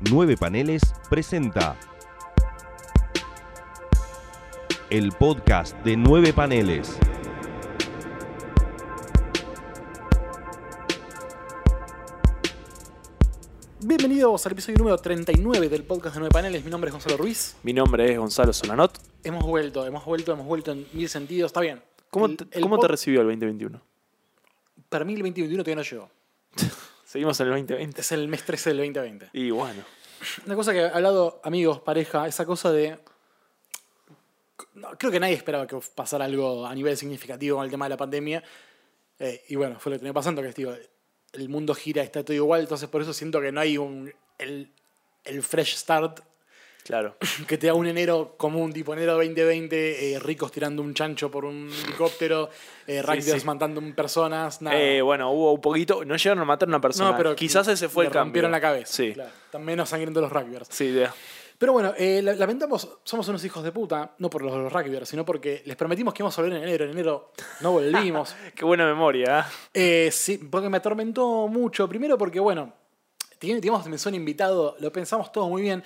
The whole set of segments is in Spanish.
Nueve Paneles presenta el podcast de Nueve Paneles. Bienvenidos al episodio número 39 del podcast de Nueve Paneles. Mi nombre es Gonzalo Ruiz. Mi nombre es Gonzalo Solanot. Hemos vuelto, hemos vuelto, hemos vuelto en mil sentidos. Está bien. ¿Cómo, El- te, el cómo te recibió el 2021? Para mí el 2021 todavía no llegó. Seguimos en el 2020. Es el mes 13 del 2020. Y bueno, Una cosa que he hablado, amigos, pareja, esa cosa de... No, creo que nadie esperaba que pasara algo a nivel significativo con el tema de la pandemia. Eh, y bueno, fue lo que tenía pasando, que es, digo, el mundo gira, está todo igual, entonces por eso siento que no hay un... El, el fresh start claro. que te da un enero común, tipo enero 2020, eh, ricos tirando un chancho por un helicóptero, eh, rugbyers sí. matando personas, nada. Eh, bueno, hubo un poquito. No llegaron a matar a una persona. no, pero quizás ese fue le el cambio. rompieron la cabeza. Sí. Claro, están menos sangrientos los rugbyers. Sí, de- Pero bueno, eh, la- lamentamos, somos unos hijos de puta, no por los, los rugbyers, sino porque les prometimos que íbamos a volver en enero. En enero no volvimos. Qué buena memoria. ¿eh? Eh, sí, porque me atormentó mucho. Primero porque, bueno, teníamos teníamos mención invitado, lo pensamos todo muy bien.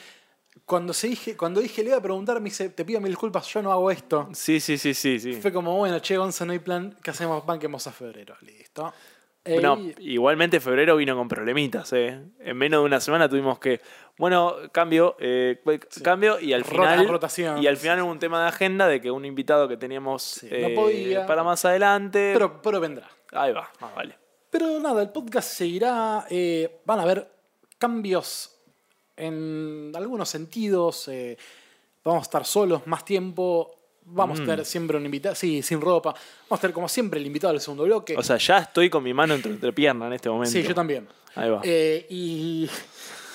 Cuando, se dije, cuando dije, le iba a preguntar, me dice, te pido mil disculpas, yo no hago esto. Sí, sí, sí, sí. sí. Fue como, bueno, che, Gonza, no hay plan, ¿qué hacemos? Banquemos a febrero, listo. Eh, No, y- igualmente febrero vino con problemitas, ¿eh? En menos de una semana tuvimos que, bueno, cambio, eh, cambio y al Rota- final rotación. y al final hubo un tema de agenda de que un invitado que teníamos no eh, podía. para más adelante, pero, pero vendrá. ahí va, más vale. Pero nada, el podcast seguirá. eh, van a haber cambios en algunos sentidos. eh, vamos a estar solos más tiempo. Vamos Mm. a tener siempre un invitado. Sí, sin ropa. Vamos a tener como siempre el invitado del segundo bloque. O sea, ya estoy con mi mano entre, entre piernas en este momento. sí, yo también. Ahí va. Eh, y,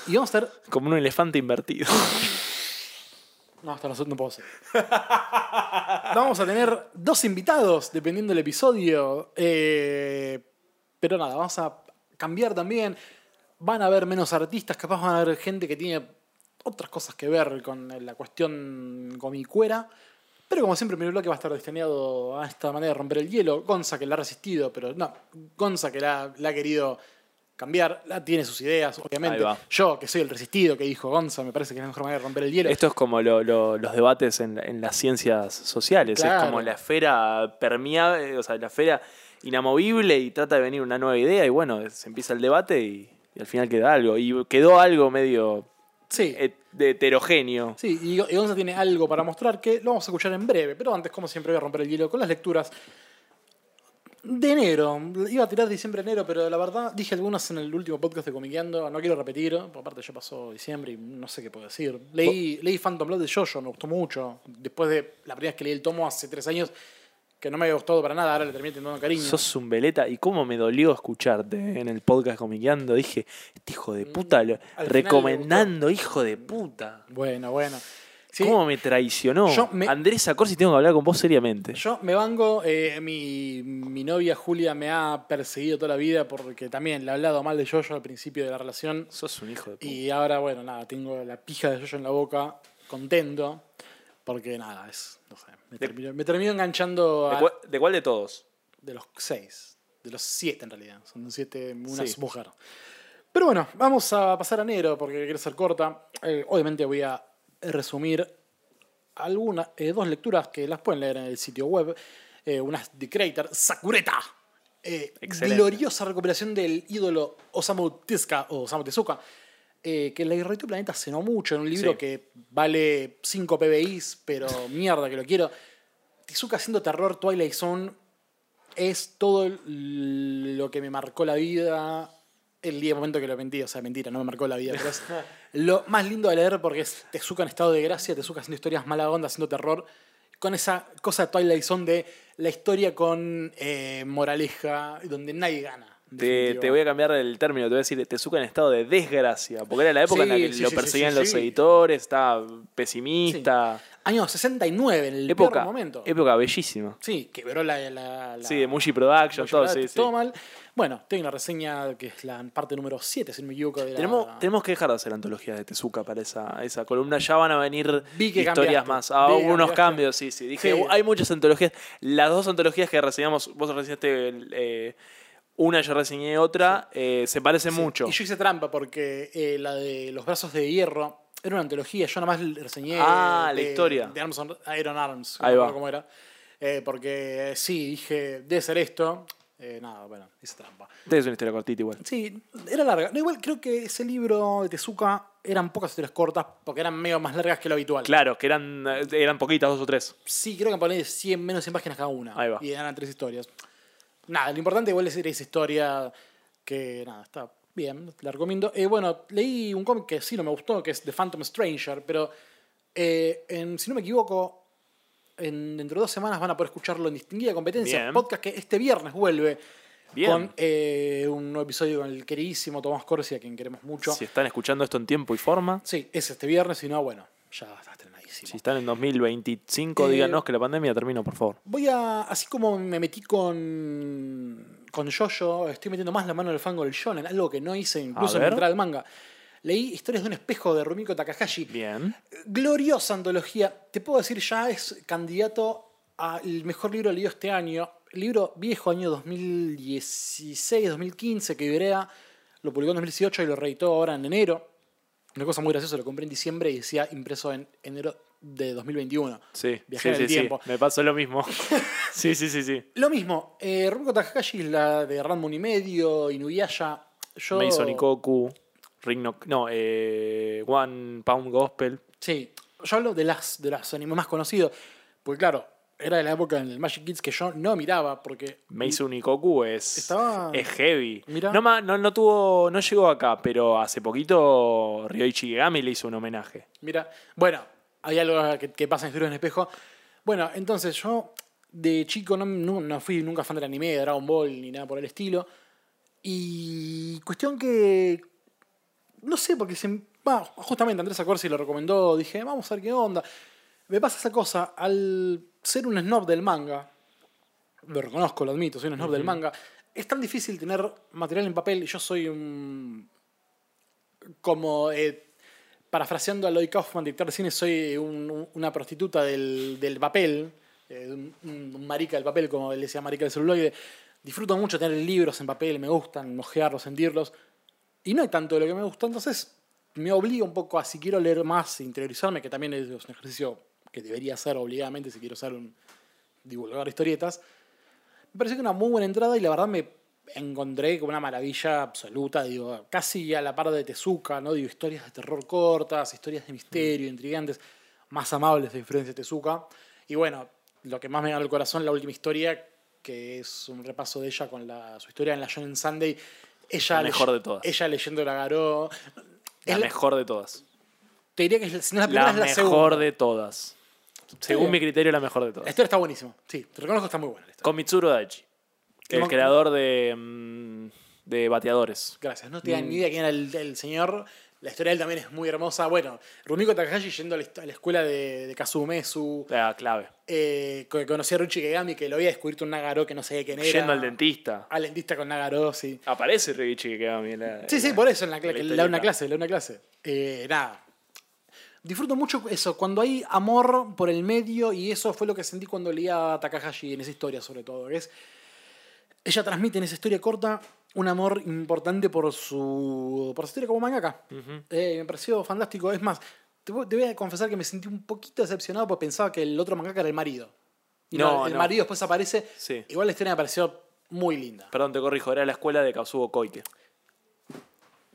y vamos a estar. Como un elefante invertido. No, hasta nosotros no puedo ser. Vamos a tener dos invitados, dependiendo del episodio. Eh, pero nada, vamos a cambiar también. Van a haber menos artistas, capaz van a haber gente que tiene otras cosas que ver con la cuestión comicuera. Pero como siempre, mi bloque va a estar destinado a esta manera de romper el hielo. Gonza que la ha resistido, pero no. Gonza que la, la ha querido cambiar, la tiene sus ideas, obviamente. Yo, que soy el resistido, que dijo Gonza, me parece que es la mejor manera de romper el hielo. Esto es como lo- lo- los debates en, en las ciencias sociales. Claro. Es como la esfera permeable, o sea, la esfera inamovible y trata de venir una nueva idea y bueno, se empieza el debate y, y al final queda algo. Y quedó algo medio Sí. de heterogéneo. Sí, y y Gonza tiene algo para mostrar que lo vamos a escuchar en breve, pero antes, como siempre, voy a romper el hielo con las lecturas de enero. Iba a tirar diciembre enero, pero la verdad dije algunas en el último podcast de Comiqueando, no quiero repetir, aparte ya pasó diciembre y no sé qué puedo decir. Leí, leí Phantom Blood de Jojo, me gustó mucho. Después de la primera vez que leí el tomo hace tres años, que no me había gustado para nada, ahora le terminé teniendo cariño. Sos un veleta y cómo me dolió escucharte en el podcast comiqueando. Dije, este hijo de puta, lo- Mm, final le recomendando, hijo de puta. Bueno, bueno. Sí, ¿Cómo me traicionó? Yo me- Andrés Acorsi, tengo que hablar con vos seriamente. Yo me vango, eh, mi, mi novia Julia me ha perseguido toda la vida porque también le he hablado mal de Jojo al principio de la relación. Sos un hijo de puta. Y ahora, bueno, nada, tengo la pija de Jojo en la boca, contento, porque nada, es, no sé, me De- terminó, me terminó enganchando ¿De, a- cuál, de cuál de todos? de los seis, de los siete en realidad, son siete, una Sí. mujer. Pero bueno, vamos a pasar a enero porque quiero ser corta. Eh, obviamente voy a resumir algunas, eh, dos lecturas que las pueden leer en el sitio web. Eh, una es The Creator, Sakureta. Eh, gloriosa recuperación del ídolo Osamu Tezuka, o Osamu Tezuka, eh, que irradió el planeta hace no mucho, en un libro Sí. que vale 5 PBIs, pero mierda que lo quiero. Tezuka haciendo terror Twilight Zone es todo el- lo que me marcó la vida el día momento que lo mentí, o sea, mentira, no me marcó la vida, pero es lo más lindo de leer porque es Tezuka en estado de gracia, Tezuka haciendo historias mala onda, haciendo terror, con esa cosa de Twilight Zone de la historia con eh, moraleja, donde nadie gana. Te, voy a cambiar el término, te voy a decir Tezuka en estado de desgracia, porque era la época en la que sí, lo perseguían sí, los editores, estaba pesimista. Año 69, en el Época, peor momento. época bellísima. Sí, quebró la... la, la- Sí, de Mushi Production, Mucho todo, sí. todo mal. Bueno, tengo una reseña que es la parte número 7, si no me equivoco. De la- Tenemos, tenemos que dejar de hacer antologías de Tezuka para esa, esa columna. Ya van a venir Vi que historias cambiaste. más. Ah, hubo unos cambios, sí, sí. Dije, hay muchas antologías. Las dos antologías que reseñamos, vos reseñaste el, eh, Una yo reseñé otra, eh, se parece Sí, mucho. Y yo hice trampa porque eh, la de Los Brazos de Hierro era una antología. Yo nada más reseñé. Ah, la historia. De Arms on- Iron Arms. Ahí no va. cómo era. Eh, porque sí, dije, debe ser esto. Nada, bueno, hice trampa. Es una historia cortita igual. Sí, era larga. No, igual creo que ese libro de Tezuka eran pocas historias cortas porque eran medio más largas que lo habitual. Claro, que eran, eran poquitas, dos o tres. Sí, creo que poner 100, menos 100 páginas cada una. Ahí va. Y eran tres historias. Nada, lo importante igual es esa historia que, nada, está bien, la recomiendo. Eh, bueno, leí un cómic que sí no me gustó, que es The Phantom Stranger, pero eh, en- si no me equivoco, en, dentro de dos semanas van a poder escucharlo en Distinguida Competencia, Bien. podcast que este viernes vuelve Bien. con eh, un nuevo episodio con el queridísimo Tomás Corsi, a quien queremos mucho. Si están escuchando esto en tiempo y forma, Sí, es este viernes, si no, bueno, ya está si están en 2025, Eh, díganos que la pandemia terminó, por favor. Voy a, así como me metí con con Jojo, estoy metiendo más la mano en el fango del shonen, algo que no hice incluso en la entrada del manga. Leí Historias de un espejo de Rumiko Takahashi. Bien. Gloriosa antología. Te puedo decir, ya es candidato al mejor libro leído este año. Libro viejo, año 2016, 2015, que Ibrea lo publicó en 2018 y lo reeditó ahora en enero. Una cosa muy graciosa, lo compré en diciembre y decía impreso en enero de 2021. Sí, Viajé sí, en el sí. tiempo. Me pasó lo mismo. sí, sí, sí, sí. Lo mismo, eh, Rumiko Takahashi, la de Ranmon y medio, Inuyasha. Yo, Mason Ikoku, Ring no, no eh, One Pound Gospel. Sí, yo hablo de las, de las animes más conocidos. Porque claro, era de la época en el Magic Kids que yo no miraba porque... Mason Ikoku es, Estaba- es heavy. Mirá. No, no, no tuvo, no llegó acá, pero hace poquito Ryoichi Gegami le hizo un homenaje. Mira, bueno, hay algo que, que pasa en Historias en Espejo. Bueno, entonces yo de chico no, no- no fui nunca fan del anime, de Dragon Ball ni nada por el estilo. Y cuestión que. No sé, porque se, bah, justamente Andrés Acorsi lo recomendó. Dije, vamos a ver qué onda. Me pasa esa cosa, al ser un snob del manga, lo reconozco, lo admito, soy un snob del manga, es tan difícil tener material en papel y yo soy un. Como. eh, parafraseando a Lloyd Kaufman, director de cine, soy un- un- una prostituta del, del papel, eh, un, un marica del papel, como él decía, marica del celuloide. Disfruto mucho tener libros en papel, me gustan ojearlos, sentirlos. Y no hay tanto de lo que me gusta, entonces me obliga un poco a, si quiero leer más, interiorizarme, que también es un ejercicio que debería hacer obligadamente si quiero ser un divulgador de historietas. Me pareció que una muy buena entrada y la verdad me encontré con una maravilla absoluta, digo, casi a la par de Tezuka, ¿no? Digo, historias de terror cortas, historias de misterio, intrigantes, más amables de influencia de Tezuka. Y bueno, lo que más me ganó el corazón, la última historia, que es un repaso de ella con la, su historia en la Shonen Sunday. Ella La mejor de todas. Ella leyendo la Garó. La Es la- mejor de todas. Te diría que si no es la primera, La es la mejor segunda. de todas. Según mi criterio, la mejor de La todas. historia está buenísima. Sí, te reconozco que está muy buena la historia. Con Mitsuru Daichi, el creador de, mm, de Bateadores. Gracias. No tenía Mm. ni idea quién era el, el señor. La historia de él también es muy hermosa. Bueno, Rumiko Takahashi yendo a la, la escuela de, de Kazumesu. La clave. Eh, conocí a Ruchi Kegami, que lo había descubierto un Nagaro que no sabía quién era. Yendo al dentista. Al dentista con Nagaro, sí. Aparece Ryoichi Gegami. en la- Sí, en sí, la- por eso en la, cla- la una clase, le da una clase. Eh, nada. Disfruto mucho eso, cuando hay amor por el medio, y eso fue lo que sentí cuando leía a Takahashi en esa historia, sobre todo. que es, ella transmite en esa historia corta un amor importante por su, por su historia como mangaka. Ujú. Eh, me pareció fantástico. Es más, te, voy- te voy a confesar que me sentí un poquito decepcionado porque pensaba que el otro mangaka era el marido. Y no, No, el no. marido después aparece. Sí. Igual la historia me pareció muy linda. Perdón, te corrijo, era la escuela de Kazuo Koike.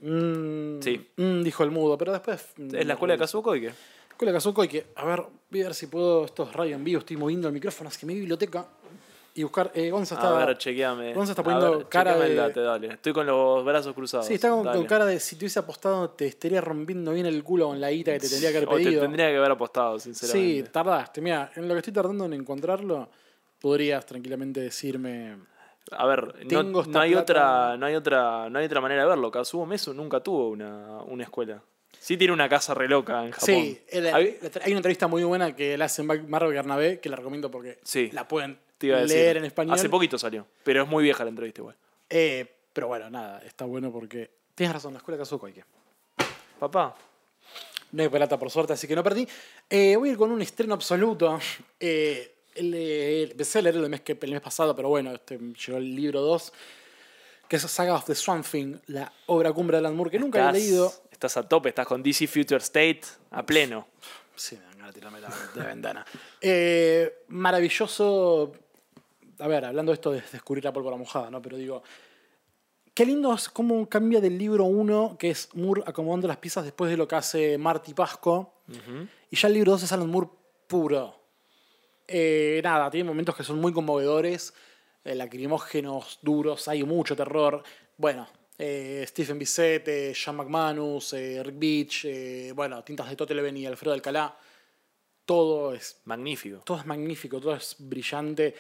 Mm, Sí. mm, dijo el mudo, pero después. ¿Es la escuela de Kazuo Koike? Escuela de Kazuko y que, a ver, voy a ver si puedo, esto es radio en vivo, estoy moviendo el micrófono hacia mi biblioteca y buscar, eh, Gonza está, A ver, chequeame. Gonza está poniendo ver, cara de- date, dale. Estoy con los brazos cruzados. sí, está con, con cara de si te hubiese apostado te estaría rompiendo bien el culo con la guita que te tendría que haber O te pedido. tendría que haber apostado, sí, sinceramente. tardaste, mira, en lo que estoy tardando en encontrarlo, podrías tranquilamente decirme, A ver, no, hay plata. otra, no hay otra, no hay otra manera de verlo. Kazuo Mesu nunca tuvo una, una escuela. Sí tiene una casa re loca en Japón. sí, el- Hay- una entrevista muy buena que la hace Marco Bernabé, que la recomiendo porque Sí. la pueden decir. leer en español. Hace poquito salió, pero es muy vieja la entrevista igual. Eh, pero bueno, nada, está bueno porque tienes razón, la escuela de Kazuko hay que. Papá, No hay pelata por suerte, así que no perdí. Eh, voy a ir con un estreno absoluto. Eh, el, empecé a leer el mes, que, el mes pasado, pero bueno, este, llegó el libro 2. que es Saga of the Swamp Thing, la obra cumbre de Alan Moore, que nunca Estás- he leído. Estás a tope, estás con DC Future State a pleno. Sí, me ganas de tirarme la, de la ventana. Eh, maravilloso. A ver, hablando de esto de descubrir la pólvora mojada, ¿no? Pero digo, qué lindo es cómo cambia del libro 1, que es Moore acomodando las piezas después de lo que hace Marty Pasco, y ya el libro 2 es Alan Moore puro. Eh, nada, tiene momentos que son muy conmovedores, eh, lacrimógenos, duros, hay mucho terror. Bueno, eh, Stephen Bissett, eh, Sean McManus, Rick Beach, bueno, Tintas de Toteleven y Alfredo Alcalá. Todo es, Magnífico. todo es magnífico, todo es brillante.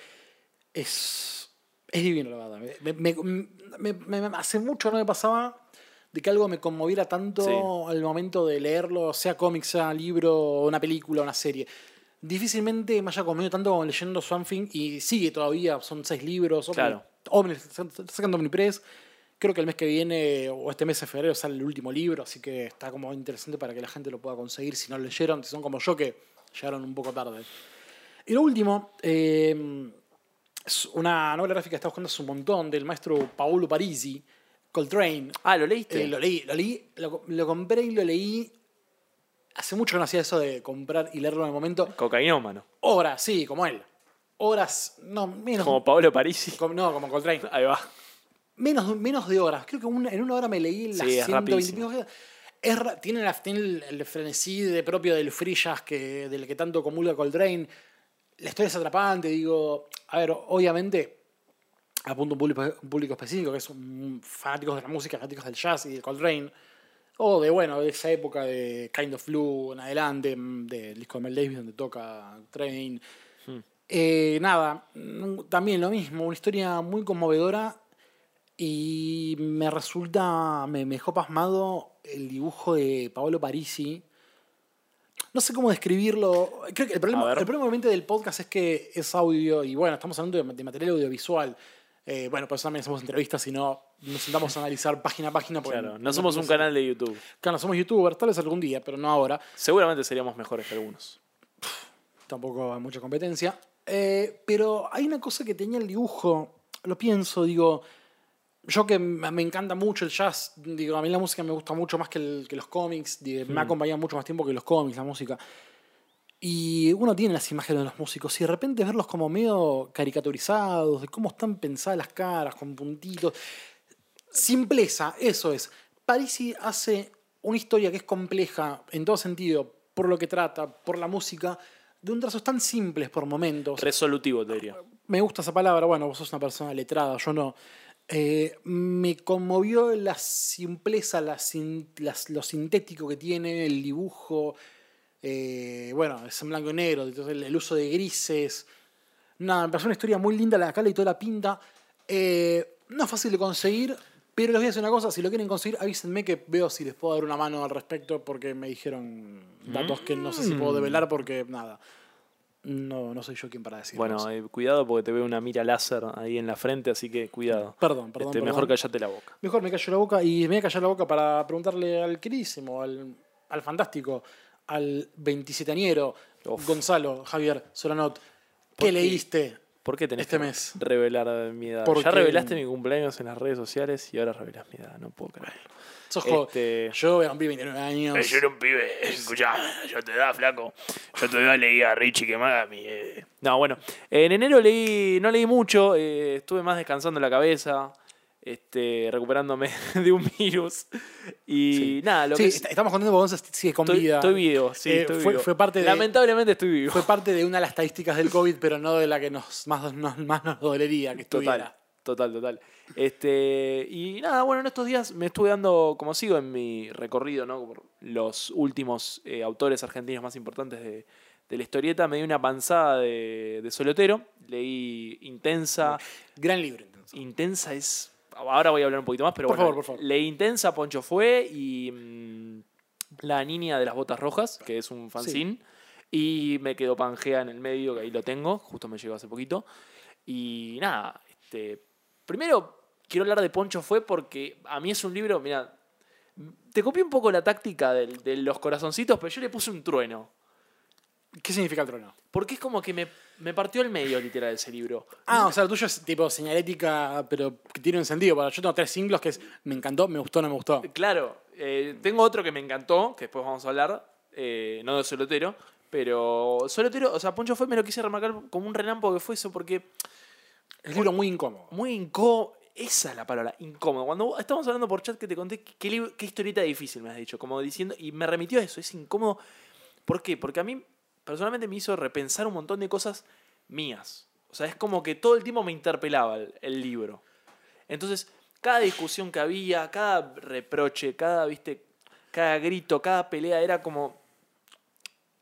Es, es divino, la verdad. Me- me- me- me- me- hace mucho no me pasaba de que algo me conmoviera tanto Sí. al momento de leerlo, sea cómic, sea libro, una película, una serie. Difícilmente me haya conmovido tanto como leyendo Swamp Thing y sigue todavía, son seis libros. Claro. Omni, está sacando Omnipress. Creo que el mes que viene, o este mes de febrero, sale el último libro, así que está como interesante para que la gente lo pueda conseguir si no lo leyeron, si son como yo que llegaron un poco tarde. Y lo último, eh, es una novela gráfica que está buscando hace un montón del maestro Paolo Parisi, Coltrane. Ah, ¿lo leíste? Eh, lo leí, lo leí, lo, lo compré y lo leí. Hace mucho que no hacía eso de comprar y leerlo en el momento. Cocainómano. Horas, sí, como él. Horas, no, menos. Como Pablo Parisi. como- no, como Coltrane. Ahí va. Menos, menos de horas. Creo que una- en una hora me leí las Sí, es 120 y rapidísimo. pico. Es tiene, la- tiene el, el frenesí de propio del free jazz que, del que tanto comulga Coltrane. La historia es atrapante, digo. A ver, obviamente apunto a un público, un público específico que son fanáticos de la música, fanáticos del jazz y de Coltrane. O de, bueno, de esa época de Kind of Blue en adelante, mm, del disco de Mel Davis donde toca Train. Eh, nada, mm, también lo mismo, una historia muy conmovedora y me resulta, me, me dejó pasmado el dibujo de Paolo Parisi. No sé cómo describirlo. Creo que el problema, el problema del podcast es que es audio y bueno, estamos hablando de material audiovisual. Eh, bueno, por eso también hacemos entrevistas y no nos sentamos a analizar página a página. porque Claro, no somos un canal de YouTube. Claro, somos youtubers, tal vez algún día, pero no ahora. Seguramente seríamos mejores que algunos. tampoco hay mucha competencia. Eh, pero hay una cosa que tenía el dibujo, lo pienso, digo, yo que me me encanta mucho el jazz, digo, a mí la música me gusta mucho más que, el- que los cómics, digo, me ha acompañado mucho más tiempo que los cómics, la música. Y uno tiene las imágenes de los músicos y de repente verlos como medio caricaturizados, de cómo están pensadas las caras, con puntitos. Simpleza, eso es. Parisi hace una historia que es compleja en todo sentido, por lo que trata, por la música, de un trazos tan simples por momentos. Resolutivo, te diría. Me gusta esa palabra, bueno, vos sos una persona letrada, yo no. Eh, me conmovió la simpleza, la sin- las- lo sintético que tiene, el dibujo. Eh, bueno, es en blanco y negro, entonces el, el uso de grises. Nada, me pareció una historia muy linda, la cala y toda la pinta. Eh, no es fácil de conseguir, pero les voy a decir una cosa: si lo quieren conseguir, avísenme que veo si les puedo dar una mano al respecto, porque me dijeron datos que no sé si puedo develar, porque nada. No, no soy yo quien para decirlo. Bueno, eh, cuidado porque te veo una mira láser ahí en la frente, así que cuidado. Perdón, perdón. Este, perdón. Mejor callate la boca. Mejor me callo la boca y me voy a callar la boca para preguntarle al queridísimo, al, al fantástico, al 27añero, Uf. Gonzalo Javier Solanot. ¿Por ¿Qué leíste? ¿Por qué tenés Este que mes. revelar mi edad? Porque- Ya revelaste mi cumpleaños en las redes sociales y ahora revelas mi edad, no puedo creerlo. Sos Este- Yo voy a cumplir 29 años. Eh, Yo era un pibe, escuchá, yo te da flaco. Yo todavía leía a Richie que más a mí. eh. No, bueno, en enero leí, no leí mucho, eh, estuve más descansando la cabeza, este, recuperándome de un virus. Y nada, lo sí, que est- estamos contentos porque Gonzalo sigue con estoy, vida. estoy vivo, sí, Eh, estoy fue, vivo. fue parte de, Lamentablemente estoy vivo. fue parte de una de las estadísticas del COVID, pero no de la que nos más, nos, más nos dolería que estuviera. Total, total, total. Este, y nada, bueno, en estos días me estuve dando, como sigo en mi recorrido, ¿no? Por los últimos eh, autores argentinos más importantes de, de la historieta, me di una panzada de, de solotero, leí Intensa. Gran libro, entonces. Intensa es. Ahora voy a hablar un poquito más, pero Por bueno. favor, por favor. Leí Intensa, Poncho fue y mm, La Niña de las Botas Rojas, que es un fanzine. Y me quedó Pangea en el medio, que ahí lo tengo, justo me llegó hace poquito. Y nada, este, primero quiero hablar de Poncho fue porque a mí es un libro, mira, te copié un poco la táctica del- de los corazoncitos, pero yo le puse un trueno. ¿Qué significa el trueno? Porque es como que me, me partió el medio literal ese libro. Ah, o sea, el tuyo es tipo señalética, pero que tiene un sentido. Yo tengo tres singlos que es me encantó, me gustó, no me gustó. Claro, eh, tengo otro que me encantó, que después vamos a hablar, eh, no de Solotero, pero Solotero, o sea, Poncho fue, me lo quise remarcar como un relámpago que fue eso, porque Es un libro muy incómodo. muy incómodo, esa es la palabra, incómodo. Cuando vos- estábamos hablando por chat que te conté qué, libro- qué historieta difícil me has dicho, como diciendo, y me remitió a eso, es incómodo. ¿Por qué? Porque a mí personalmente me hizo repensar un montón de cosas mías. O sea, es como que todo el tiempo me interpelaba el, el libro. Entonces, cada discusión que había, cada reproche, cada, viste, cada grito, cada pelea era como...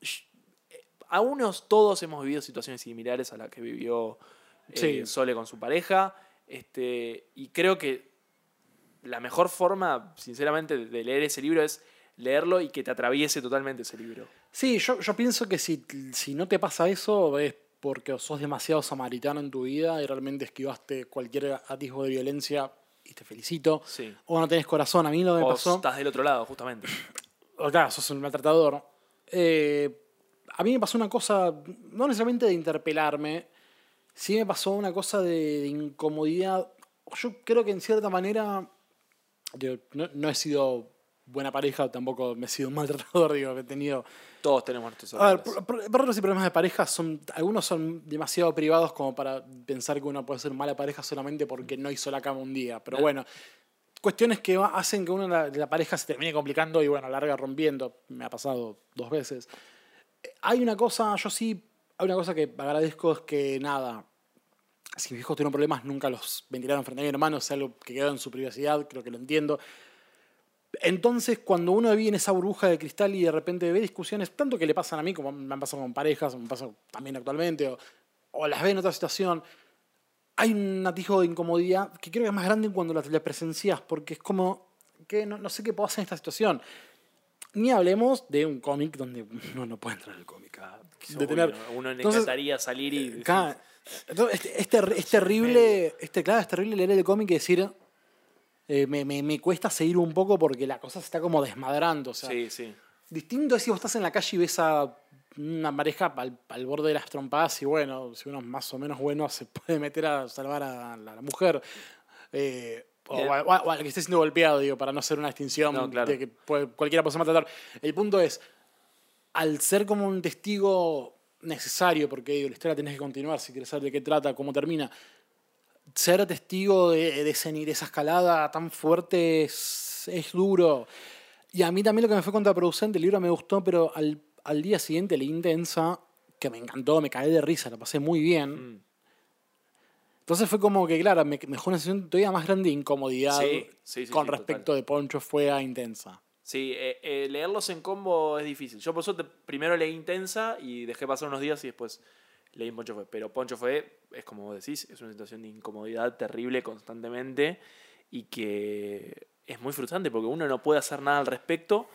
Sh- A unos todos hemos vivido situaciones similares a la que vivió eh, Sí. Sole con su pareja. Este, y creo que la mejor forma, sinceramente, de leer ese libro es leerlo y que te atraviese totalmente ese libro. Sí, yo, yo pienso que si, si no te pasa eso es porque sos demasiado samaritano en tu vida y realmente esquivaste cualquier atisbo de violencia y te felicito. Sí. O no tenés corazón. A mí lo que me O pasó... estás del otro lado, justamente. o claro, sos un maltratador. Eh, a mí me pasó una cosa, no necesariamente de interpelarme, sí me pasó una cosa de, de incomodidad. Yo creo que en cierta manera, digo, no, no he sido buena pareja, tampoco me he sido un maltratador, digo, he tenido... Todos tenemos nuestros A ver, errores. pro- errores y problemas de pareja son, algunos son demasiado privados como para pensar que uno puede ser mala pareja solamente porque no hizo la cama un día. Pero Eh. bueno, cuestiones que hacen que uno la, la pareja se termine complicando y bueno, a la larga rompiendo. Me ha pasado dos veces. Hay una cosa, yo sí, hay una cosa que agradezco es que nada, si mis hijos tuvieron problemas nunca los ventilaron frente a mi hermano, es algo que quedó en su privacidad, creo que lo entiendo. Entonces, cuando uno vive en esa burbuja de cristal y de repente ve discusiones, tanto que le pasan a mí, como me han pasado con parejas, me pasa también actualmente, o, o las ve en otra situación, hay un atisbo de incomodidad que creo que es más grande cuando la, la presencias, porque es como que no, no sé qué puedo hacer en esta situación. Ni hablemos de un cómic donde uno no puede entrar al cómic. ah, Uno, uno le Entonces, encantaría salir y... Es, es ter- es terrible, este, claro, es terrible leer el cómic y decir, eh, me, me- me cuesta seguir un poco porque la cosa se está como desmadrando. O sea, Sí, sí. Distinto es si vos estás en la calle y ves a una pareja al, al borde de las trompadas y bueno, si uno es más o menos bueno se puede meter a salvar a la, la mujer. Eh, o, al que esté siendo golpeado, digo, para no ser una extinción No, claro. de que puede- cualquiera puede ser maltratador. El punto es, al ser como un testigo necesario, porque digo, la historia tenés que continuar si quieres saber de qué trata, cómo termina, ser testigo de, de, ese- de esa escalada tan fuerte es, es duro. Y a mí también lo que me fue contraproducente, el libro me gustó, pero al, al día siguiente leí Intensa, que me encantó, me caí de risa, la pasé muy bien. Mm. Entonces fue como que, claro, me, me dejó una sensación todavía más grande de incomodidad Sí, sí, sí, con respecto total. de Poncho fue a Intensa. Sí, eh, eh, leerlos en combo es difícil. Yo por eso te- primero leí Intensa y dejé pasar unos días y después leí Poncho Fue. Pero Poncho Fue, es como vos decís, es una situación de incomodidad terrible constantemente y que es muy frustrante porque uno no puede hacer nada al respecto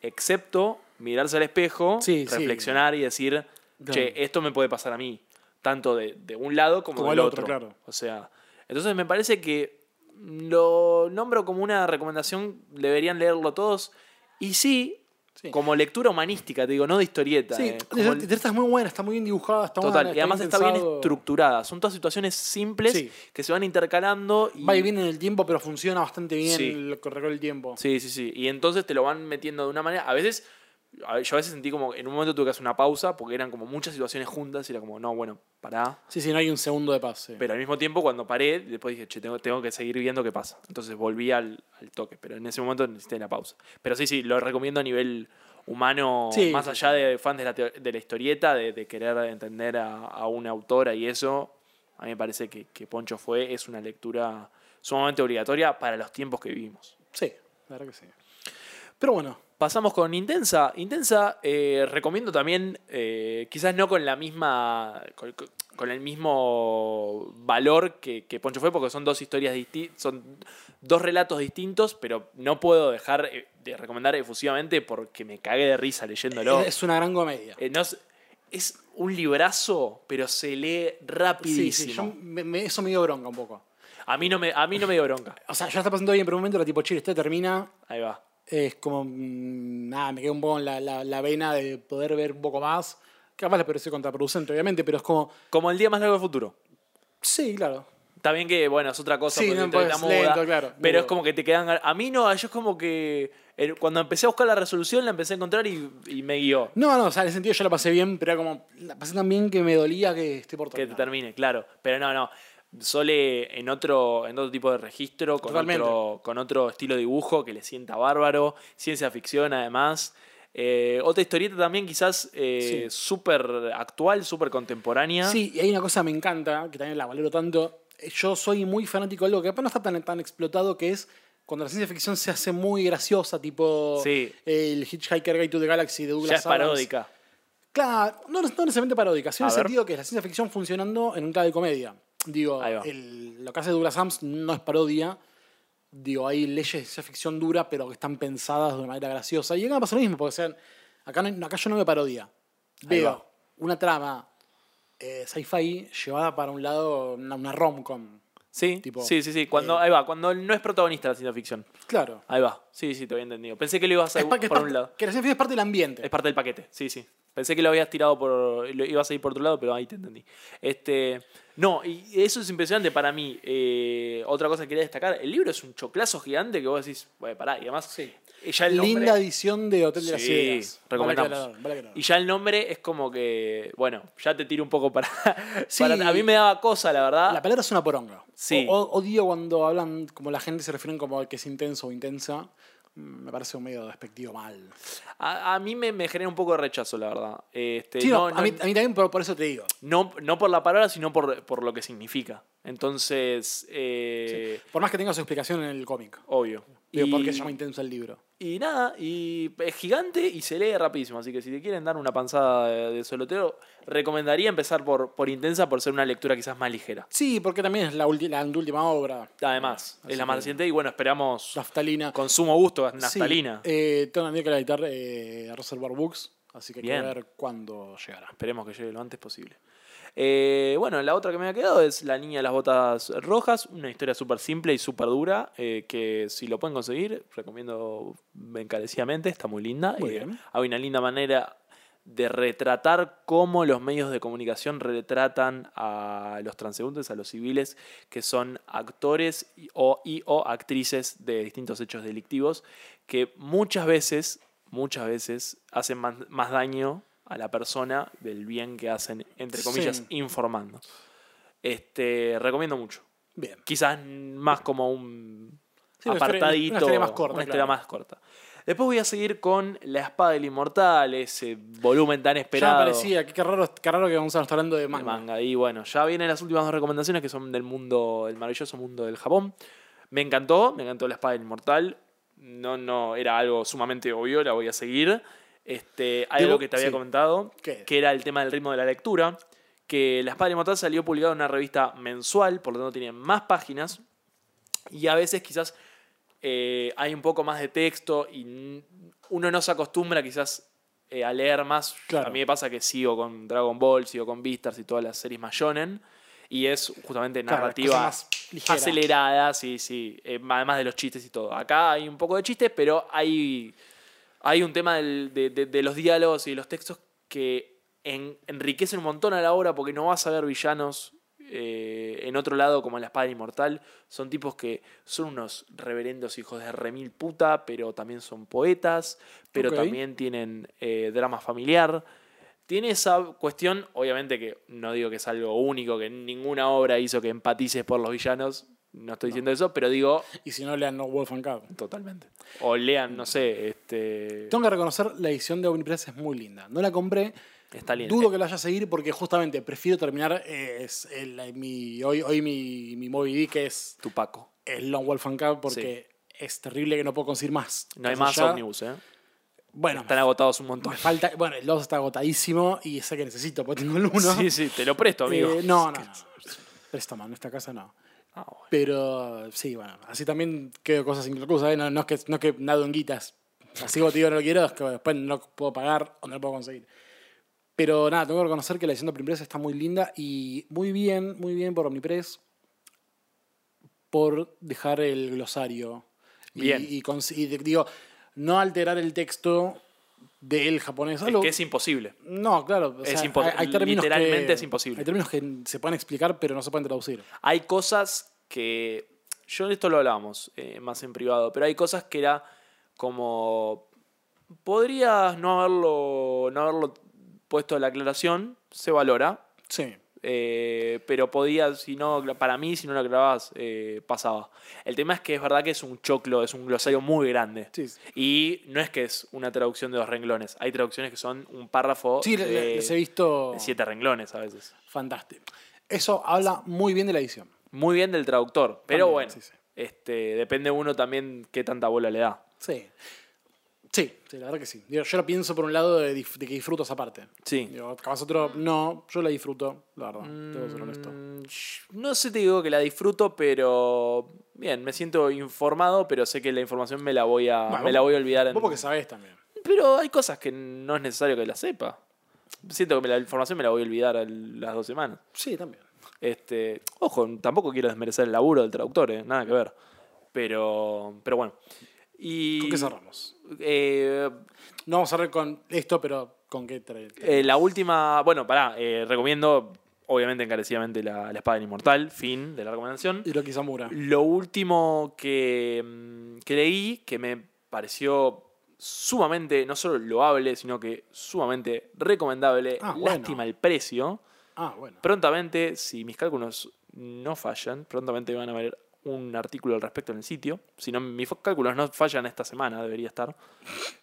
excepto mirarse al espejo, Sí, sí. reflexionar y decir, che, esto me puede pasar a mí, tanto de, de un lado como, Como del el otro, otro. claro. O sea, entonces me parece que lo nombro como una recomendación, deberían leerlo todos. Y sí, Sí. como lectura humanística, te digo, no de historieta. Sí, eh, como el- está muy buena, está muy bien dibujada, está Total, buena, y además bien está bien estructurada. Son todas situaciones simples Sí. que se van intercalando. Y... Va y viene en el tiempo, pero funciona bastante bien Sí. el correr del tiempo. Sí, sí, sí. Y entonces te lo van metiendo de una manera. A veces, yo a veces sentí como, en un momento tuve que hacer una pausa porque eran como muchas situaciones juntas y era como, no, bueno, pará. Sí, sí, no hay un segundo de pase. Pero al mismo tiempo, cuando paré, después dije, che, tengo, tengo que seguir viendo qué pasa. Entonces volví al, al toque, pero en ese momento necesité la pausa. Pero sí, sí, lo recomiendo a nivel humano, Sí, más sí, allá de fans de la, de la historieta, de, de querer entender a, a una autora y eso. A mí me parece que, que Poncho fue, es una lectura sumamente obligatoria para los tiempos que vivimos. Sí, la verdad que sí. Pero bueno, Pasamos con Intensa. Intensa, eh, recomiendo también, eh, quizás no con la misma. con, con el mismo valor que, que Poncho fue, porque son dos historias distintas. Son dos relatos distintos, pero no puedo dejar eh, de recomendar efusivamente porque me cagué de risa leyéndolo. es una gran comedia. Eh, no es, un librazo, pero se lee rapidísimo. sí, yo me- me- eso me dio bronca un poco. a, mí no me, a mí no me dio bronca. O sea, ya está pasando bien, pero un momento era tipo, che, esto termina. Ahí va. Es como, mm, nada, me quedé un poco en la, la- la vena de poder ver un poco más. Capaz le pareció contraproducente, obviamente, pero es como. Como el día más largo del futuro. Sí, claro. Está bien que, bueno, es otra cosa Sí, no, pues, la moda, lento, claro, pero es como que te quedan... A mí no, yo es como que el- cuando empecé a buscar la resolución la empecé a encontrar y, y me guió. No, no, o sea, en ese sentido yo la pasé bien, pero era como. La pasé tan bien que me dolía que esté por Que te terminar. termine, claro. Pero no, no. Sole en otro, en otro tipo de registro, con Totalmente. otro, con otro estilo de dibujo que le sienta bárbaro, ciencia ficción además. Eh, otra historieta también quizás eh, súper actual, súper contemporánea. Sí, y hay una cosa que me encanta, que también la valoro tanto. Yo soy muy fanático de algo que capaz no está tan, tan explotado, que es cuando la ciencia ficción se hace muy graciosa, tipo Sí. el Hitchhiker Guide to the Galaxy de Douglas ya es Adams. paródica. Claro, no, no necesariamente paródica, sino en el ver. sentido que es la ciencia ficción funcionando en un clave de comedia. Digo, el- lo que hace Douglas Adams no es parodia. Digo, hay leyes de ciencia ficción dura, pero que están pensadas de una manera graciosa. Y acá me pasa lo mismo, porque o sea, acá, no- acá yo no veo parodia. Veo una trama eh, sci-fi llevada para un lado, una, una rom-com. Sí, Tipo, sí, sí, sí. Cuando, eh, ahí va, cuando no es protagonista la ciencia ficción. Claro. Ahí va. Sí, sí, te había entendido. Pensé que lo ibas a es por parte- un lado. Que la ciencia ficción es parte del ambiente. Es parte del paquete, sí, sí. Pensé que lo habías tirado por. lo ibas a ir por otro lado, pero ahí te entendí. Este. No, y eso es impresionante para mí. Eh, otra cosa que quería destacar: el libro es un choclazo gigante que vos decís, bueno, pará, y además. Sí. y ya el nombre- Linda edición de Hotel de las Sí, Ideas. recomendamos. Vale vale. Y ya el nombre es como que. Bueno, ya te tiro un poco para. Sí. para- a mí me daba cosa, la verdad. La palabra es una poronga. Sí. O- o- odio cuando hablan, como la gente se refieren como que es intenso o intensa. Me parece un medio despectivo mal. A, a mí me, me genera un poco de rechazo, la verdad. Este, Sí, no, no, a, mí, a mí también por, por eso te digo. no, no por la palabra, sino por, por lo que significa. Entonces, eh, Por más que tenga su explicación en el cómic. obvio. Digo, Y- por qué se llama intenso el libro. Y nada, y es gigante y se lee rapidísimo. Así que si te quieren dar una panzada de, de solotero, recomendaría empezar por, por Intensa por ser una lectura quizás más ligera. Sí, porque también es la, la última obra. Además, Así es la más reciente y bueno, esperamos Naftalina. con sumo gusto Sí, Naftalina. eh, tengo que editar eh, Reservoir Books. Así que hay que ver cuándo llegará. Esperemos que llegue lo antes posible. Eh, bueno, la otra que me ha quedado es La Niña de las Botas Rojas, una historia súper simple y súper dura, eh, que si lo pueden conseguir, recomiendo encarecidamente, está muy linda. Muy Eh, hay una linda manera de retratar cómo los medios de comunicación retratan a los transeúntes, a los civiles, que son actores y o, y o actrices de distintos hechos delictivos, que muchas veces, muchas veces hacen más, más daño a la persona del bien que hacen, entre comillas, Sí. informando. Este, recomiendo mucho. Bien. Quizás más como un Sí, apartadito, una historia más corta, una historia claro. más corta. Después voy a seguir con La Espada del Inmortal, ese volumen tan Ya esperado. me parecía, qué raro, qué raro que vamos a estar hablando de de manga. manga. Y bueno, ya vienen las últimas dos recomendaciones que son del mundo, el maravilloso mundo del Japón. Me encantó, me encantó La Espada del Inmortal. No, no, era algo sumamente obvio, la voy a seguir. Este, algo que te había sí. comentado, ¿Qué? que era el tema del ritmo de la lectura. Que La Espada del Inmortal salió publicado en una revista mensual, por lo tanto tiene más páginas. Y a veces quizás eh, hay un poco más de texto y uno no se acostumbra quizás eh, a leer más. Claro. A mí me pasa que sigo con Dragon Ball, sigo con Beastars y todas las series más shonen. Y es justamente Claro, narrativa ligera. acelerada, sí, sí. eh, además de los chistes y todo. Acá hay un poco de chistes, pero hay, hay un tema del- de, de- de los diálogos y de los textos que en- enriquecen un montón a la obra porque no vas a ver villanos eh, en otro lado como en La Espada Inmortal. Son tipos que son unos reverendos hijos de remil puta, pero también son poetas, pero también tienen eh, drama familiar. Tiene esa cuestión, obviamente que no digo que es algo único, que ninguna obra hizo que empatices por los villanos, no estoy diciendo eso, pero digo Y si no, lean No Wolf and Cub. totalmente. O lean, no sé, este... Tengo que reconocer, la edición de Omnipress es muy linda. No la compré. Está lindo. Dudo que la vaya a seguir porque justamente prefiero terminar eh, es el- mi, hoy, hoy mi, mi Moby Dick es Tupaco. el Long Wolf and Cub porque es terrible que no puedo conseguir más. No hay más ómnibus, ¿eh? Bueno, Están agotados un montón. me falta. Bueno, el 2 está agotadísimo y sé que necesito porque tengo el 1. Sí, sí, te lo presto, amigo. no, no, no. Préstamo, en esta casa no. Ah, bueno. Pero sí, bueno, así también quedo cosas inconclusas. ¿eh? No, no es que, no es que nado en guitas. Así como te digo, no lo quiero, es que después no lo puedo pagar o no lo puedo conseguir. Pero nada, tengo que reconocer que la edición de Omnipress está muy linda y muy bien, muy bien por Omnipress por dejar el glosario. Y- Bien. Y, y de- digo, no alterar el texto del japonés. Es Algo- que es imposible. No, claro. o Es hay, hay términos literalmente que- es imposible. Hay términos que se pueden explicar, pero no se pueden traducir. Hay cosas que. Yo esto lo hablábamos eh, más en privado, pero hay cosas que era como. Podrías no haberlo, no haberlo puesto la aclaración, se valora, Sí. Eh, pero podía, si no, para mí, si no lo aclarabas, eh, pasaba. El tema es que es verdad que es un choclo, es un glosario muy grande. Sí. Y no es que es una traducción de dos renglones, hay traducciones que son un párrafo Sí, de, les he visto de siete renglones a veces. fantástico. Eso habla muy bien de la edición. Muy bien del traductor, pero También, bueno, sí, sí. este depende uno también qué tanta bola le da. Sí. Sí, sí, la verdad que sí. Digo, yo lo pienso por un lado de, dif- de que disfruto esa parte. Sí. Digo, capaz otro, no, yo la disfruto, la verdad. Debo ser honesto. Mm, sh- No sé, te digo que la disfruto, pero bien, me siento informado, pero sé que la información me la voy a, Bueno, me la voy a olvidar. en- Vos porque sabés también. Pero hay cosas que no es necesario que la sepa. Siento que me la información me la voy a olvidar a las dos semanas. Sí, también. Este, ojo, tampoco quiero desmerecer el laburo del traductor, eh, nada que ver. Pero, pero bueno. Y, ¿Con qué cerramos? eh, No vamos a cerrar con esto, pero ¿con qué trae? eh, la última, bueno, pará, eh, recomiendo obviamente encarecidamente la, la espada del inmortal, fin de la recomendación. Hiroki Samura. Lo último que, mm, que leí, que me pareció sumamente, no solo loable, sino que sumamente recomendable, Ah, bueno. lástima el precio. Ah, bueno. Prontamente, si mis cálculos no fallan, prontamente van a ver un artículo al respecto en el sitio. Si no, mis cálculos no fallan esta semana, debería estar.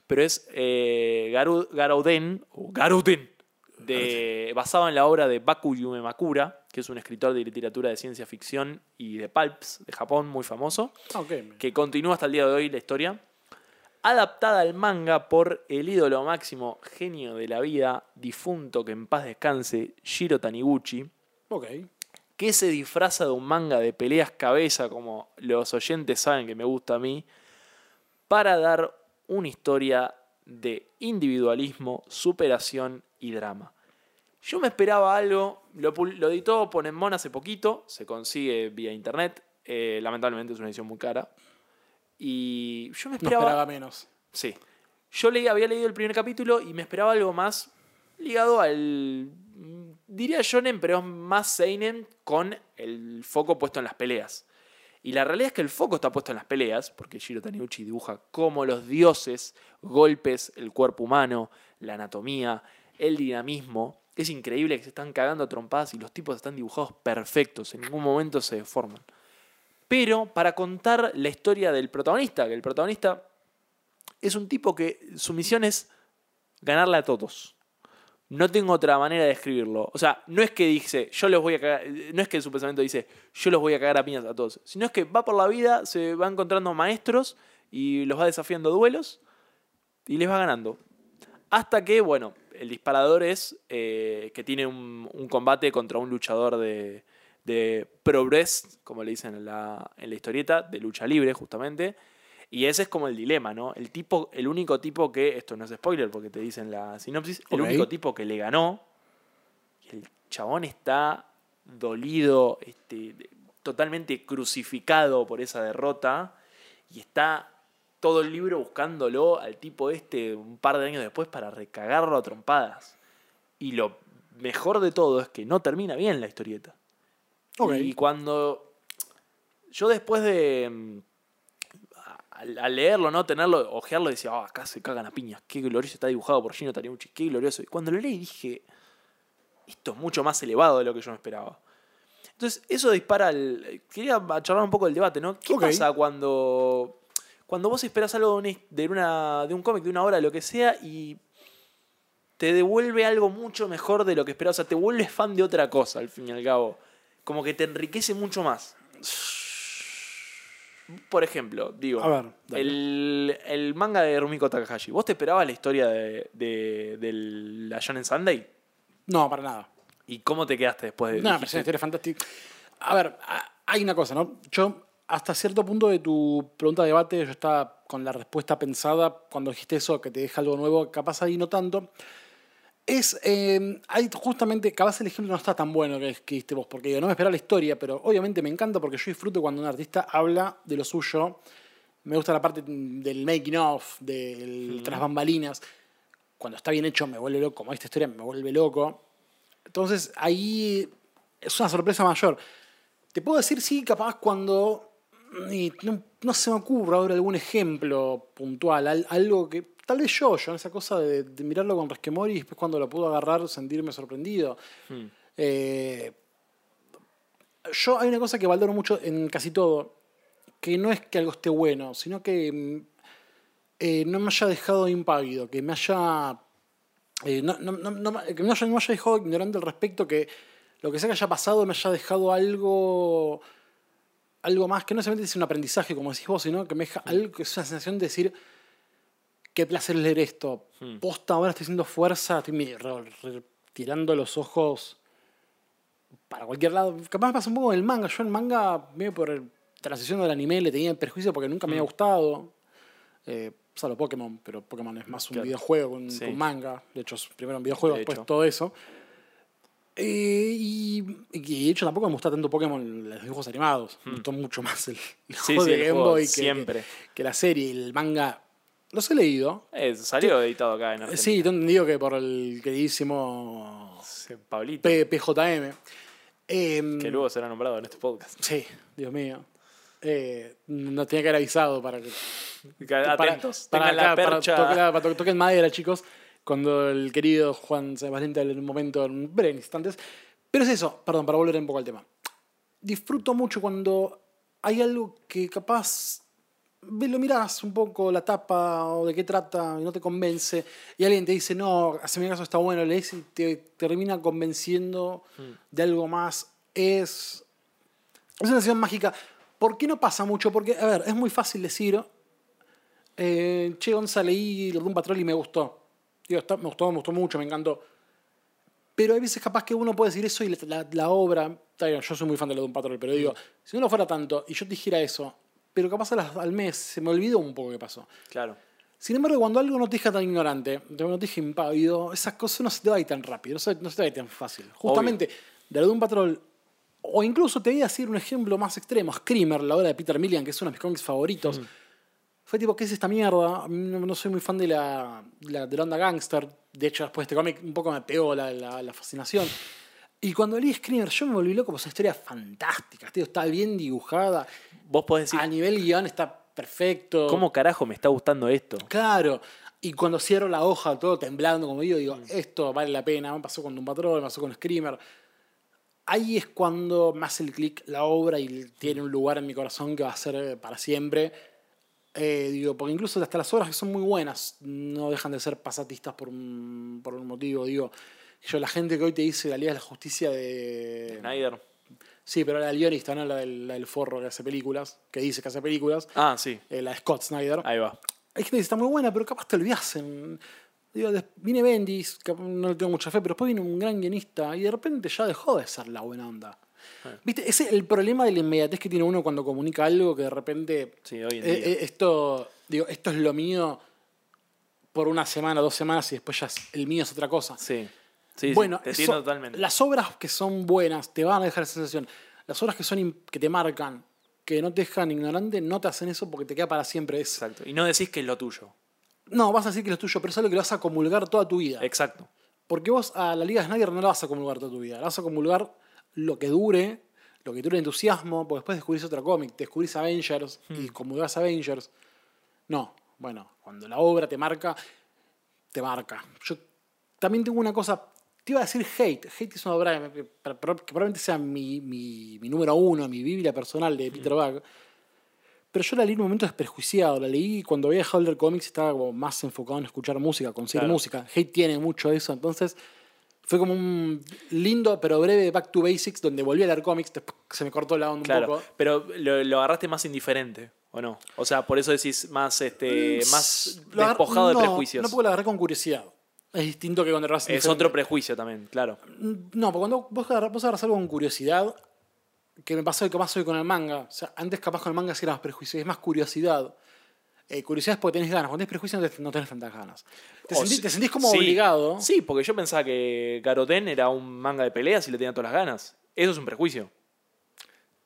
Pero es eh, Garu- Garauden, o Garuden, de, basado en la obra de Baku Yumemakura, que es un escritor de literatura de ciencia ficción y de pulps de Japón muy famoso Ah, que continúa hasta el día de hoy la historia. Adaptada al manga por el ídolo máximo, genio de la vida, difunto que en paz descanse, Shiro Taniguchi, Ok. Que se disfraza de un manga de peleas cabeza, como los oyentes saben que me gusta a mí, para dar una historia de individualismo, superación y drama. Yo me esperaba algo, lo, lo editó Ponemon hace poquito, se consigue vía internet, eh, lamentablemente es una edición muy cara. Y yo me No esperaba... esperaba menos. Sí. Yo leí, había leído el primer capítulo y me esperaba algo más ligado al. Diría shonen, pero es más seinen con el foco puesto en las peleas. Y la realidad es que el foco está puesto en las peleas, porque Shiro Taniguchi dibuja como los dioses, golpes, el cuerpo humano, la anatomía, el dinamismo. Es increíble que se están cagando a trompadas y los tipos están dibujados perfectos, en ningún momento se deforman. Pero para contar la historia del protagonista, que el protagonista es un tipo que su misión es ganarle a todos. No tengo otra manera de describirlo. O sea, no es que dice, yo los voy a cagar, no es que su pensamiento dice, yo los voy a cagar a piñas a todos, sino es que va por la vida, se va encontrando maestros y los va desafiando duelos y les va ganando. Hasta que, bueno, el disparador es eh, que tiene un, combate contra un luchador de, de progress, como le dicen en la, en la historieta, de lucha libre, justamente. Y ese es como el dilema, ¿no? El tipo, el único tipo que, esto no es spoiler porque te dicen la sinopsis, el único tipo que le ganó, el chabón está dolido, este, totalmente crucificado por esa derrota, y está todo el libro buscándolo al tipo este un par de años después para recagarlo a trompadas. Y lo mejor de todo es que no termina bien la historieta. Y cuando yo después de mm, al, al leerlo, ¿no? Tenerlo, ojearlo, decía, ah, acá se cagan a piñas, qué glorioso está dibujado por Gino Taniguchi, qué glorioso. Y cuando lo leí dije, esto es mucho más elevado de lo que yo me esperaba. Entonces, eso dispara el. Quería charlar un poco del debate, ¿no? ¿Qué Ok. pasa cuando. Cuando vos esperás algo de, una, de, de un cómic, de una obra, lo que sea, y te devuelve algo mucho mejor de lo que esperabas. O sea, te vuelves fan de otra cosa, al fin y al cabo. Como que te enriquece mucho más. Por ejemplo, digo, A ver, dale. el, el manga de Rumiko Takahashi. ¿Vos te esperabas la historia de, de, de la Shonen Sunday? No, para nada. ¿Y cómo te quedaste después de No, dijiste- parece una historia fantástica. A ver, hay una cosa, ¿no? Yo, hasta cierto punto de tu pregunta de debate, yo estaba con la respuesta pensada cuando dijiste eso, que te deja algo nuevo, capaz ahí no tanto. Es, eh, hay justamente, capaz el ejemplo no está tan bueno que, que diste vos, porque digo, no me esperaba la historia, pero obviamente me encanta porque yo disfruto cuando un artista habla de lo suyo. Me gusta la parte del making of, del tras bambalinas. cuando está bien hecho me vuelve loco, como esta historia me vuelve loco. Entonces ahí es una sorpresa mayor. Te puedo decir, sí, capaz cuando. y no, no se me ocurre ahora algún ejemplo puntual, al- algo que. Tal vez yo, yo, esa cosa de, de mirarlo con resquemor y después cuando lo puedo agarrar sentirme sorprendido. Hmm. Eh, yo hay una cosa que valoro mucho en casi todo, que no es que algo esté bueno, sino que mm, eh, no me haya dejado impávido, que me haya eh, no, no, no, no, que no me haya dejado ignorante al respecto, que lo que sea que haya pasado me haya dejado algo algo más, que no solamente es un aprendizaje, como decís vos, sino que me deja algo que es una sensación de decir qué placer leer esto. Posta, ahora estoy haciendo fuerza, estoy tirando los ojos para cualquier lado. Capaz me pasa un poco con el manga. Yo el manga, medio por el- transición del anime, le tenía perjuicio porque nunca me había gustado. Eh, salvo Pokémon, pero Pokémon es más un Claro. videojuego con, Sí. con manga. De hecho, primero un videojuego, De después hecho. todo eso. Eh, y, y de hecho tampoco me gusta tanto Pokémon los dibujos animados. Me gustó mucho más el, el Hmm. Juego sí, de el Game Boy que, siempre. que, que la serie el manga. Los he leído. Eh, salió editado acá en Argentina. Sí, entendido que por el queridísimo Sí, Pablito. P- PJM. Em, que luego será nombrado en este podcast. Sí, Dios mío. Eh, nos tenía que haber avisado para que. Atentos. para, para, la para toquen madera, chicos. Cuando el querido Juan se valiente en un momento, en breves instantes. Pero es eso, perdón, para volver un poco al tema. Disfruto mucho cuando hay algo que capaz lo mirás un poco la tapa o de qué trata y no te convence y alguien te dice no, hace mi caso está bueno, lees y te termina convenciendo de algo más. Es, es una sensación mágica. ¿Por qué no pasa mucho? Porque, a ver, es muy fácil decir, eh, che, Gonza, leí Doom Patrol y me gustó. Digo, está- me gustó, me gustó mucho, me encantó. Pero hay veces capaz que uno puede decir eso y la, la- la obra, yo soy muy fan de Doom Patrol, pero digo, si no lo fuera tanto y yo te dijera eso, pero capaz al mes se me olvidó un poco qué pasó. Claro. Sin embargo, cuando algo no te deja tan ignorante, no te deja impávido, esas cosas no se te va a ir tan rápido, no se, no se te va a ir tan fácil. Justamente, de la Doom Patrol, o incluso te voy a decir un ejemplo más extremo, Screamer, la obra de Peter Millian, que es uno de mis cómics favoritos. Fue tipo, ¿qué es esta mierda? No, no soy muy fan de la, la, de la onda gangster. De hecho, después de este cómic un poco me pegó la, la- la fascinación. Y cuando leí Screamer, yo me volví loco por esa historia fantástica. Tío, está bien dibujada. Vos podés decir, A nivel guion está perfecto. ¿cómo carajo me está gustando esto? Claro. Y cuando cierro la hoja, todo temblando, como digo, digo, esto vale la pena. Me pasó con un patrón, me pasó con Screamer. Ahí es cuando me hace el clic la obra y tiene un lugar en mi corazón que va a ser eh, para siempre. Eh, digo, porque incluso hasta las obras que son muy buenas no dejan de ser pasatistas por un, por un motivo. Digo, yo, la gente que hoy te dice la Liga de la Justicia de. Snyder. Sí, pero la del guionista, no la del, la del forro que hace películas, que dice que hace películas, Ah, sí. eh, la de Scott Snyder. Ahí va. Hay gente que dice, está muy buena, pero capaz te olvidás. En... Digo, viene Bendis, que no le tengo mucha fe, pero después viene un gran guionista y de repente ya dejó de ser la buena onda. Ah. ¿Viste? Ese es el problema de la inmediatez que tiene uno cuando comunica algo que de repente. Sí, hoy en eh, día. eh, esto, digo, esto es lo mío por una semana, dos semanas y después ya el mío es otra cosa. Sí. Sí, sí, bueno, te entiendo eso- totalmente. las obras que son buenas te van a dejar esa sensación. Las obras que, son que te marcan, que no te dejan ignorante, no te hacen eso porque te queda para siempre. Es, Exacto. Y no decís que es lo tuyo. no, vas a decir que es tuyo, pero es algo que lo vas a comulgar toda tu vida. Exacto. Porque vos a la Liga de Snyder no la vas a comulgar toda tu vida. La vas a comulgar lo que dure, lo que dure el entusiasmo, porque después descubrís otro cómic, descubrís Avengers y comulgás Avengers. No, bueno, cuando la obra te marca, te marca. Yo también tengo una cosa, te iba a decir Hate. Hate es una obra que, que probablemente sea mi, mi- mi número uno, mi biblia personal de Peter Buck. Pero yo la leí en un momento desprejuiciado. La leí cuando había dejado de leer cómics estaba como más enfocado en escuchar música, conseguir Claro. música. Hate tiene mucho de eso. Entonces fue como un lindo pero breve Back to Basics donde volví a leer cómics. Se me cortó la onda un poco. Pero lo, lo agarraste más indiferente, ¿o no? O sea, por eso decís más, este, más Lo agar- despojado de prejuicios. No porque lo agarré con curiosidad. Es distinto que cuando agarras es otro prejuicio también, claro. No, porque cuando vos agarras, vos algo con curiosidad, que me pasó capaz hoy con el manga. O sea, antes capaz con el manga sí era más prejuicio, es más curiosidad. Eh, curiosidad es porque tenés ganas. Cuando tenés prejuicio no, te- no tenés tantas ganas. Te, sentís, sí- te sentís como sí. obligado. Sí, porque yo pensaba que Garoten era un manga de peleas y le tenía todas las ganas. Eso es un prejuicio.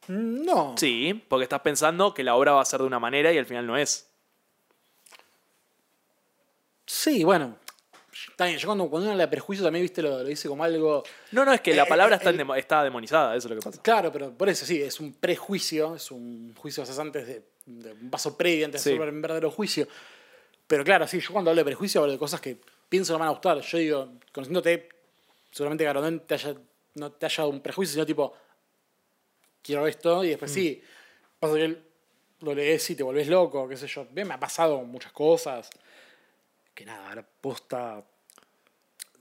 No. Sí, porque estás pensando que la obra va a ser de una manera y al final no es. Sí, bueno. También, yo cuando, cuando uno habla de prejuicio también, viste, lo, lo dice como algo. No, no, es que la Eh, palabra eh, está, el- está demonizada, eso es lo que pasa. Claro, pero por eso sí, es un prejuicio, es un juicio cesante de, de un paso previo antes Sí. de hacer un verdadero juicio. Pero claro, sí, yo cuando hablo de prejuicio hablo de cosas que pienso que no me van a gustar. Yo digo, conociéndote, seguramente Garondén te haya, no te haya dado un prejuicio, sino tipo, quiero esto, y después Mm. sí, pasa que lo lees y te volvés loco, qué sé yo. Bien, me ha pasado muchas cosas. Que nada, ahora posta.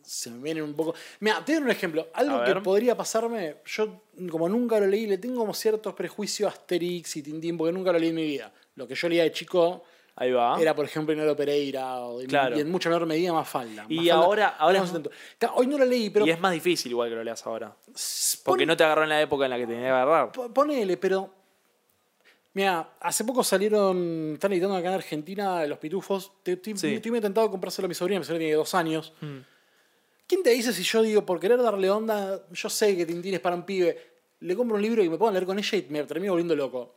Se me vienen un poco. Mira, te doy un ejemplo. Algo que podría pasarme, yo como nunca lo leí, le tengo como ciertos prejuicios a Asterix y Tintín, porque nunca lo leí en mi vida. Lo que yo leía de chico Ahí va. era, por ejemplo, Inoro Pereira, o en- Claro. y en mucha menor medida Mafalda. Y Mafalda, ahora- ahora no es- Hoy no lo leí, pero. y es más difícil igual que lo leas ahora. Porque pon- no te agarró en la época en la que tenía que agarrar. po- Ponele, pero. Mira, hace poco salieron. Están editando acá en Argentina Los Pitufos. Te- Estoy, Sí. estoy medio tentado de comprárselo a mi sobrina. Mi sobrina tiene dos años. Mm. ¿Quién te dice si yo digo, por querer darle onda, yo sé que Tintín es para un pibe, le compro un libro y me puedo leer con ella y me termino volviendo loco?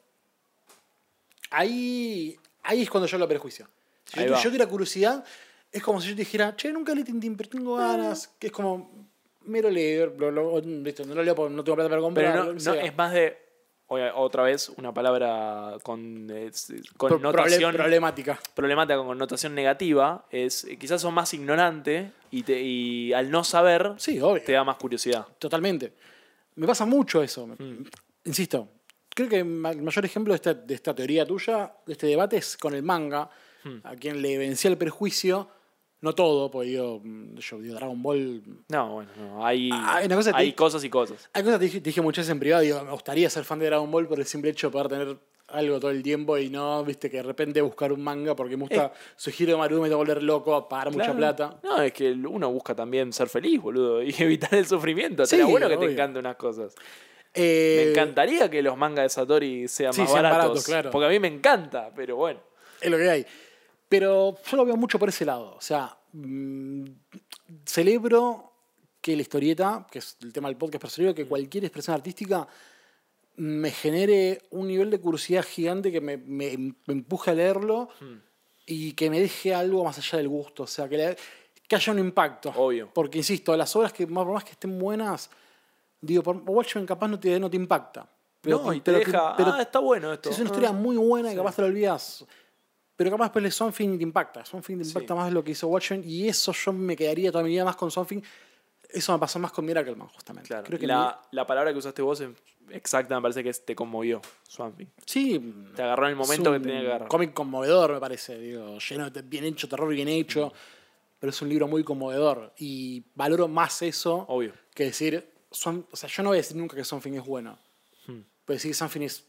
Ahí, ahí es cuando yo lo prejuicio. Si yo, yo tuviera curiosidad, es como si yo te dijera, che, nunca leí Tintín, pero tengo ganas. Que es como, mero leer, lo- lo- ¿viste? no lo leo porque no tengo plata para comprar. Pero no, no, es más de. Otra vez, una palabra con eh, connotación. prole- problemática. problemática con connotación negativa es eh, quizás son más ignorante y, te- y al no saber Sí, obvio. te da más curiosidad. Totalmente. Me pasa mucho eso. Mm. Insisto, creo que el mayor ejemplo de esta, de esta teoría tuya, de este debate, es con el manga, Mm. a quien le vencía el perjuicio, no todo, porque digo, mm, yo digo Dragon Ball. No, bueno, no, hay, Ah, cosa hay te- cosas y cosas. Hay cosas que dije, muchas veces en privado, digo, me gustaría ser fan de Dragon Ball por el simple hecho de poder tener algo todo el tiempo y no, viste, que de repente buscar un manga porque me gusta su giro de Maru me tengo que volver loco, pagar mucha plata. No, es que uno busca también ser feliz, boludo, y evitar el sufrimiento. Sí, bueno que te encanten unas cosas. Eh, Me encantaría que los mangas de Satori sean Sí, más sean baratos. baratos, claro. Porque a mí me encanta, pero bueno. Es lo que hay. Pero yo lo veo mucho por ese lado. O sea, mm, celebro que la historieta, que es el tema del podcast, pero celebro Mm. que cualquier expresión artística me genere un nivel de curiosidad gigante que me, me- me empuje a leerlo Mm. y que me deje algo más allá del gusto. O sea, que, le- que haya un impacto. Obvio. Porque, insisto, las obras que, más- por más que estén buenas, digo, por Watchmen capaz no te, no te impacta. no, y te deja, pero- ah, está bueno esto. es una Ah. historia muy buena y capaz te la olvidas. Pero capaz de Something te impacta. Something te impacta Sí. más de lo que hizo Watchmen. Y eso yo me quedaría toda mi vida más con Something. Eso me pasó más con Miracleman, justamente. Claro, Creo que la, la palabra que usaste vos es exacta, me parece que es te conmovió, Swamp Thing. me- sí. Te agarró en el momento que tenía que agarrar. cómic conmovedor, me parece. Digo, lleno de bien hecho, terror bien hecho. Pero es un libro muy conmovedor. Y valoro más eso Obvio. que decir. Swamp- o sea, yo no voy a decir nunca que Something es bueno. Hmm. Puedo decir que Something es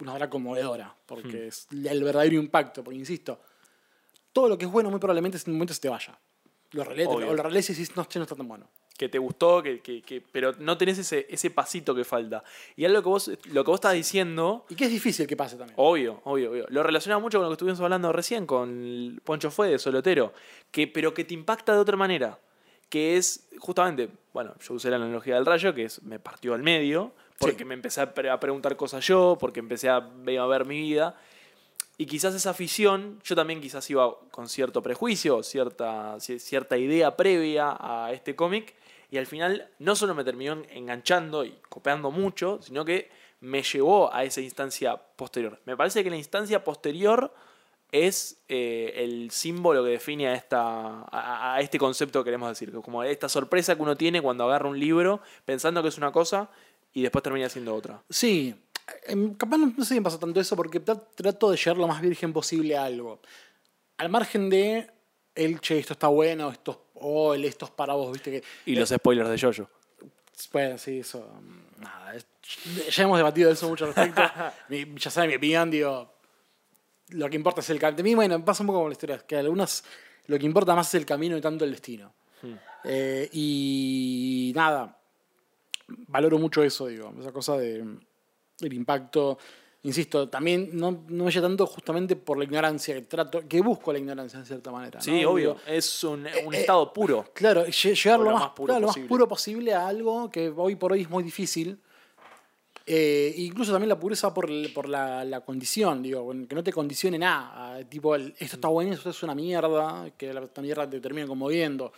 una obra conmovedora. Porque Hmm. es el verdadero impacto. Porque insisto, todo lo que es bueno muy probablemente en un momento se te vaya. Lo relees, o lo relees y dices, no, che, no está tan bueno. Que te gustó, que, que- que- pero no tenés ese, ese pasito que falta. Y algo que vos, lo que vos estás diciendo, Y que es difícil que pase también. obvio, obvio, obvio. Lo relaciona mucho con lo que estuvimos hablando recién, con Poncho Fue de Solotero. Que, pero que te impacta de otra manera. Que es, justamente, bueno, yo usé la analogía del rayo, que es, me partió al medio, porque Sí. me empecé a, pre- a preguntar cosas yo, porque empecé a, a ver mi vida. Y quizás esa afición, yo también quizás iba con cierto prejuicio, cierta, ci- cierta idea previa a este cómic, y al final no solo me terminó en- enganchando y copiando mucho, sino que me llevó a esa instancia posterior. Me parece que la instancia posterior es eh, el símbolo que define a, esta, a, a este concepto que queremos decir, como esta sorpresa que uno tiene cuando agarra un libro pensando que es una cosa y después termina siendo otra. Sí, em, capaz no, no sé si me pasa tanto eso porque tra- trato de llegar lo más virgen posible a algo. Al margen de el che, esto está bueno, esto, o el esto es para vos, viste que. Y los spoilers de Jojo. Bueno, sí, eso. Nada, es- ya hemos debatido de eso mucho al respecto. Mi- ya saben mi opinión, digo. Lo que importa es el camino. A mí, bueno, pasa un poco con la historia, que algunas lo que importa más es el camino y tanto el destino. Eh, y nada, valoro mucho eso, digo, esa cosa de, del impacto. Insisto, también no, no me llega tanto justamente por la ignorancia, que trato, que busco la ignorancia en cierta manera. Sí, ¿no? obvio. Digo, es un, un eh, estado puro. Claro, lle- llegar lo, más, más puro claro, lo más posible. puro posible a algo que hoy por hoy es muy difícil. Eh, incluso también la pureza por, por la, la condición, digo, que no te condicione nada. Tipo, el- esto está bueno, esto es una mierda, que la, esta mierda te termine conmoviendo.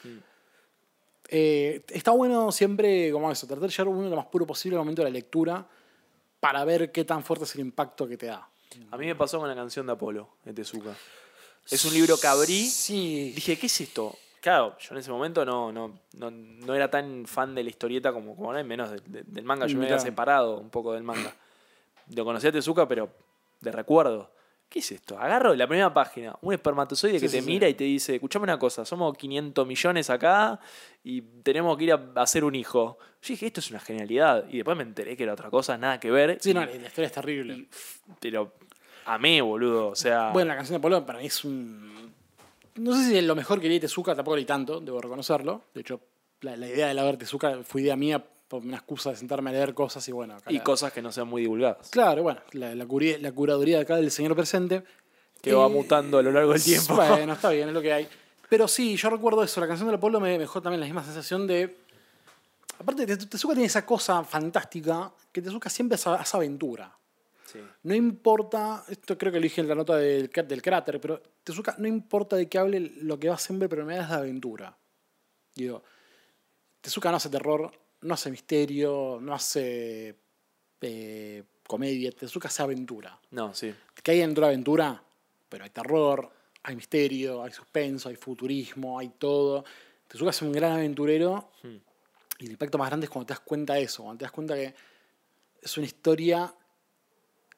Eh, está bueno siempre, como eso, tratar de llevar uno lo más puro posible al momento de la lectura para ver qué tan fuerte es el impacto que te da. A mí me pasó con la canción de Apolo, de Tezuka. Es un libro que abrí. Sí. Dije, ¿qué es esto? Claro, yo en ese momento no, no, no, no era tan fan de la historieta como, como ahora, menos de- de- del manga. Yo me había separado un poco del manga. Lo conocía a Tezuka, pero de recuerdo. ¿Qué es esto? Agarro la primera página, un espermatozoide Sí, que te sí. mira y te dice, escuchame una cosa, somos 500 millones acá y tenemos que ir a hacer un hijo. Yo dije, esto es una genialidad. Y después me enteré que era otra cosa, nada que ver. Sí, no, y- la la historia es terrible. pero amé, boludo. O sea, Bueno, la canción de Apolo para mí es un. No sé si es lo mejor que leí Tezuka, tampoco leí tanto, debo reconocerlo. De hecho, la, la idea de leer Tezuka fue idea mía una excusa de sentarme a leer cosas y bueno. acá y la- cosas que no sean muy divulgadas. Claro, bueno, la, la, curi- la curaduría acá del señor presente. Que va Eh, mutando a lo largo del tiempo. Bueno, está bien, es lo que hay. Pero sí, yo recuerdo eso. La canción del Apolo me dejó también la misma sensación de. Aparte, Te- Tezuka tiene esa cosa fantástica que Tezuka siempre hace, aventura. Sí. No importa, esto creo que lo dije en la nota del, del cráter, pero Tezuka no importa de qué hable lo que va siempre, pero me das de aventura. Digo, Tezuka no hace terror, no hace misterio, no hace eh, comedia, Tezuka hace aventura. No, sí. ¿Qué hay dentro de aventura? Pero hay terror, hay misterio, hay suspenso, hay futurismo, hay todo. Tezuka es un gran aventurero Hmm. y el impacto más grande es cuando te das cuenta de eso, cuando te das cuenta que es una historia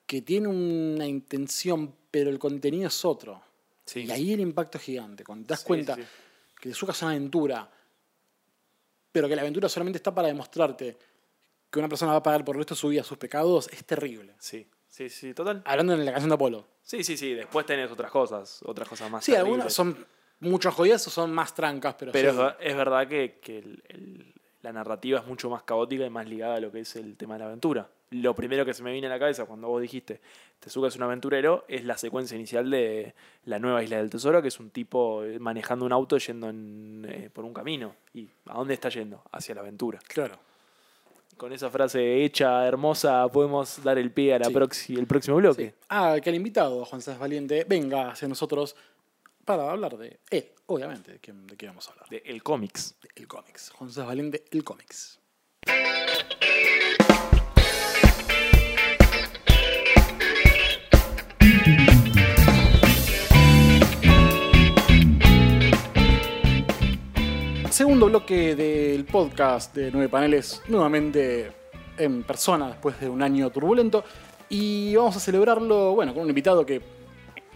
que tiene una intención, pero el contenido es otro. Sí. Y ahí el impacto es gigante. Cuando te das Sí, cuenta sí. que Tezuka es una aventura, pero que la aventura solamente está para demostrarte que una persona va a pagar por el resto de su vida sus pecados, es terrible. Sí, sí, sí, total. Hablando en la canción de Apolo. Sí, sí, sí. Después tenés otras cosas, otras cosas más. Sí, terribles. algunas son muchas joyas o son más trancas, pero, Pero sí. es ver- es verdad que, que el- el- la narrativa es mucho más caótica y más ligada a lo que es el tema de la aventura. Lo primero que se me viene a la cabeza cuando vos dijiste Tezuka es un aventurero es la secuencia inicial de La Nueva Isla del Tesoro, que es un tipo eh, manejando un auto yendo en, eh, por un camino. ¿Y a dónde está yendo? Hacia la aventura. Claro. Con esa frase hecha, hermosa, podemos dar el pie a la Sí. proxi- el próximo bloque. Sí. Ah, que el invitado, Juan Sáenz Valiente, venga hacia nosotros para hablar de él, obviamente, de qué, de qué vamos a hablar. De el cómics. De el cómics. Juan Sáenz Valiente, el cómics. Segundo bloque del podcast de Nueve Paneles, nuevamente en persona después de un año turbulento. Y vamos a celebrarlo, bueno, con un invitado que.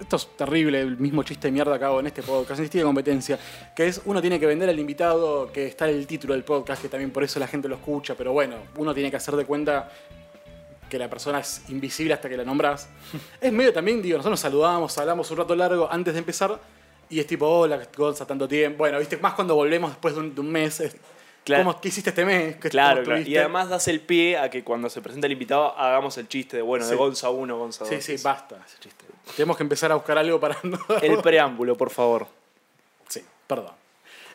Esto es terrible, el mismo chiste de mierda que hago en este podcast, en de competencia, que es uno tiene que vender al invitado que está en el título del podcast, que también por eso la gente lo escucha, pero bueno, uno tiene que hacer de cuenta que la persona es invisible hasta que la nombras. es medio también, digo, nosotros nos saludamos, hablamos un rato largo antes de empezar, y es tipo, hola, Gonza, tanto tiempo. Bueno, viste, más cuando volvemos después de un, de un mes. es, Claro. ¿cómo- ¿Qué hiciste este mes? ¿Qué- Claro. Y además das el pie a que cuando se presenta el invitado hagamos el chiste de, bueno, de. Gonza 1, Gonza 2. Sí, sí, basta ese chiste. Tenemos que empezar a buscar algo para no... El preámbulo, por favor. Sí, perdón.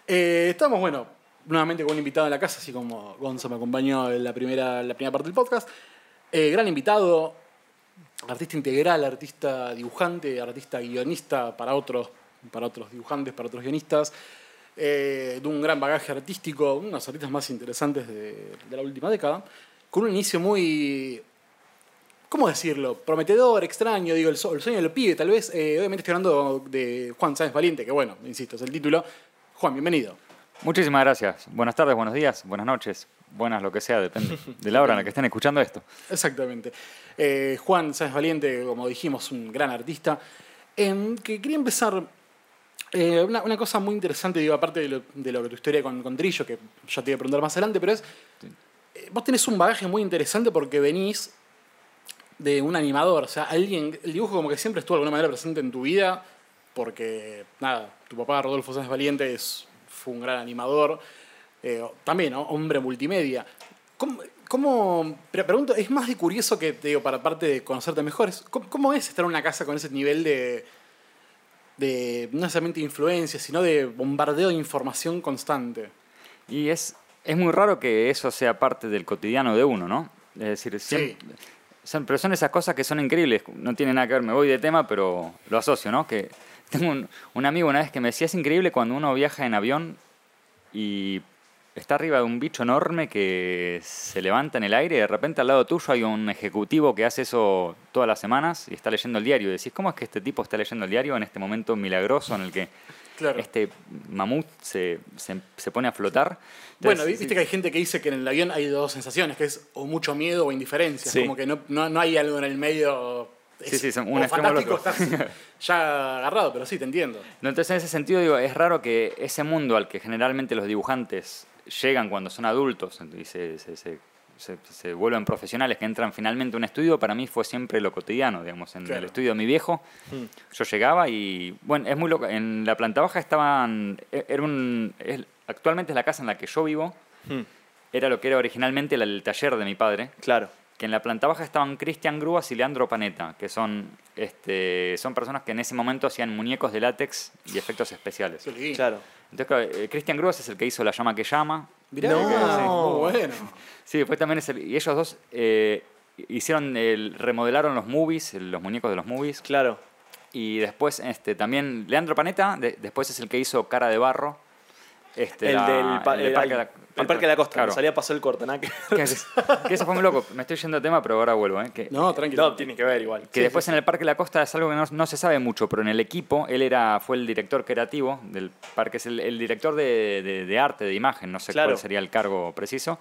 Eh, estamos, bueno, nuevamente con un invitado en la casa, así como Gonzo me acompañó en la primera, la primera parte del podcast. Eh, gran invitado, artista integral, artista dibujante, artista guionista para otros, para otros dibujantes, para otros guionistas, eh, de un gran bagaje artístico, uno de los artistas más interesantes de, de la última década, con un inicio muy ¿Cómo decirlo? Prometedor, extraño, digo, el, sueño del pibe, tal vez. eh, obviamente estoy hablando de Juan Sáenz Valiente, que bueno, insisto, es el título. Juan, bienvenido. Muchísimas gracias. Buenas tardes, buenos días, buenas noches, buenas lo que sea, depende de la hora en la que estén escuchando esto. Exactamente. Eh, Juan Sáenz Valiente, como dijimos, un gran artista. Em, que quería empezar. Eh, una, una cosa muy interesante, digo, aparte de lo, de lo que tu historia con, con Trillo, que ya te voy a preguntar más adelante, pero es. eh, vos tenés un bagaje muy interesante porque venís de un animador. O sea, alguien. El dibujo, como que siempre estuvo de alguna manera presente en tu vida, porque, nada, tu papá, Rodolfo Sáenz Valiente, es, fue un gran animador. Eh, también, ¿no? hombre multimedia. ¿Cómo, cómo- pre- pregunto, es más de curioso que, te digo, para parte de conocerte mejor, ¿cómo, cómo es estar en una casa con ese nivel de, de no solamente influencia, sino de bombardeo de información constante? Y es, es muy raro que eso sea parte del cotidiano de uno, ¿no? Es decir, siempre, son, pero son esas cosas que son increíbles. No tiene nada que ver, me voy de tema, pero lo asocio, ¿no? Que tengo un, un amigo una vez que me decía, es increíble cuando uno viaja en avión y está arriba de un bicho enorme que se levanta en el aire y de repente al lado tuyo hay un ejecutivo que hace eso todas las semanas y está leyendo el diario. Y decís, ¿cómo es que este tipo está leyendo el diario en este momento milagroso en el que Claro. este mamut se, se, se pone a flotar? Bueno, viste que hay gente que dice que en el avión hay dos sensaciones, que es o mucho miedo o indiferencia. Sí. Como que no, no, no hay algo en el medio. Sí, sí, son un fantástico, estás ya agarrado, pero sí, te entiendo. No, entonces, en ese sentido, digo, es raro que ese mundo al que generalmente los dibujantes llegan cuando son adultos y se, se- se- se- se vuelven profesionales, que entran finalmente a un estudio, para mí fue siempre lo cotidiano, digamos, en Claro. el estudio de mi viejo. Yo llegaba y, bueno, es muy loco. En la planta baja estaban, e- era un, es- actualmente es la casa en la que yo vivo, Hmm, era lo que era originalmente el, el taller de mi padre Claro. Que en la planta baja estaban Cristian Grúas y Leandro Panetta, que son, este, son personas que en ese momento hacían muñecos de látex y efectos especiales. Claro. Entonces, claro, eh, Cristian Grúas es el que hizo La llama que llama. Mirá, No. muy bueno. Sí, después también es el, y ellos dos eh, hicieron el, remodelaron los movies, los muñecos de los movies. Claro. Y después este, también Leandro Panetta, de- después es el que hizo Cara de Barro. Este, el la- del el el- Parque de la- el Parque de la Costa. Claro. Salía pasó el corte, ¿no? Que- Que, es- que eso fue muy loco. Me estoy yendo de tema, pero ahora vuelvo. ¿eh? Que, No, tranquilo. No, tiene que ver igual. Que después en el Parque La Costa es algo que no, no se sabe mucho, pero en el equipo él era, fue el director creativo del parque, es el, el director de, de- de arte, de imagen, no sé Claro. cuál sería el cargo preciso.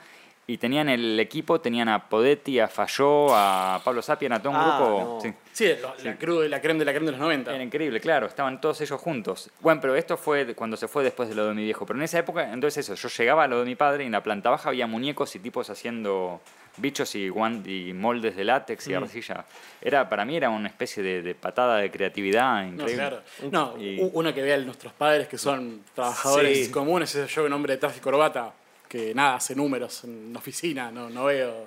Y tenían el equipo, tenían a Podetti, a Falló, a Pablo Sapien, a todo un Ah, grupo. no. sí. Sí, lo- la, cru, la creme de la creme de los 90. Era increíble, claro, estaban todos ellos juntos. Bueno, pero esto fue cuando se fue después de lo de mi viejo. Pero en esa época, entonces eso, yo llegaba a lo de mi padre y en la planta baja había muñecos y tipos haciendo bichos y, y moldes de látex Mm. y arcilla. Era, para mí era una especie de, de patada de creatividad No, increíble. claro. No, Y- uno que vea a nuestros padres que son trabajadores Sí. comunes, ese yo un hombre de traje y corbata, que nada, hace números en oficina, no, no veo.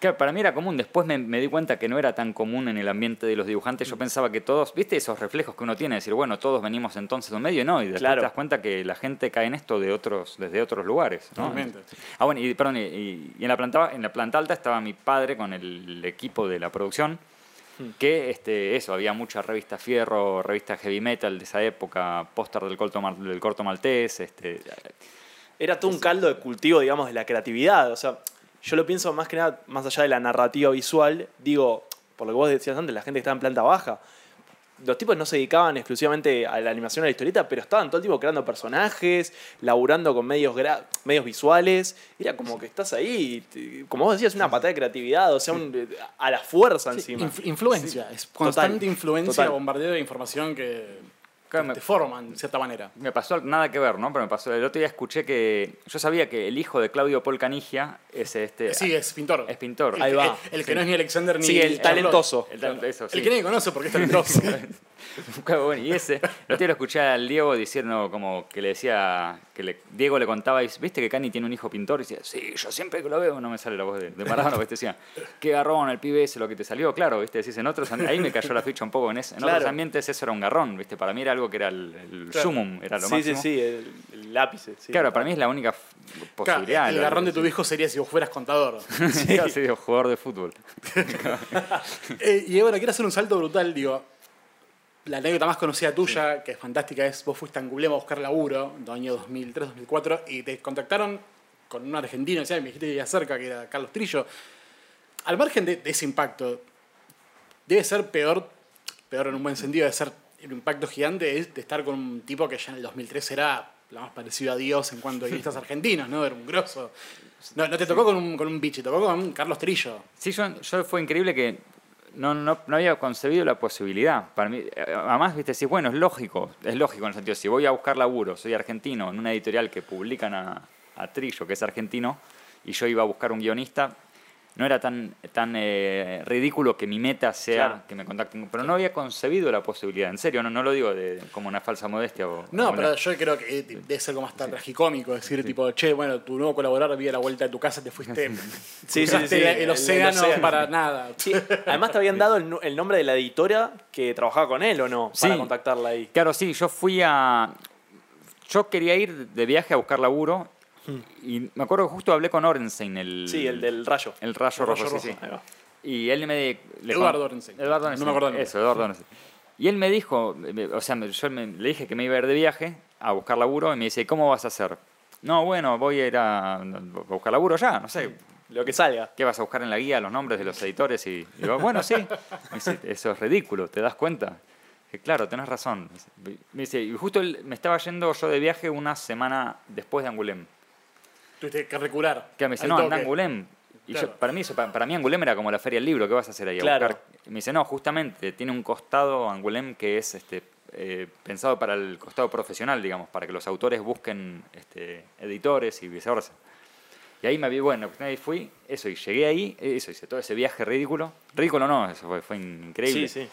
Claro, para mí era común. Después me, me di cuenta que no era tan común en el ambiente de los dibujantes. Yo Mm. pensaba que todos, ¿viste esos reflejos que uno tiene? Decir, bueno, todos venimos entonces de un medio, no. Y después Claro. te das cuenta que la gente cae en esto de otros, desde otros lugares. ¿no? Totalmente. Ah, bueno, y, perdón, y, en, la planta, en la planta alta estaba mi padre con el equipo de la producción. Hmm. Que este, eso, había mucha revista Fierro, revista Heavy Metal de esa época, póster del corto, del corto maltés. Este, Era todo un caldo de cultivo, digamos, de la creatividad. O sea, yo lo pienso más que nada, más allá de la narrativa visual, digo, por lo que vos decías antes, la gente que estaba en planta baja. Los tipos no se dedicaban exclusivamente a la animación, a la historieta, pero estaban todo el tiempo creando personajes, laburando con medios, gra- medios visuales. Era como que estás ahí, y como vos decías, una patada de creatividad, o sea, un- a la fuerza Sí, encima. inf- influencia, es constante Total, influencia, total. bombardeo de información que, Claro, te forman de cierta manera. Me pasó nada que ver, ¿no? Pero me pasó. El otro día escuché que. Yo sabía que el hijo de Claudio Paul Canigia es este. Sí, es pintor. es pintor. El, Ahí va. El, que no es ni Alexander ni. Sí, el talentoso. El talento- eso, El que nadie conoce porque es talentoso. Bueno, y ese, el otro día lo escuché al Diego diciendo como que le decía, que le, Diego le contaba, y, viste que Cani tiene un hijo pintor, y decía, sí, yo siempre que lo veo, no me sale la voz de, de Maradona, viste, decía, qué garrón el pibe ese lo que te salió, claro, viste, decís, en otros, ahí me cayó la ficha un poco, en, ese, en otros Claro. ambientes eso era un garrón, viste, para mí era algo que era el, el Claro. sumum, era lo sí, sí, máximo. sí, el, el lápiz. Sí, Claro, para mí es la única Claro, posibilidad. el garrón de tu hijo sería si vos fueras contador. Sí, sí, jugador de fútbol. Eh, y ahora quiero hacer un salto brutal, digo. La anécdota más conocida tuya, que es fantástica, es vos fuiste a Angulema a buscar laburo, en el año 2003, 2004, y te contactaron con un argentino, sea, me dijiste que cerca, que era Carlos Trillo. Al margen de, de ese impacto, debe ser peor, peor en un buen sentido, de ser el impacto gigante es de estar con un tipo que ya en el 2003 era lo más parecido a Dios en cuanto a guionistas argentinos, ¿no? Era un grosso. No, no te tocó con un, con un bichi, te tocó con Carlos Trillo. Sí, yo, yo fue increíble que no, no, no había concebido la posibilidad. Para mí, eh, además, viste, sí, bueno, es lógico, es lógico en el sentido, si voy a buscar laburo, soy argentino, en una editorial que publican a, a Trillo, que es argentino, y yo iba a buscar un guionista, no era tan, tan eh, ridículo que mi meta sea Claro. que me contacten, pero no había concebido la posibilidad, en serio, no, no lo digo de, como una falsa modestia. O, No, pero yo creo que debe ser como hasta tragicómico decir, tipo, che, bueno, tu nuevo colaborador vi a la vuelta de tu casa, te fuiste. Sí, sí, sí, el, océano para nada. Sí, además te habían dado el, nombre de la editora que trabajaba con él o no, para Sí. contactarla ahí. Claro, sí, yo fui a. Yo quería ir de viaje a buscar laburo Y me acuerdo que justo hablé con Orenstein, el, Sí, el del rayo. el rayo El rojo, rayo sí, rojo, sí. Va. Y él me... le Eduardo Orenstein. Eduardo No Orenstein. me acuerdo. Eso, Eduardo Orenstein. Y él me dijo, o sea, yo me- le dije que me iba a ir de viaje a buscar laburo y me dice, ¿cómo vas a hacer? No, bueno, voy a ir a, a buscar laburo ya, no sé. Lo que salga. ¿Qué vas a buscar en la guía? Los nombres de los editores. Y digo, bueno, sí. Me dice, eso es ridículo, ¿te das cuenta? Dije, claro, tenés razón. Me dice, y justo él- me estaba yendo yo de viaje una semana después de Angulem. Tuviste que recular. Que me dice, no, anda toque. Angulem. Y yo- Claro. para, mí, eso, para, para mí Angulem era como la feria del libro, ¿qué vas a hacer ahí? A Claro. buscar? Y me dice, no, justamente, tiene un costado Angulem que es este, eh, pensado para el costado profesional, digamos, para que los autores busquen este, editores y viceversa. Y ahí me vi, bueno, ahí fui, eso, y llegué ahí, eso, hice todo ese viaje ridículo. Ridículo no, eso fue, fue increíble. Sí, sí.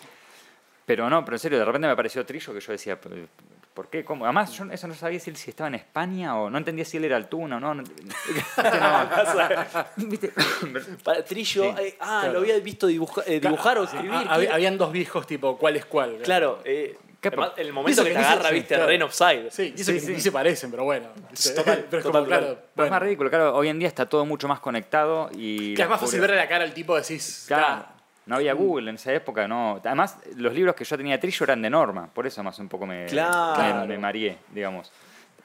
Pero no, pero en serio, de repente me apareció Trillo que yo decía, "Pero, ¿por qué? ¿Cómo? Además, yo eso no sabía si él si estaba en España o no entendía si él era Altuna o no. no, no, ¿viste? Para- Trillo, Sí, eh, ah, claro. lo había visto dibuja- eh, dibujar o escribir. Ah, ¿qué? había- habían dos viejos tipo, ¿cuál es cuál? Claro, eh, ¿Qué además, pro- el momento que que te dice- agarra, sí, viste, claro. re en offside. Sí, dice Sí, que sí. ni se parecen, pero bueno. Total, pero es total, como, total. claro. Es bueno. más ridículo, claro, hoy en día está todo mucho más conectado y... Que es más fácil verle la cara al tipo decís. Claro, "Ah, no había Google en esa época, no. Además, los libros que yo tenía Trillo eran de norma, por eso más un poco me, Claro. me, me mareé, digamos.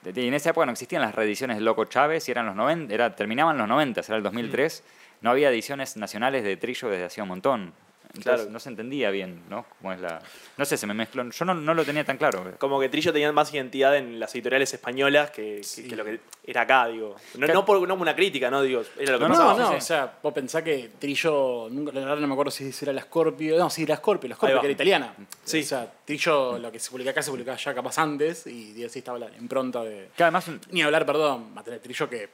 Y en esa época no existían las reediciones de Loco Chávez, y eran los 90, era, terminaban los 90, era el 2003. No había ediciones nacionales de Trillo desde hacía un montón. Entonces Claro. no se entendía bien, ¿no? Cómo es la... No sé, se me mezcló. Yo no, no lo tenía tan claro. Como que Trillo tenía más identidad en las editoriales españolas que, que- que lo que era acá, digo. No, Claro. no por no una crítica, no digo, era lo que No, No, pasaba. no, sí, o sea, vos pensás que Trillo, nunca, la verdad no me acuerdo si era la Scorpio, no, sí, la Scorpio, la Scorpio que era italiana. Sí. O sea, Trillo, lo que se publica acá se publicaba ya capaz antes y así estaba la impronta de... Que además, Ni hablar, perdón, material Trillo que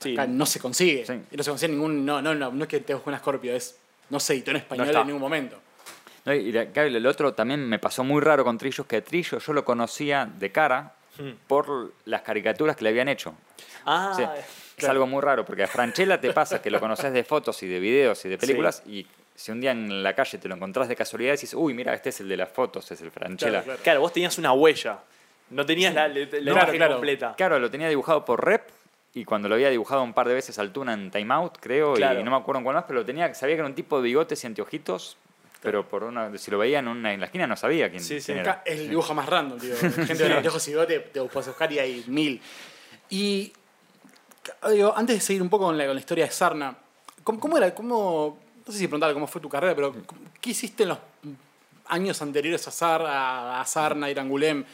Sí. acá no se consigue. Sí. Y no se consigue ningún, no, no, no, no es que te busque una Scorpio, es, no se editó en español en ningún momento. No, y el otro también me pasó muy raro con Trillo, es que Trillo yo lo conocía de cara Hmm. por las caricaturas que le habían hecho. Ah, es algo muy raro, porque a Franchella te pasa que lo conoces de fotos y de videos y de películas, y si un día en la calle te lo encontrás de casualidad, decís, uy, mira, este es el de las fotos, es el Franchella. Claro, claro. claro, vos tenías una huella. No tenías la, la- la Claro, imagen claro. completa. Claro, lo tenía dibujado por Rep, y cuando lo había dibujado un par de veces Altuna en Time Out, creo, Claro. y no me acuerdo en cuál más, pero lo tenía, sabía que era un tipo de bigotes y anteojitos, pero por una, si lo veía en, una, en la esquina no sabía quién, Sí, sí. quién era. Es el dibujo más random, tío. Gente de los ojos y bigote, te puedes buscar y hay mil. Y digo, antes de seguir un poco con la, con la historia de Sarna, ¿cómo, cómo era? ¿Cómo, no sé si preguntarle cómo fue tu carrera, pero ¿qué hiciste en los años anteriores a, Sar, a, a Sarna, a Irangulem?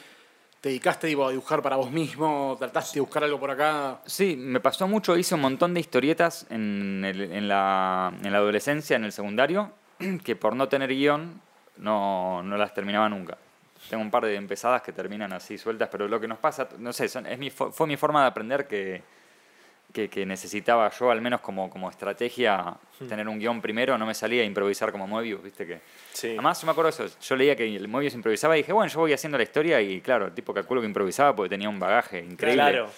¿Te dedicaste a dibujar para vos mismo? ¿Trataste de buscar algo por acá? Sí, me pasó mucho, hice un montón de historietas en, la, en la adolescencia, en el secundario, que por no tener guion no, no las terminaba nunca. Tengo un par de empezadas que terminan así sueltas, pero lo que nos pasa, no sé, es mi, fue mi forma de aprender que, que, que necesitaba yo, al menos como, como estrategia, tener un guion primero, no me salía a improvisar como Moebius, viste que... Sí. Además, yo me acuerdo de eso. Yo leía que el Moebius improvisaba y dije, bueno, yo voy haciendo la historia y claro, el tipo calculo que improvisaba porque tenía un bagaje increíble. Claro.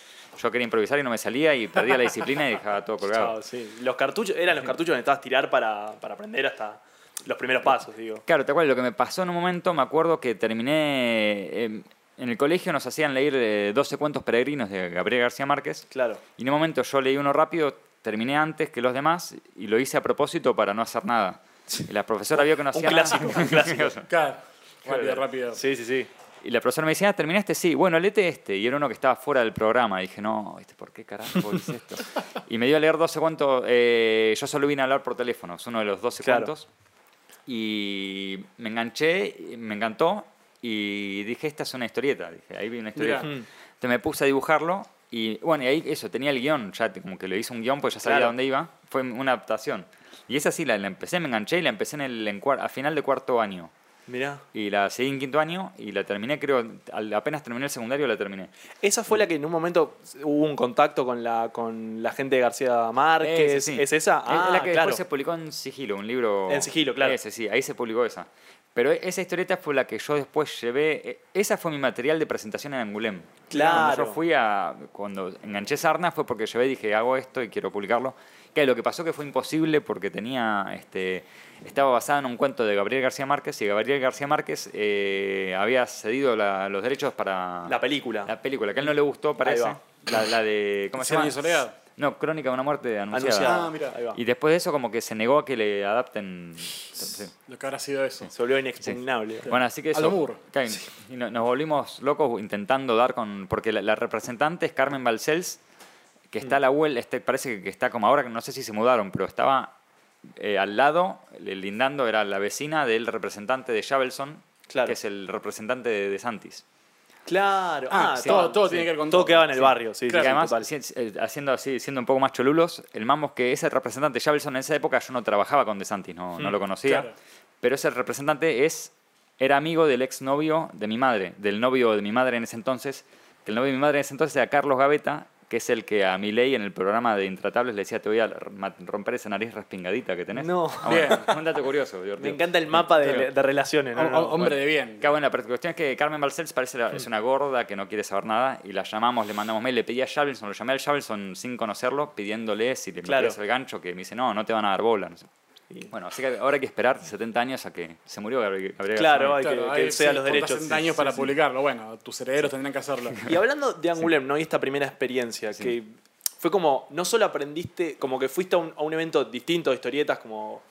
Yo quería improvisar y no me salía y perdía la disciplina y dejaba todo colgado. Sí. Los cartuchos, eran los cartuchos que necesitabas tirar para, para aprender hasta los primeros pasos, digo. Claro, te acuerdas, lo que me pasó en un momento, me acuerdo que terminé. eh, en el colegio nos hacían leer eh, 12 cuentos peregrinos de Gabriel García Márquez. Claro. Y en un momento yo leí uno rápido, terminé antes que los demás y lo hice a propósito para no hacer nada. Y la profesora vio que no Un hacía clásico, nada. un clásico. Claro. Rápido, rápido. Sí, sí, sí. Y la profesora me decía, ah, ¿terminaste? Sí. Bueno, léete este. Y era uno que estaba fuera del programa. Y dije, no, ¿viste por qué carajo hice esto? y me dio a leer 12 cuentos. eh, yo solo vine a hablar por teléfono. Es uno de los 12 Claro. cuentos. Y me enganché, me encantó. Y dije, esta es una historieta. Dije, ahí vi una historieta. Mirá. Entonces me puse a dibujarlo. Y bueno, y ahí eso, tenía el guion. Ya como que le hice un guion, pues ya sabía Claro. dónde iba. Fue una adaptación. Y esa sí, la, la empecé, me enganché y la empecé en el, en a final de cuarto año. Mirá. Y la seguí en quinto año y la terminé, creo, al- apenas terminé el secundario la terminé. Esa fue la que en un momento hubo un contacto con la, con la gente de García Márquez. Ese, sí. ¿Es esa? Es Ah, la que claro. después se publicó en Sigilo, un libro... En Sigilo, claro. Ese, sí, ahí se publicó esa. Pero e- esa historieta fue la que yo después llevé... e- Esa fue mi material de presentación en Angulem. Claro. Cuando yo fui a... Cuando enganché Sarna fue porque llevé y dije, hago esto y quiero publicarlo. Que lo que pasó que fue imposible porque tenía... este Estaba basada en un cuento de Gabriel García Márquez y Gabriel García Márquez eh, había cedido la- los derechos para... La película. La película, que a él no le gustó, parece. La, la de. ¿Cómo se llama? soledad. No, Crónica de una muerte anunciada. Anunciada. Ah, mira. Ahí va. Y después de eso, como que se negó a que le adapten. sí. Lo que habrá sido eso. Se volvió inexpugnable. Bueno, así que A eso. lo Moore. claro, y no- nos volvimos locos intentando dar con. Porque la, la representante es Carmen Balcells, que Mm. está a la vuelta, este, parece que, está como ahora, que no sé si se mudaron, pero estaba eh, al lado, lindando, era la vecina del representante de Shavelson, Claro. que es el representante de, de Santis. Claro. Ah, Ah, todo- sí. todo tiene que ver con Todo todo. quedaba en el Sí. barrio, sí, además, eh, haciendo así, siendo un poco más cholulos, el mambo es que ese representante Shavelson en esa época yo no trabajaba con De Santis, no, no Mm, lo conocía. claro. Pero ese representante es, era amigo del exnovio de mi madre, del novio de mi madre en ese entonces, que el novio de mi madre en ese entonces era Carlos Gaveta, que es el que a Milei en el programa de Intratables le decía, te voy a romper esa nariz respingadita que tenés. No. Ah, bueno, un dato curioso, divertido. Me encanta el mapa de, Claro. de relaciones. ¿no? Hom- No, hombre bueno. de bien. Claro, bueno, pero la cuestión es que Carmen Balcells parece la- es una gorda que no quiere saber nada y la llamamos, le mandamos mail, le pedí a Shavelson, lo llamé al Shavelson sin conocerlo, pidiéndole si le Claro. metías el gancho, que me dice, no, no te van a dar bola. No sé. Bueno, así que ahora hay que esperar 70 años a que se murió Gabriel. Claro, hay que- Claro, que ahí sea sí, los derechos, 60 sí, años sí, para sí. publicarlo. Bueno, tus herederos tendrán que hacerlo. Y hablando de Angulem, ¿no? Y esta primera experiencia, que fue como, no solo aprendiste, como que fuiste a un, a un evento distinto de historietas, como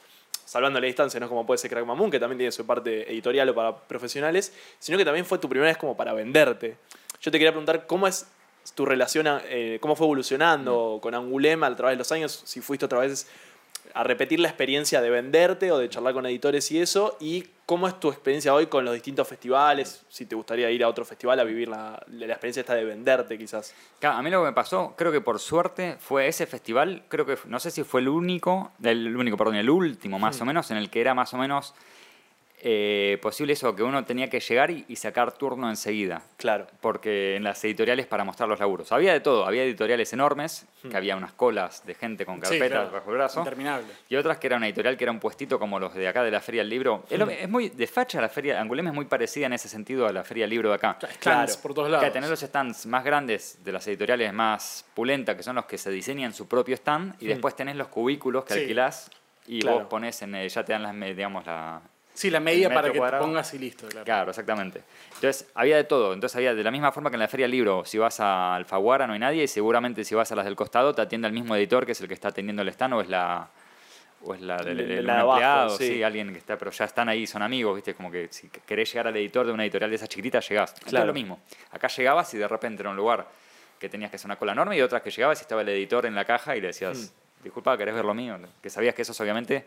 salvando la distancia, ¿no? Como puede ser Crack Mamoon, que también tiene su parte editorial o para profesionales, sino que también fue tu primera vez como para venderte. Yo te quería preguntar cómo es tu relación, a- eh, cómo fue evolucionando con Angulem a través de los años, si fuiste otra vez a repetir la experiencia de venderte o de charlar con editores y eso, y cómo es tu experiencia hoy con los distintos festivales, si te gustaría ir a otro festival a vivir la, la experiencia esta de venderte quizás. Claro, a mí lo que me pasó, creo que por suerte, fue ese festival, creo que, no sé si fue el único, el único, perdón, el último más o menos, en el que era más o menos eh, posible eso, que uno tenía que llegar y, y sacar turno enseguida. Claro. Porque en las editoriales para mostrar los laburos. Había de todo, había editoriales enormes, que había unas colas de gente con Sí, carpetas claro. bajo el brazo. Interminable. Y otras que era una editorial que era un puestito como los de acá de la Feria del Libro. Es, lo- es muy de facha la Feria, Angulem es muy parecida en ese sentido a la Feria del Libro de acá. Stands Claro. por todos Que lados. al tener los stands más grandes de las editoriales más pulentas, que son los que se diseñan su propio stand, y después tenés los cubículos que Sí. alquilás y Claro. vos pones en, ya te dan las, digamos, la, Sí, la medida para que cuadrado. te pongas y listo. Claro. Claro, exactamente. Entonces, había de todo. Entonces, había de la misma forma que en la Feria del Libro, si vas a Alfaguara no hay nadie, y seguramente si vas a las del costado te atiende el mismo editor, que es el que está atendiendo el stand, o es la. O es la, el, El- el- el un de abajo, empleado, sí. sí. alguien que está, pero ya están ahí, son amigos, ¿viste? Como que si querés llegar al editor de una editorial de esas chiquititas, llegás. Claro. es lo mismo. Acá llegabas y de repente era un lugar que tenías que hacer una cola enorme, y otras que llegabas y estaba el editor en la caja y le decías, Hmm. disculpa, ¿querés ver lo mío? Que sabías que esos obviamente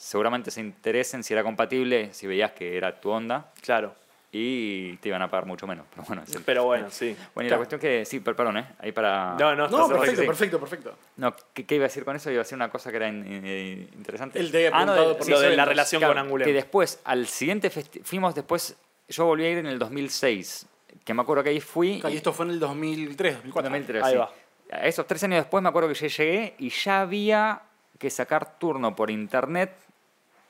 seguramente se interesen si era compatible, si veías que era tu onda Claro. y te iban a pagar mucho menos. Pero bueno, el- Pero bueno, sí. bueno, y Claro. la cuestión que, sí, per- perdón, ¿eh? Ahí para... No, no, No, perfecto, sí. perfecto, perfecto. No, ¿qué, qué iba a decir con eso? Iba a decir una cosa que era in- in- interesante. Te había Ah, no, de- por sí, Lo de la relación claro, con Angulem. Que después, al siguiente fuimos después, yo volví a ir en el 2006, que me acuerdo que ahí fui... Y esto fue en el 2003, 2004. 2003, Ahí sí. va. A Esos tres años después me acuerdo que yo llegué y ya había que sacar turno por internet.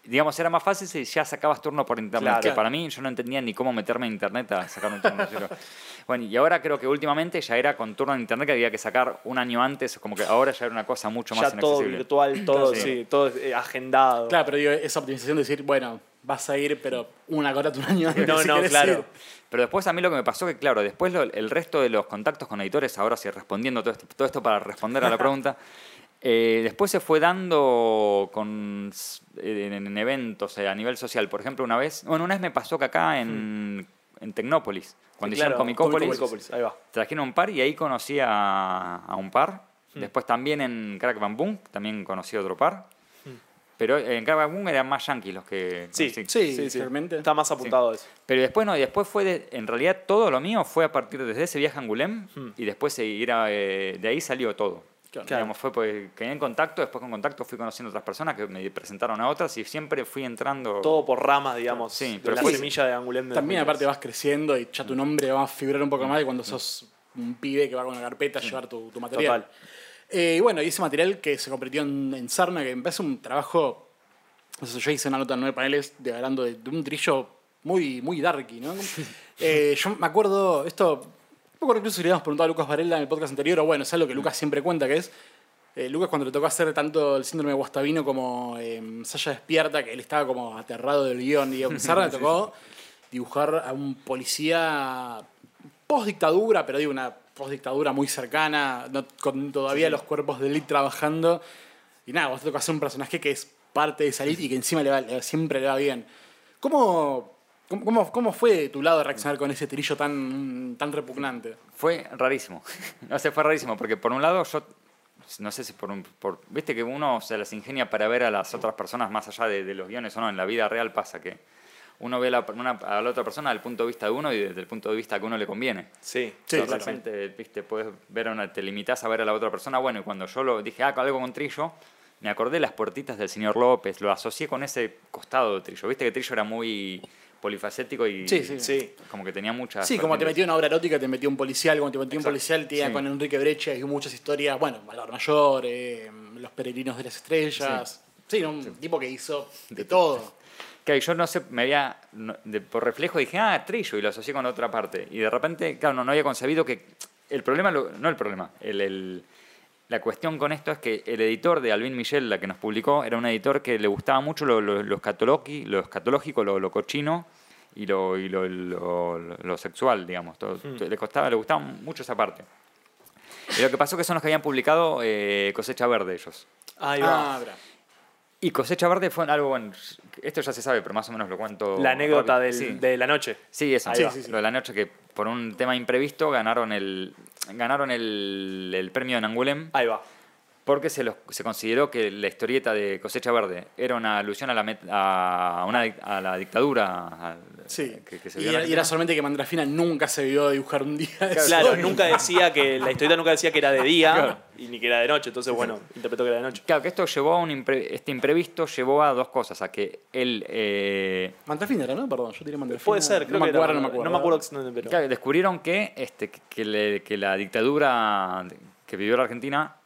Digamos, era más fácil si ya sacabas turno por internet. Claro. Que para mí yo no entendía ni cómo meterme en internet a sacar un turno. Yo- bueno, y ahora creo que últimamente ya era con turno en internet que había que sacar un año antes. Como que ahora ya era una cosa mucho más Ya todo inaccesible. virtual, todo, Sí. sí, todo eh, agendado. Claro, pero digo, esa optimización de decir, bueno, vas a ir, pero una hora un año antes. No, si no, claro. ir. Pero después a mí lo que me pasó que, claro, después lo- el resto de los contactos con editores, ahora sí respondiendo todo esto, todo esto para responder a la pregunta, eh, después se fue dando con, en, en eventos eh, a nivel social. Por ejemplo, una vez, bueno, una vez me pasó que acá en, en Tecnópolis, cuando Sí, claro, hicieron Comicópolis, Comicópolis, ahí va. trajeron un par y ahí conocí a, a un par. Después también en Crack Bam Boom, también conocí a otro par. Pero en Crack Bam Boom eran más yankees los que Sí. Sí, sí, sí. realmente. Está más apuntado a eso. Pero después no, y después fue, de- en realidad todo lo mío fue a partir desde ese viaje a Angulem y después ir a, eh, de ahí salió todo. Claro. Digamos, fue porque quedé en contacto, después con contacto fui conociendo otras personas que me presentaron a otras y siempre fui entrando... Todo por ramas, digamos, Sí, de pero la semilla de Angulem. de También 2003. aparte vas creciendo y ya tu nombre va a figurar un poco más de cuando sos un pibe que va con una carpeta a llevar tu, tu material. Total. Eh, y bueno, y ese material que se convirtió en, en Sarna, que me parece un trabajo. yo hice una nota en nueve paneles de, hablando de, de un trillo muy, muy darky, ¿no? Eh, yo me acuerdo, esto. Acuerdo incluso si le habíamos preguntado a Lucas Varela en el podcast anterior, o bueno, es algo que Lucas siempre cuenta, que es. eh, Lucas cuando le tocó hacer tanto el síndrome de Guastavino como eh, Saya Despierta, que él estaba como aterrado del guion, y Sarna le tocó dibujar a un policía post dictadura, pero digo, una postdictadura muy cercana, no- con todavía los cuerpos de élite trabajando. Y nada, vos te toca hacer un personaje que es parte de esa élite y que encima le va, le- siempre le va bien. ¿Cómo, cómo, cómo- cómo fue de tu lado reaccionar con ese trillo tan, tan repugnante? Fue rarísimo. no sé, fue rarísimo, porque por un lado yo, no sé si por un... Por, Viste que uno se las ingenia para ver a las otras personas más allá de, de los guiones o no, en la vida real pasa que uno ve a la, una- a la otra persona desde el punto de vista de uno y desde el punto de vista que uno le conviene. Sí. Sí, de claro. repente, viste, puedes ver a una, te limitas a ver a la otra persona. Bueno, y cuando yo lo dije, ah, algo con Trillo, me acordé de las puertitas del señor López, lo asocié con ese costado de Trillo. Viste que Trillo era muy polifacético y Sí, sí. Sí. como que tenía muchas. Sí, como te metió una obra erótica, te metió un policial, como te metió un policial, tenía Sí. con Enrique Brecha y muchas historias, bueno, Valor Mayor, eh, Los Peregrinos de las Estrellas. Sí, un tipo que hizo de todo. Que yo no sé, me había, no- de- por reflejo dije, ah, Trillo, y lo asocié con otra parte. Y de repente, claro, no, no había concebido que el problema, lo- no el problema, el, el- la cuestión con esto es que el editor de Alvin Michel, la que nos publicó, era un editor que le gustaba mucho lo, lo, lo escatológico, lo, lo cochino y lo, y lo, lo- lo- lo sexual, digamos. todo- le, costaba, le gustaba mucho esa parte. Y lo que pasó que son los que habían publicado eh, Cosecha Verde ellos. Ahí va. Ah. Y Cosecha Verde fue algo, bueno, esto ya se sabe, pero más o menos lo cuento. la anécdota rápido. del- Sí. de la noche. Sí, eso. Sí, sí. Lo de la noche que por un tema imprevisto ganaron el ganaron el, premio en Angulem Ahí va. Porque se, los- se consideró que la historieta de Cosecha Verde era una alusión a la, met- a una, a la dictadura a- Sí. que, que se y, era, y Argentina. era solamente que Mandrafina nunca se vio a dibujar un día. Claro, nunca decía que. La historieta nunca decía que era de día Claro. y ni que era de noche. Entonces, bueno, interpretó que era de noche. Claro, que esto llevó a un impre- este imprevisto llevó a dos cosas, a que él eh, Mandrafina era, ¿no? Perdón, yo tiré Mandrafina. Puede ser, creo no que me acuerdo, era. no me acuerdo. No me acuerdo exactamente, pero. Claro, descubrieron que, este, que, le- que la dictadura que vivió la Argentina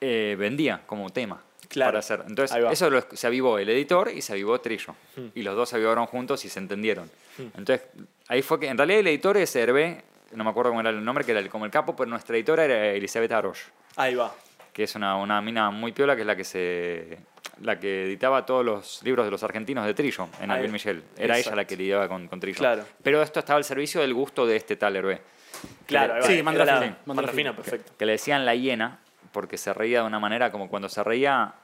eh, vendía como tema Claro. para hacer. Entonces. Hmm. eso lo- se avivó el editor y se avivó Trillo. Y los dos se avivaron juntos y se entendieron. Entonces, ahí fue que, en realidad, el editor es Hervé, no me acuerdo cómo era el nombre, que era el- como el capo, pero nuestra editora era Elizabeth Arosh, Ahí va. que es una, una mina muy piola, que es la que se la que editaba todos los libros de los argentinos de Trillo en. Alvin Michel. Era ella la que lidiaba con, con Trillo. Claro. Pero esto estaba al servicio del gusto de este tal Hervé. Claro, va. Sí, Mandrafina. Mandrafina, perfecto. que le decían la hiena porque se reía de una manera como cuando se reía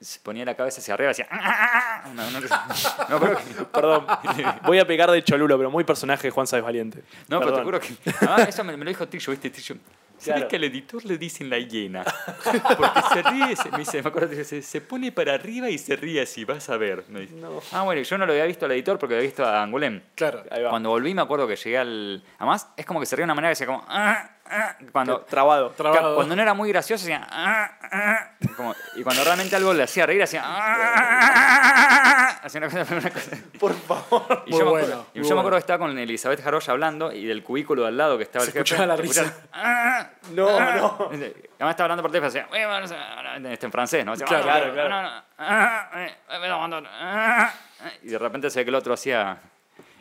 se ponía la cabeza hacia arriba y decía "Ah, no, no, no, pero, Perdón. Voy a pegar de cholulo, pero muy personaje de Juan Sáez Valiente. no, pero te juro que ah, eso me, me lo dijo Trillo viste Trillo ¿Sabes Claro. que al editor le dicen la hiena? Porque se ríe, se, me, dice, me acuerdo, se, se pone para arriba y se ríe así, vas a ver. me dice. No. Ah, bueno, yo no lo había visto al editor porque había visto a Angulem. Claro. Ahí va. Cuando volví me acuerdo que llegué al... Además, es como que se ríe de una manera que decía como... "Ah, ah", cuando, Trabado. Cuando no era muy gracioso, hacía. "Ah, ah", como- y cuando realmente algo le hacía reír, hacía. Hacía una cosa. una cosa. Por favor. Y Muy yo, me bueno, acuerdo, y muy yo me acuerdo que estaba con Elizabeth Jarosh hablando y del cubículo de al lado que estaba Se el jefe. escuchaba la se risa. escuchaba, "Ah". No, no. Además estaba hablando por teléfono, hacía. "Oui, bueno, no, Este en francés, ¿no? Hacía, Claro, "Ah, claro, claro. no, no, no, no, ah", Y de repente se ve que el otro hacía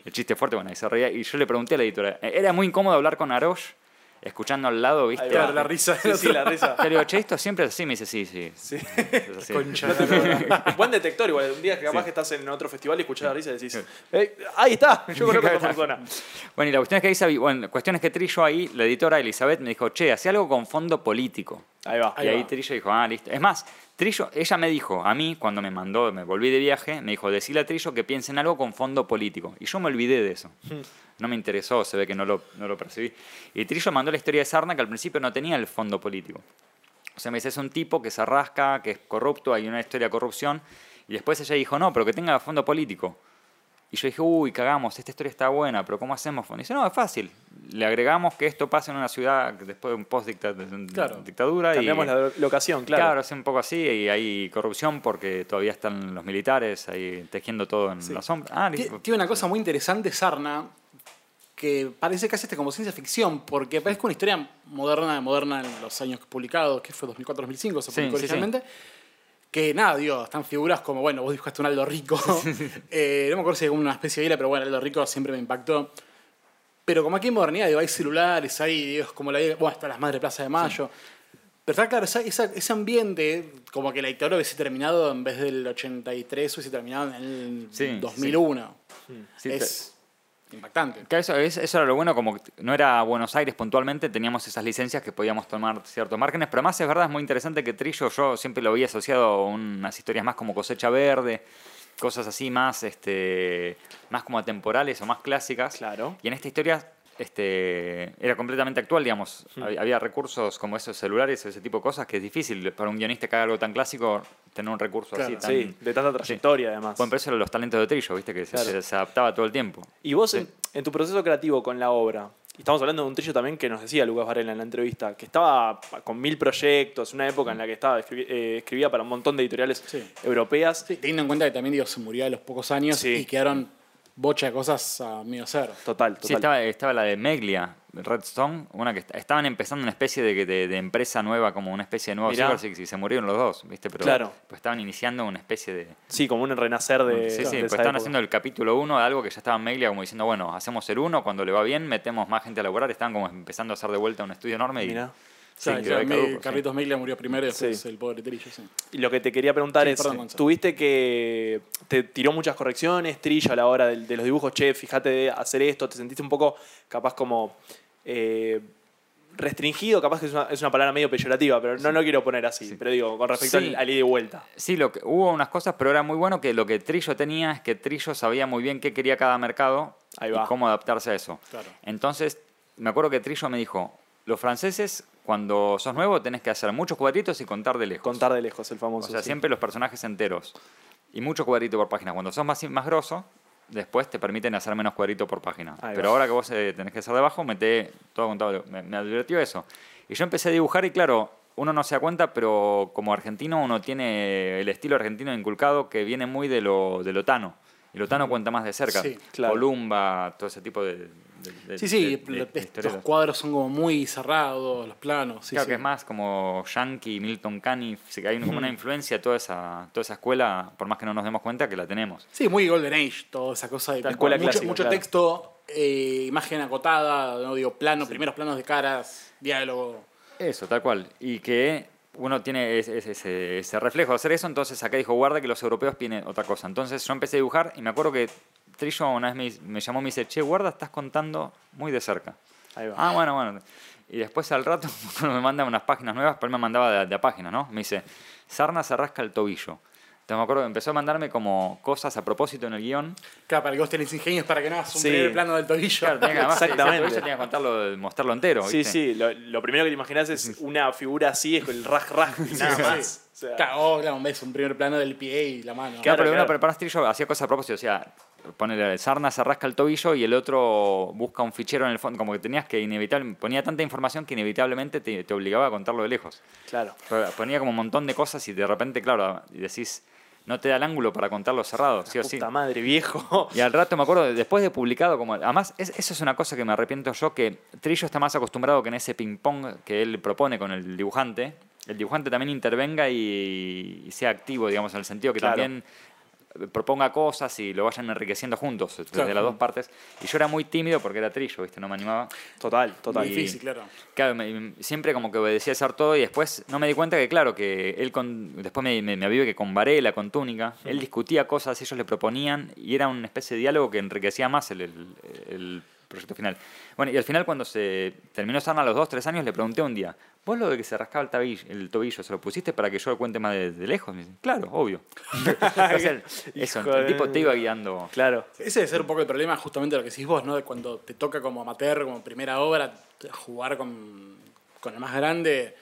el chiste fuerte, bueno, y se reía. Y yo le pregunté a la editora, eh, era muy incómodo hablar con Arosh, escuchando al lado, ¿viste? Ahí. Claro, la risa. Sí, sí, la risa. Le digo, che, esto siempre es así. Me dice, sí, sí. Sí. es así". Concha. Buen detector igual. Un día que capaz que estás en otro festival y escuchás la risa y decís, "Eh, ahí está, yo conozco a esta persona. Bueno, y la cuestión es que ahí sabi- bueno, la cuestión es que Trillo ahí, la editora Elizabeth, me dijo, che, hacía algo con fondo político. Ahí va. y ahí Trillo dijo, ah, listo. Es más, Trillo, ella me dijo, a mí, cuando me mandó, me volví de viaje, me dijo, decile a Trillo que piense en algo con fondo político. Y yo me olvidé de eso. No me interesó, se ve que no lo, no lo percibí. Y Trillo mandó la historia de Sarna que al principio no tenía el fondo político. O sea, me dice, es un tipo que se rasca, que es corrupto, hay una historia de corrupción. Y después ella dijo, no, pero que tenga fondo político. Y yo dije, uy, cagamos, esta historia está buena, pero ¿cómo hacemos? Y dice, no, es fácil. Le agregamos que esto pasa en una ciudad después de un post-dictadura. Cambiamos y, la locación, claro. Claro, es un poco así y hay corrupción porque todavía están los militares ahí tejiendo todo en la sombra. Ah. Tiene una cosa muy interesante, Sarna, que parece casi hasta como ciencia ficción, porque parece una historia moderna, moderna en los años publicados, que fue 2004-2005, se Sí, publicó sí, sí. originalmente. Que nada, digo, están figuras como, bueno, vos dibujaste un Aldo Rico. Eh, no me acuerdo si hay una especie de isla, pero bueno, Aldo Rico siempre me impactó. Pero como aquí en modernidad, digo, hay celulares, hay, digo, como la bueno, hasta las madres de Plaza de Mayo. Pero está claro, esa- esa- ese ambiente, como que la dictadura hubiese terminado en vez del 83, hubiese terminado en el Sí, 2001. Sí, es, impactante. Que eso, es- eso era lo bueno, como no era Buenos Aires puntualmente, teníamos esas licencias que podíamos tomar ciertos márgenes, pero además es verdad, es muy interesante que Trillo yo siempre lo había asociado a unas historias más como cosecha verde, cosas así más, este, más como atemporales o más clásicas. Claro. Y en esta historia este, era completamente actual, digamos. Hab- Había recursos como esos celulares, ese tipo de cosas, que es difícil para un guionista que haga algo tan clásico tener un recurso Claro, así tan... Sí, de tanta trayectoria además. Bueno, pero eso eran los talentos de Trillo, viste, que se- Claro. se, se adaptaba todo el tiempo. Y vos, Sí. en, en tu proceso creativo con la obra, y estamos hablando de un trillo también que nos decía Lucas Varela en la entrevista, que estaba con mil proyectos, una época en la que estaba escribi- eh, escribía para un montón de editoriales Sí. europeas. Sí, teniendo en cuenta que también digo, se murió a los pocos años Sí. y quedaron bocha de cosas a medio cero. Total, total. Sí, estaba, estaba la de Meglia, Redstone, una que est- estaban empezando una especie de, de- de empresa nueva, como una especie de nuevo Mirá. Silver Six, y se murieron los dos, ¿viste? Pero Claro. pues estaban iniciando una especie de... Sí, como un renacer de. sí, sí, pues estaban época. haciendo el capítulo 1 de algo que ya estaba en Meglia, como diciendo, bueno, hacemos el 1, cuando le va bien, metemos más gente a laburar, estaban como empezando a hacer de vuelta un estudio enorme y... Mirá. Sí, O sea, ya sí. Carlitos Meglia murió primero y después Sí. el pobre Trillo, sí. Y lo que te quería preguntar Sí, es, perdón. ¿tuviste que te tiró muchas correcciones, Trillo, a la hora de, de los dibujos? Che, fíjate de hacer esto, ¿te sentiste un poco capaz como eh, restringido? Capaz que es una, es una palabra medio peyorativa, pero no lo quiero poner así. Pero digo, con respecto Sí. al, al ida y vuelta. Sí, lo que, hubo unas cosas, pero era muy bueno que lo que Trillo tenía es que Trillo sabía muy bien qué quería cada mercado Ahí y cómo adaptarse a eso. Claro. Entonces, me acuerdo que Trillo me dijo, los franceses, cuando sos nuevo, tenés que hacer muchos cuadritos y contar de lejos. Contar de lejos el o famoso. sea, sí. siempre los personajes enteros. Y mucho cuadrito por página. Cuando sos más, más grosso, después te permiten hacer menos cuadrito por página. Ahí Pero va. ahora que vos eh, tenés que hacer debajo, mete todo contado. Me, me advirtió eso. Y yo empecé a dibujar y claro, uno no se da cuenta, pero como argentino uno tiene el estilo argentino inculcado que viene muy de lo, de lo tano. Y lo tano cuenta más de cerca. Sí, claro. Columba, todo ese tipo de... de- Sí, sí, de- de- lo- de estos historietas. cuadros son como muy cerrados, los planos. Sí, claro sí. que es más como Yankee, Milton Caniff, hay como una influencia toda esa, toda esa escuela, por más que no nos demos cuenta que la tenemos. Sí, muy Golden Age, toda esa cosa de La escuela mucho, clásica, mucho claro. texto, eh, imagen acotada, no digo plano, primeros planos de caras, diálogo. Eso, tal cual. Y que uno tiene ese- ese reflejo de hacer eso, entonces acá dijo, guarda que los europeos tienen otra cosa. Entonces yo empecé a dibujar y me acuerdo que Trillo una vez me, me llamó y me dice, che, guarda, estás contando muy de cerca. Ahí va. Ah, bueno, bueno. Y después al rato me manda unas páginas nuevas, pero él me mandaba de, de a páginas, ¿no? Me dice, Sarna se rasca el tobillo. Entonces me acuerdo que empezó a mandarme como cosas a propósito en el guion. Claro, para que vos tenés ingenios para que no hagas un Sí. primer plano del tobillo. Claro, tenía que, además, Exactamente. tobillo tenía que contarlo, mostrarlo entero. Sí, ¿viste? sí, lo, lo primero que te imaginas es una figura así, es con el raj raj y nada Sí. más. O sea, Claro, oh, claro, ves un primer plano del pie y la mano. Claro, Claro, pero uno claro. Trillo hacía cosas a propósito, o sea, ponerle Sarna se rasca el tobillo y el otro busca un fichero en el fondo, como que tenías que inevitable, ponía tanta información que inevitablemente te, te obligaba a contarlo de lejos. claro. Ponía como un montón de cosas y de repente, claro, decís, no te da el ángulo para contarlo cerrado, sí o sí. Puta madre, viejo. Y al rato me acuerdo, después de publicado, como además, es- eso es una cosa que me arrepiento yo, que Trillo está más acostumbrado que en ese ping-pong que él propone con el dibujante, el dibujante también intervenga y, y sea activo, digamos, en el sentido que Claro. también proponga cosas y lo vayan enriqueciendo juntos, desde Claro. las dos partes. Y yo era muy tímido porque era Trillo, ¿viste? No me animaba. Total, total. Difícil, claro. Claro, me- siempre como que obedecía a hacer todo y después no me di cuenta que, claro, que él con, después me, me, me avivé que con Varela, con Túnica, él discutía cosas, ellos le proponían y era una especie de diálogo que enriquecía más el, el- el proyecto final. Bueno, y al final cuando se terminó Sarna a los dos, tres años, le pregunté un día, ¿vos lo de que se rascaba el, tabillo, el tobillo, se lo pusiste para que yo lo cuente más de, de lejos? Me dice, claro, obvio. Entonces, eso, el tipo te iba guiando. Claro. Ese debe ser un poco el problema, justamente lo que decís vos, ¿no? De cuando te toca como amateur, como primera obra, jugar con, con el más grande,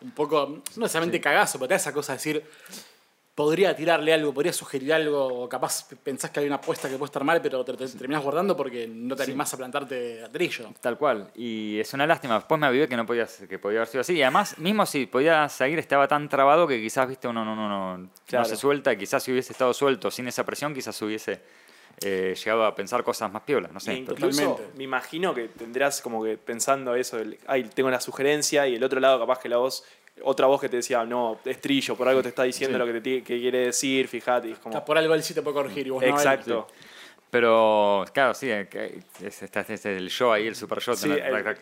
un poco, no necesariamente cagazo, pero te da esa cosa de decir, podría tirarle algo, podría sugerir algo, o capaz pensás que hay una apuesta que puede estar mal, pero te, te terminás guardando porque no te animás a plantarte a trillo. Tal cual. Y es una lástima. Después me avivé que no podía, que podía haber sido así. Y además, mismo si podía seguir, estaba tan trabado que quizás, viste, uno no, no, no, Claro. no se suelta. Quizás si hubiese estado suelto sin esa presión, quizás hubiese eh, llegado a pensar cosas más piolas. No sé. incluso me imagino que tendrás como que pensando eso, el, ay, tengo la sugerencia y el otro lado capaz que la voz, otra voz que te decía, no, es trillo, por algo te está diciendo Sí. lo que, te, que quiere decir, fíjate, y es como... por algo él sí te puede corregir y vos no. a él. Exacto. Pero, claro, sí, eh, es, está es el show ahí, el super show. Sí, ¿no? el-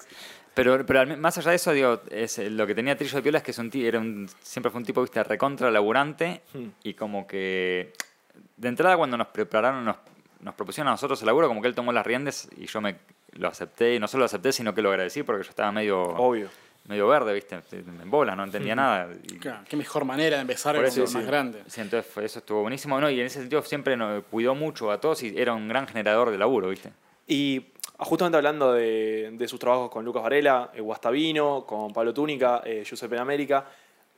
Pero, pero más allá de eso, digo, es, eh, lo que tenía Trillo de Piola es que es un, ti- era un, siempre fue un tipo, viste, recontra laburante Hmm. y como que de entrada cuando nos prepararon, nos, nos propusieron a nosotros el laburo, como que él tomó las riendas y yo me lo acepté, y no solo lo acepté, sino que lo agradecí porque yo estaba medio, Obvio. Medio verde, ¿viste? En bola, no entendía nada. y- Claro, qué mejor manera de empezar con eso, lo sí. más grande. Sí, entonces fue- eso estuvo buenísimo. No, y en ese sentido siempre nos cuidó mucho a todos y era un gran generador de laburo, ¿viste? Y justamente hablando de, de sus trabajos con Lucas Varela, eh, Guastavino, con Pablo Túnica, eh, Giuseppe en América,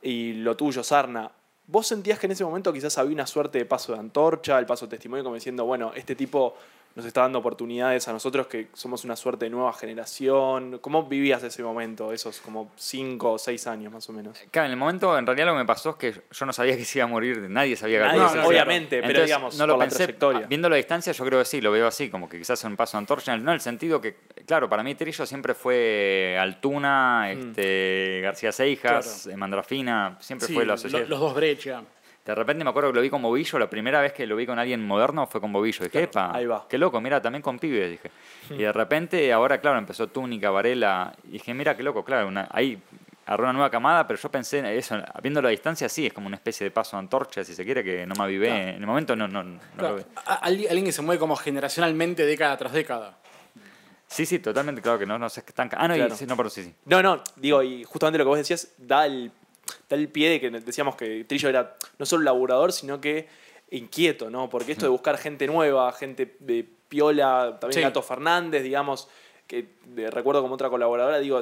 y lo tuyo, Sarna, ¿vos sentías que en ese momento quizás había una suerte de paso de antorcha, el paso de testimonio, como diciendo, bueno, este tipo nos está dando oportunidades a nosotros que somos una suerte de nueva generación? ¿Cómo vivías ese momento, esos como cinco o seis años más o menos? Claro, en el momento, en realidad lo que me pasó es que yo no sabía que se iba a morir, nadie sabía que Nadie, iba a no, no, obviamente, pero digamos, no lo por la pensé, trayectoria. Viéndolo a distancia, yo creo que sí, lo veo así, como que quizás un paso de antorcha. No, en el sentido que, claro, para mí Trillo siempre fue Altuna, Mm. este, García Seijas, eh, Mandrafina, siempre Sí, fue la asociación. los dos brecha. De repente me acuerdo que lo vi con Bobillo, la primera vez que lo vi con alguien moderno fue con Bobillo. Dije, epa, ahí va. qué loco, mira, también con pibes, dije. Y de repente, ahora, claro, empezó Túnica, Varela, y dije, mira, qué loco, claro, una, ahí agarró una nueva camada, pero yo pensé en eso, viéndolo a distancia, sí, es como una especie de paso de antorcha, si se quiere, que no me avivé. Claro. En el momento no, no, no Claro, lo vi. alguien que se mueve como generacionalmente década tras década. Sí, sí, totalmente, claro que no, no se estanca. Ah, no, y- Claro. sí, no, pero sí, sí. No, no, digo, y justamente lo que vos decías da el, da el pie de que decíamos que Trillo era no solo laburador, sino que inquieto, ¿no? Porque esto de buscar gente nueva, gente de piola, también Sí. Gato Fernández, digamos, que de- recuerdo como otra colaboradora, digo,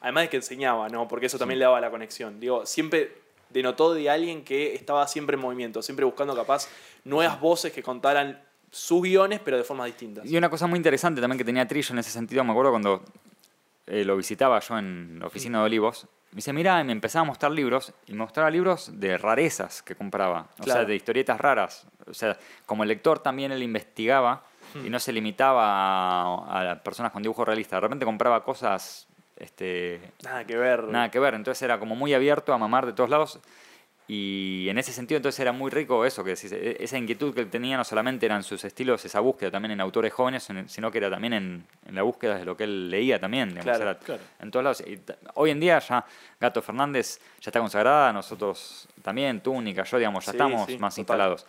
además de que enseñaba, ¿no? Porque eso también le daba la conexión. Digo, siempre denotó de alguien que estaba siempre en movimiento, siempre buscando capaz nuevas voces que contaran sus guiones, pero de formas distintas. Y una cosa muy interesante también que tenía Trillo en ese sentido, me acuerdo cuando eh, lo visitaba yo en la oficina de Olivos, me dice, mira, y me empezaba a mostrar libros, y me mostraba libros de rarezas que compraba, o sea, de historietas raras. O sea, como lector también él investigaba y no se limitaba a, a personas con dibujo realista, de repente compraba cosas... Este, Nada que ver. nada que ver. Entonces era como muy abierto a mamar de todos lados. Y en ese sentido entonces era muy rico eso, que e- esa inquietud que él tenía no solamente eran sus estilos, esa búsqueda también en autores jóvenes, sino- que era también en, en la búsqueda de lo que él leía también. digamos, Claro, era claro. En todos lados. Y hoy en día ya Gato Fernández ya está consagrada, nosotros también, Túnica, yo, digamos, ya Sí, estamos sí, más total. instalados.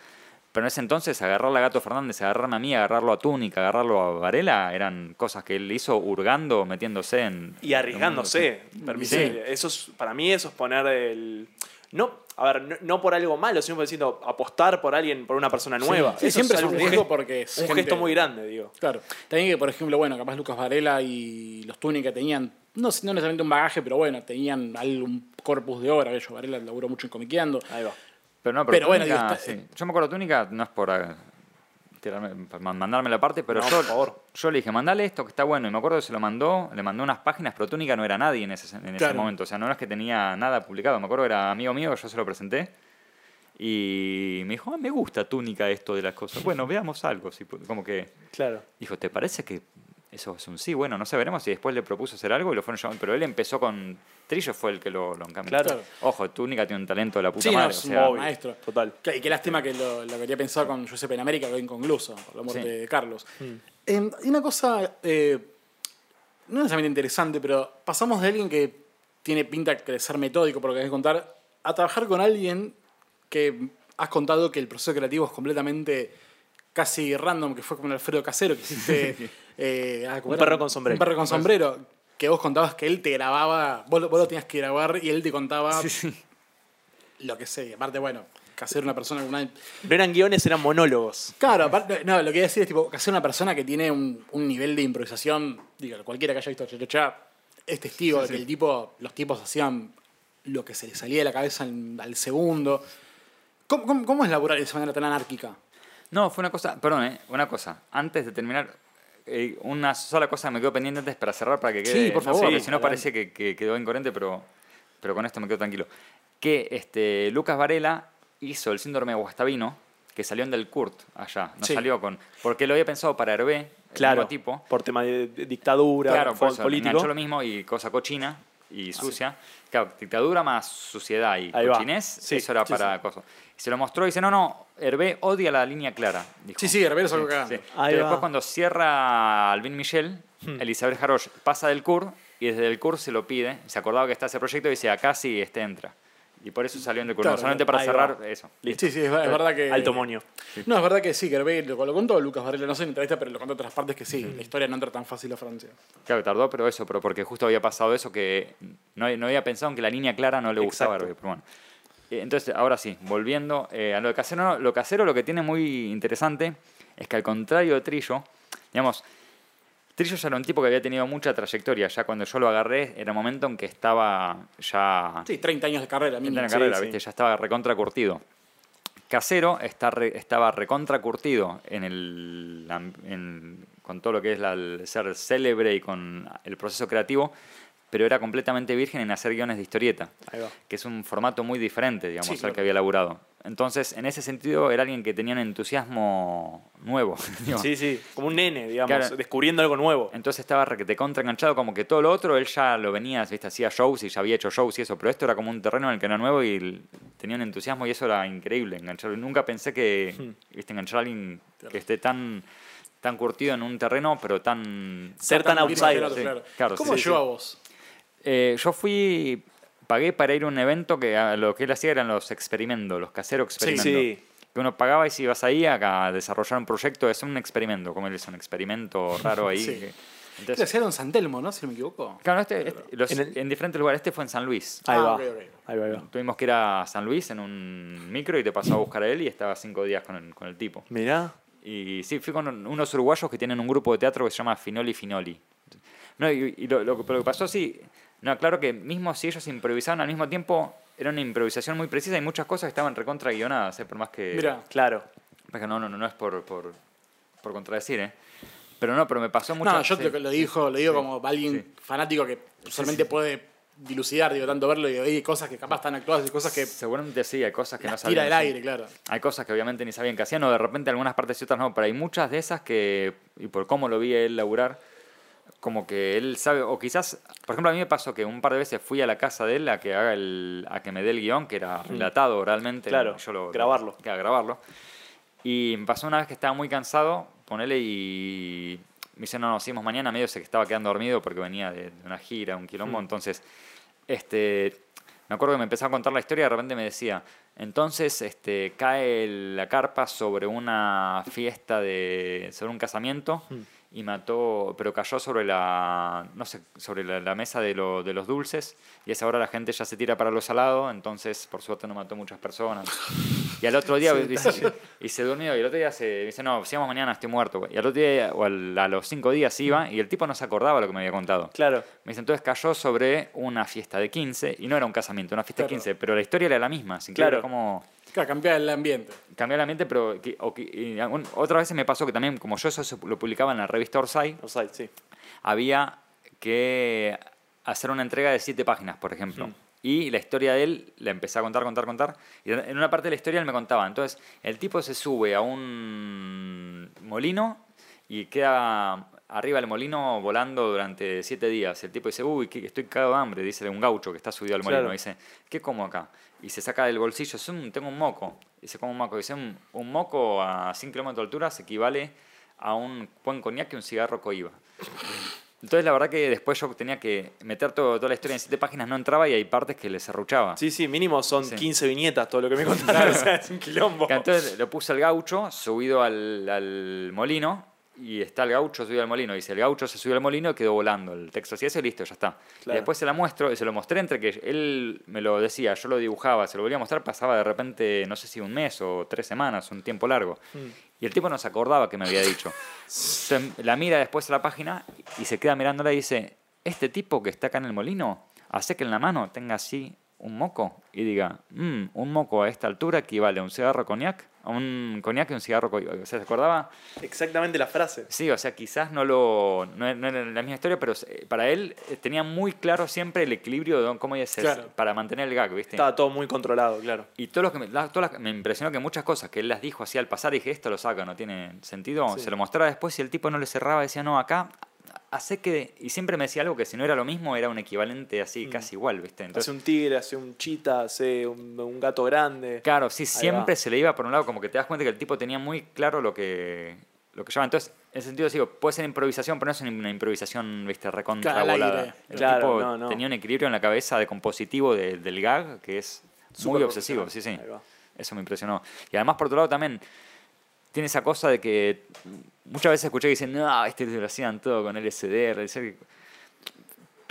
Pero en ese entonces agarrarle a Gato Fernández, agarrarme a mí, agarrarlo a Túnica, agarrarlo a Varela, eran cosas que él hizo hurgando, metiéndose en... Y arriesgándose. permite- Eso es, para mí eso es poner el... No, a ver, no, no por algo malo, sino por diciendo apostar por alguien, por una persona nueva. Sí, siempre es un riesgo porque es un gente- gesto muy grande, digo. Claro. También que, por ejemplo, bueno, capaz Lucas Varela y los Túnica tenían, no, no necesariamente un bagaje, pero bueno, tenían algún corpus de obra. Yo, Varela laburó mucho en comiqueando. Ahí va. Pero no, pero, Pero bueno, digo, está- sí. Yo me acuerdo Túnica, no es por eh, tirarme- mandarme la parte, pero No, yo, por favor. yo le dije, mandale esto que está bueno. Y me acuerdo que se lo mandó, le mandó unas páginas, pero Túnica no era nadie en ese, en ese momento. O sea, no es que tenía nada publicado. Me acuerdo que era amigo mío, yo se lo presenté. Y me dijo, ah, me gusta Túnica esto de las cosas. Bueno, veamos algo. como que Claro. dijo, ¿te parece que eso es un sí? Bueno, no sé, veremos. Y después le propuso hacer algo y lo fueron llamando. Pero él empezó con... Trillo fue el que lo, lo encaminó. Claro. Ojo, Túnica tiene un talento de la puta Sí, no, madre. es o un sea, maestro. Total. Que- Y qué lástima que lo, lo quería pensar con Giuseppe en América, que inconcluso, por la muerte Sí. de Carlos. Mm. Eh, y una cosa, eh, no necesariamente interesante, pero pasamos de alguien que tiene pinta de ser metódico, por lo que querés contar, a trabajar con alguien que has contado que el proceso creativo es completamente casi random, que fue el Alfredo Casero, que hiciste... eh, ah, ¿cómo Un perro con sombrero. Un perro con sombrero. Que vos contabas que él te grababa, vos, lo- vos lo tenías que grabar y él te contaba lo que sé. Aparte, bueno, hacer una persona con una... No eran guiones, eran monólogos. Claro, aparte, no, lo que iba a decir es tipo, hacer una persona que tiene un, un nivel de improvisación, digo, cualquiera que haya visto Cha es testigo de que el tipo, los tipos hacían lo que se les salía de la cabeza al, al segundo. ¿Cómo, cómo, cómo es laburar de esa manera tan anárquica? No, fue una cosa, perdón, ¿eh? una cosa. Antes de terminar, eh, una sola cosa que me quedó pendiente antes para cerrar, para que quede. Sí, por favor. Sí, si no parece que, que quedó incoherente, pero, pero con esto me quedo tranquilo. Que este, Lucas Varela hizo el síndrome de Guastavino, que salió en Del Kurt allá. No Sí. salió con. Porque lo había pensado para Hervé, el Claro. mismo tipo. Por tema de dictadura, Claro, por eso, político. enganchó lo mismo y cosa cochina y sucia. Claro, dictadura más suciedad y Ahí cochinés, Sí, eso era sí, para cosas. Y se lo mostró y dice, no, no, Hervé odia la línea clara. dijo. Sí, sí, Herbero es algo cagando. Pero después cuando cierra Alvin Michel, Elizabeth Jarosh pasa del CUR y desde el CUR se lo pide, se acordaba que está ese proyecto y dice, acá sí, este entra. Y por eso salió en el Claro, solamente para cerrar va. eso. Listo. Sí, sí, es, ver- es verdad que. Alto moño. No, es verdad que sí, que lo, lo, contó Lucas Varela, no sé en entrevista, pero lo contó otras partes que sí. La historia no entra tan fácil a Francia. Claro, tardó, pero eso, pero porque justo había pasado eso que no, no había pensado en que la línea clara no le gustaba Exacto. Barbie, pero bueno. Eh, Entonces, ahora sí, volviendo eh, a lo de casero, no, lo casero lo que tiene muy interesante es que al contrario de Trillo, digamos, Trillo ya era un tipo que había tenido mucha trayectoria, ya cuando yo lo agarré era un momento en que estaba ya Sí, 30 años de carrera, en mínimo. la Sí, carrera, sí. ¿viste? ya estaba recontra curtido. Casero está re- estaba recontra curtido en el, en- con todo lo que es la- el ser célebre y con el proceso creativo, pero era completamente virgen en hacer guiones de historieta, que es un formato muy diferente, digamos, Sí, al claro. que había laburado. Entonces, en ese sentido, era alguien que tenía un entusiasmo nuevo. digo. Sí, sí, como un nene, digamos, Claro. descubriendo algo nuevo. Entonces estaba requete contra enganchado, como que todo lo otro él ya lo venía, ¿viste? hacía shows y ya había hecho shows y eso, pero esto era como un terreno en el que era nuevo y tenía un entusiasmo y eso era increíble, engancharlo. Nunca pensé que, Hmm. ¿viste? enganchar a alguien que esté tan, tan curtido en un terreno, pero tan... Ser tan virgen outsider. sí. claro. ¿Cómo sí, llegó sí. a vos? Eh, yo fui, pagué para ir a un evento que a lo que él hacía eran los experimentos, los caseros experimentos. sí. Que uno pagaba y si ibas ahí a, a desarrollar un proyecto, es un experimento, como él es un experimento raro ahí. Sí. que- Este entonces, hacía en San Telmo, ¿no? Si no me equivoco. Claro, este, este- los- En diferentes lugares. Este fue en San Luis. Ahí Ah, va. Ahí va, ahí va. Tuvimos que ir a San Luis en un micro y te pasó a buscar a él y estaba cinco días con el, con el tipo. Mirá. Y sí, fui con un- unos uruguayos que tienen un grupo de teatro que se llama Finoli Finoli. No, y, y lo, lo que pasó, sí, no, claro que mismo si ellos improvisaban al mismo tiempo, era una improvisación muy precisa y muchas cosas estaban recontra guionadas, eh, por más que... Mira, Claro. Porque no, no, no, no es por, por, por contradecir, ¿eh? Pero no, pero me pasó mucho... no, yo sí. lo digo, lo digo Sí. como alguien fanático que solamente puede dilucidar, digo, tanto verlo y hay cosas que capaz están actuadas y cosas que Seguramente sí, hay cosas que no sabían. tira del aire, claro. Hay cosas que obviamente ni sabían que hacían, o de repente algunas partes y otras no, pero hay muchas de esas que, y por cómo lo vi él laburar, como que él sabe, o quizás, por ejemplo, a mí me pasó que un par de veces fui a la casa de él a que haga el, a que me dé el guion, que era relatado oralmente. Claro, yo lo, grabarlo. Claro, grabarlo. Y me pasó una vez que estaba muy cansado, ponele y me dice, no, no, seguimos mañana, medio sé que estaba quedando dormido porque venía de, una gira, un quilombo, entonces, este, me acuerdo que me empezaba a contar la historia y de repente me decía, entonces este, cae la carpa sobre una fiesta de. sobre un casamiento y mató. pero cayó sobre la. no sé, sobre la, la mesa de, lo- de los dulces. Y a esa hora la gente ya se tira para lo salado, entonces por suerte no mató muchas personas. Y al otro día dice- y se durmió y el otro día se dice, no, sigamos mañana, estoy muerto. güey". Y al otro día, o al- a los cinco días iba y el tipo no se acordaba lo que me había contado. Claro. Me dice, entonces cayó sobre una fiesta de 15 y no era un casamiento, una fiesta de Claro. 15, pero la historia era la misma. Sin claro. como Claro, cambiar el ambiente. cambiar el ambiente, pero que- que- y otra vez me pasó que también, como yo eso lo publicaba en la revista Orsay, Offside, sí. había que hacer una entrega de siete páginas, por ejemplo. Mm. Y la historia de él la empecé a contar, contar, contar. Y en una parte de la historia él me contaba. Entonces, el tipo se sube a un molino y queda arriba del molino volando durante siete días. El tipo dice, uy, que estoy cagado de hambre, dice un gaucho que está subido al molino. Claro. Dice, ¿qué como acá? Y se saca del bolsillo, "Es un- tengo un moco. Dice, ¿cómo un moco? Dice, un, un moco a 5 kilómetros de altura se equivale a un buen coñac y un cigarro coiba. Entonces la verdad que después yo tenía que meter todo, toda la historia en siete páginas, no entraba y hay partes que le serruchaba. Sí, sí, mínimo son Sí. 15 viñetas todo lo que me contaron. o sea, es un quilombo. Entonces lo puse al gaucho subido al, al molino y está el gaucho subido al molino. Dice, el gaucho se subió al molino y quedó volando. El texto así, eso y listo, ya está. Y Claro. después se la muestro y se lo mostré entre que él me lo decía, yo lo dibujaba, se lo volvía a mostrar, pasaba de repente, no sé si un mes o tres semanas, un tiempo largo. Y el tipo no se acordaba que me había dicho. Entonces, la mira después a la página y se queda mirándola y dice, este tipo que está acá en el molino, hace que en la mano tenga así un moco y diga, "Mm, un moco a esta altura equivale a un cigarro coñac, a un coñac y un cigarro coñac. O sea, ¿se acordaba? Exactamente la frase. Sí, o sea, quizás no lo no, era- no era la misma historia, pero eh, para él eh, tenía muy claro siempre el equilibrio de cómo iba a ser Claro. para mantener el gag, ¿viste? Estaba todo muy controlado, claro. Y todo lo que me, la- todas las- me impresionó que muchas cosas que él las dijo así al pasar, dije, esto lo saca, no tiene sentido. Sí. Se lo mostraba después y el tipo no le cerraba, decía, no, acá, hace que. Y siempre me decía algo que si no era lo mismo, era un equivalente así, casi igual, ¿viste? Hace Entonces, un tigre, hace un chita, hace un, un gato grande. claro, sí, siempre va. se le iba por un lado, como que te das cuenta que el tipo tenía muy claro lo que. Lo que llama. Entonces, en ese sentido, digo, puede ser improvisación, pero no es una improvisación, viste, recontra Claro, al volada. aire. El Claro, tipo no, no. tenía un equilibrio en la cabeza de compositivo de- del gag que es muy obsesivo, sí, sí. Eso me impresionó. Y además, por otro lado, también tiene esa cosa de que muchas veces escuché que dicen, no, este lo hacían todo con LSD. LSD".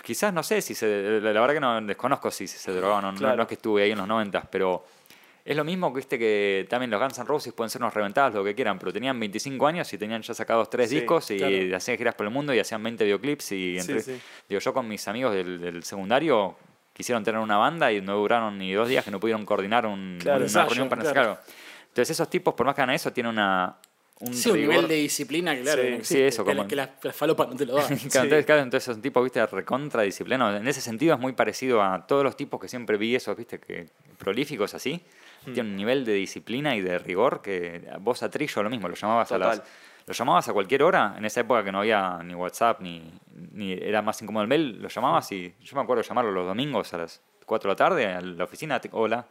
Quizás, no sé si se. La verdad que no desconozco si se drogaban o no. Claro. No es que estuve ahí en los 90, pero. Es lo mismo que viste que también los Guns N' Roses pueden ser unos reventados, lo que quieran, pero tenían 25 años y tenían ya sacados tres Sí, discos y claro. hacían giras por el mundo y hacían 20 videoclips y Sí, entre- sí. Digo, yo con mis amigos del, del secundario quisieron tener una banda y no duraron ni dos días que no pudieron coordinar un, Claro, una ensayo, reunión para claro. Entonces esos tipos, por más que hagan eso, tienen una, un Sí, un nivel de disciplina claro, Sí, que sí, eso, que, como- que las, las falopas no te lo dan. Claro, entonces, claro, entonces son tipos, viste, recontra disciplinados. En ese sentido es muy parecido a todos los tipos que siempre vi esos, viste, que prolíficos así. Hmm. Tienen un nivel de disciplina y de rigor que vos a Trillo lo mismo, lo llamabas a las... Total. Lo llamabas a cualquier hora, en esa época que no había ni WhatsApp, ni, ni era más incómodo el mail, lo llamabas y yo me acuerdo llamarlo los domingos a las 4 de la tarde a la oficina, hola.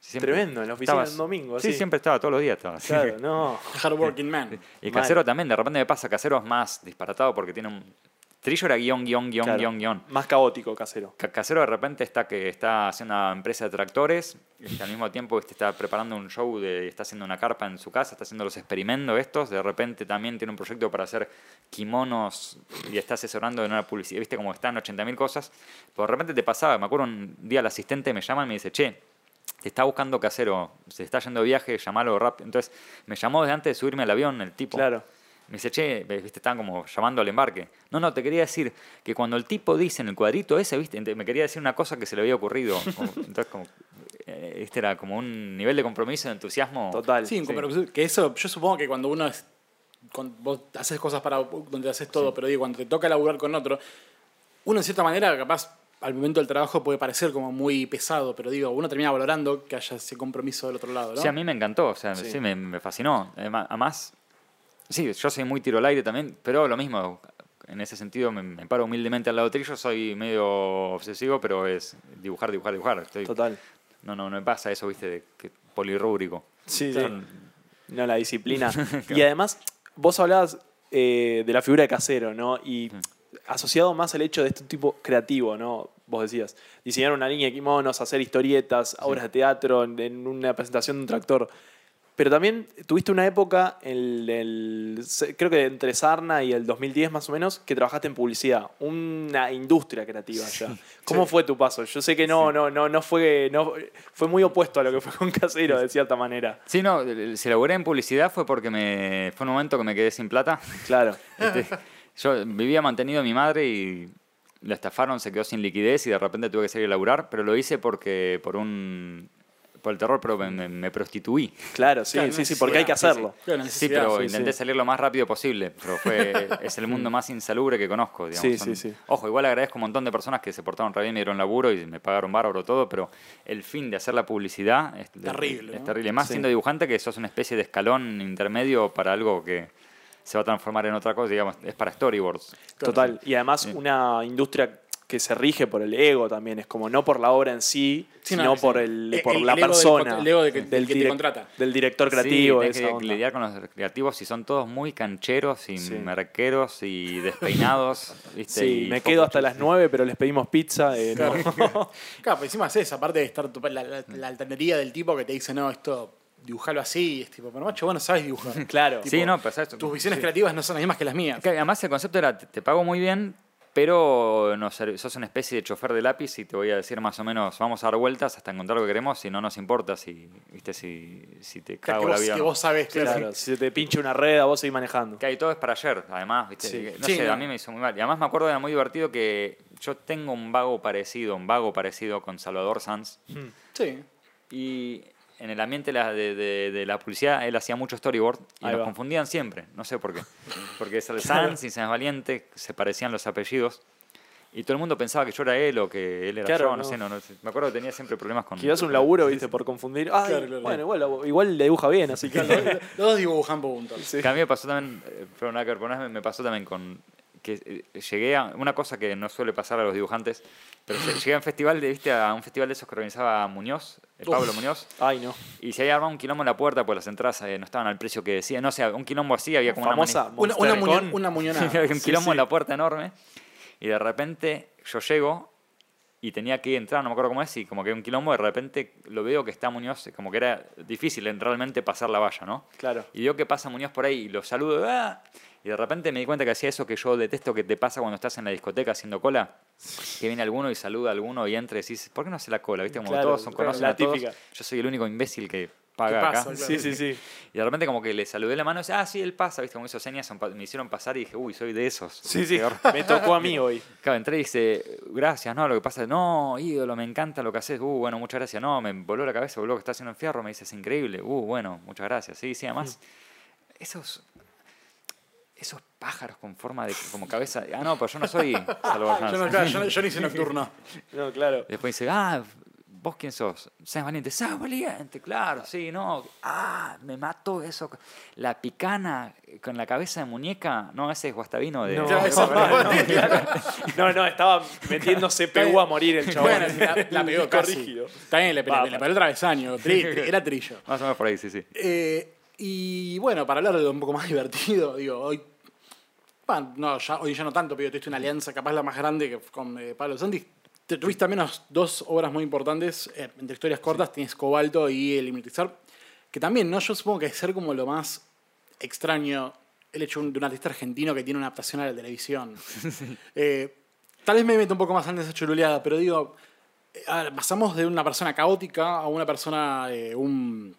Siempre Tremendo, en la oficina estabas- en domingo, Sí, así. siempre estaba, todos los días estaba. Claro, no. Hardworking man. Y Mal. Casero también, de repente me pasa, Casero es más disparatado porque tiene un... Trillo era guion, guion, guion, Claro. guion, guion. Más caótico, casero. Ca- Casero de repente está que está haciendo una empresa de tractores, y al mismo tiempo está preparando un show, de, está haciendo una carpa en su casa, está haciendo los experimentos estos, de repente también tiene un proyecto para hacer kimonos y está asesorando en una publicidad, viste como están 80.000 cosas, pero de repente te pasaba, me acuerdo un día el asistente me llama y me dice, che, te está buscando casero, se está yendo de viaje, llamalo rápido. Entonces me llamó desde antes de subirme al avión el tipo. Claro. Me dice, che, viste, estaban como llamando al embarque. No, no, te quería decir que cuando el tipo dice en el cuadrito ese, viste, me quería decir una cosa que se le había ocurrido. Como- entonces, como, eh, este era como un nivel de compromiso, de entusiasmo. Total. Sí, pero que eso, yo supongo que cuando uno es. Cuando vos haces cosas para donde haces todo, pero digo, cuando te toca laburar con otro, uno en cierta manera, capaz, al momento del trabajo puede parecer como muy pesado, pero digo, uno termina valorando que haya ese compromiso del otro lado, ¿no? Sí, a mí me encantó, o sea, Sí. sí, me, me fascinó. Además, sí, yo soy muy tiro al aire también, pero lo mismo, en ese sentido me, me paro humildemente al lado Trillo, soy medio obsesivo, pero es dibujar, dibujar, dibujar. Estoy, Total. No, no, no me pasa eso, viste, de que polirrúbrico. Sí, sí. No, la disciplina. Y además, vos hablabas eh, de la figura de casero, ¿no? Y asociado más al hecho de este tipo creativo, ¿no? Vos decías, diseñar una línea de kimonos, hacer historietas, obras de teatro, en, una presentación de un tractor. Pero también tuviste una época, el, se- creo que entre Sarna y el 2010 más o menos, que trabajaste en publicidad, una industria creativa ya. ¿Cómo fue tu paso? Yo sé que no, no, no, no fue, no, fue muy opuesto a lo que fue con Casero, de cierta manera. Sí, no, el- si laburé en publicidad fue porque me fue un momento que me quedé sin plata. Claro. Este, yo vivía mantenido a mi madre y la estafaron, se quedó sin liquidez y de repente tuve que salir a laburar, pero lo hice porque por un por el terror, pero me, prostituí. Claro, sí, Claro, sí, sí, porque hay que hacerlo. sí, sí. Sí, pero sí, intenté sí. salir lo más rápido posible, pero fue es el mundo más insalubre que conozco, digamos. Sí, Son- sí, sí. Ojo, igual agradezco a un montón de personas que se portaron re bien, me dieron laburo y me pagaron bárbaro todo, pero el fin de hacer la publicidad es Terrible, Es ¿no? terrible. Más Sí. siendo dibujante que sos una especie de escalón intermedio para algo que se va a transformar en otra cosa, digamos, es para storyboards. Total. Y además una industria que se rige por el ego también, es como no por la obra en sí, Sí, no, sino sí. por, el, El- por el la ego del persona. el ego de que- del que te contrata. Del director creativo. sí, que lidiar con los creativos y son todos muy cancheros y Sí. merqueros y despeinados. ¿viste? Sí, Y me quedo hasta las 9, pero les pedimos pizza. eh, no. Claro, pero encima es esa, aparte de estar tu- la, la, la altanería del tipo que te dice, no, esto, dibujalo así, es tipo, pero macho, vos no sabes dibujar. Claro. Sí, no, pero ¿sabes? Tus visiones creativas no son las mismas que las mías. Que además el concepto era, te, te pago muy bien, pero no sos una especie de chofer de lápiz y te voy a decir más o menos, vamos a dar vueltas hasta encontrar lo que queremos y no nos importa si, viste, si, si te Que cago la vos, vida. que vos sabés, claro. Claro, si se te pincha una red, a vos seguís manejando. Que ahí todo es para ayer, además, ¿viste? Sí. Que, No Sí, sé, no. a mí me hizo muy mal. Y además me acuerdo, era muy divertido que yo tengo un vago parecido, un vago parecido con Salvador Sanz. Sí. Y en el ambiente de la, de, la publicidad, él hacía mucho storyboard y Ahí nos va. confundían siempre, no sé por qué. Porque es el Sanz y Sanz Valiente, se parecían los apellidos. Y todo el mundo pensaba que yo era él o que él era Claro, yo, no, no. sé, no. Me acuerdo que tenía siempre problemas con... Quizás un laburo, viste, por confundir. Ay, Claro, claro. bueno, igual, igual le dibuja bien, así que. Los, dos dibujan puntos. Sí. Que a mí me pasó también, eh, pero nada que ver, pero una vez me pasó también con que eh, llegué a una cosa que no suele pasar a los dibujantes, pero lle- llegué a un festival de, viste, a un festival de esos que organizaba Muñoz, eh, Pablo Uf. Muñoz, Ay, no. y se había armado un quilombo en la puerta, pues las entradas eh, no estaban al precio que decía, no sé, un quilombo así, había como Famosa una Una, una, muñonada. un Sí, quilombo sí. en la puerta enorme, y de repente yo llego y tenía que entrar, no me acuerdo cómo es, y como que un quilombo, de repente lo veo que está Muñoz, como que era difícil en realmente pasar la valla, ¿no? Claro. Y veo que pasa Muñoz por ahí y lo saludo, ¡ah! Y de repente me di cuenta que hacía eso que yo detesto que te pasa cuando estás en la discoteca haciendo cola, que viene alguno y saluda a alguno y entra y decís, ¿por qué no hace la cola? ¿Viste? Como Claro, todos son, claro, conocen la a todos. típica. Yo soy el único imbécil que paga ¿Qué acá. Claro. Sí, sí, sí. Y de repente como que le saludé la mano y dice, ah, sí, él pasa, ¿viste? Como hizo señas, me hicieron pasar y dije, uy, soy de esos. Sí, sí. Me tocó a mí hoy. Claro, entré y dice, gracias, no, lo que pasa es, no, ídolo, me encanta lo que haces, uh, bueno, muchas gracias, no, me voló la cabeza, voló que está haciendo en Fierro, me dice, es increíble, uh, bueno, muchas gracias, sí, sí, además, esos, esos pájaros con forma de, como cabeza, ah, no, pero yo no soy Salvador Yo no, claro, yo no- yo no hice nocturno. No, claro. Después dice, ah, ¿vos quién sos? Seas valiente. Seas valiente, claro, sí, no. Ah, me mató eso. La picana con la cabeza de muñeca. No, ese es Guastavino de... No, eso- No, no, estaba metiendo CPU a morir el chabón. Bueno, la, la pegó casi. Rígido. Está bien, le, le, le pegó el travesaño. tri- era trillo. Más o menos por ahí, sí, sí. Eh, y bueno, para hablar de un poco más divertido, digo, hoy. bueno, no, ya, hoy ya no tanto, pero tuviste una alianza capaz la más grande que con eh, Pablo Santi. Te- Tuviste al menos dos obras muy importantes eh, entre historias cortas, tienes Cobalto y El Hipnotizar, que también, ¿no? Yo supongo que es ser como lo más extraño el hecho de un artista argentino que tiene una adaptación a la televisión. Eh, tal vez me meto un poco más antes de esa churuleada, pero digo, pasamos de una persona caótica a una persona eh, un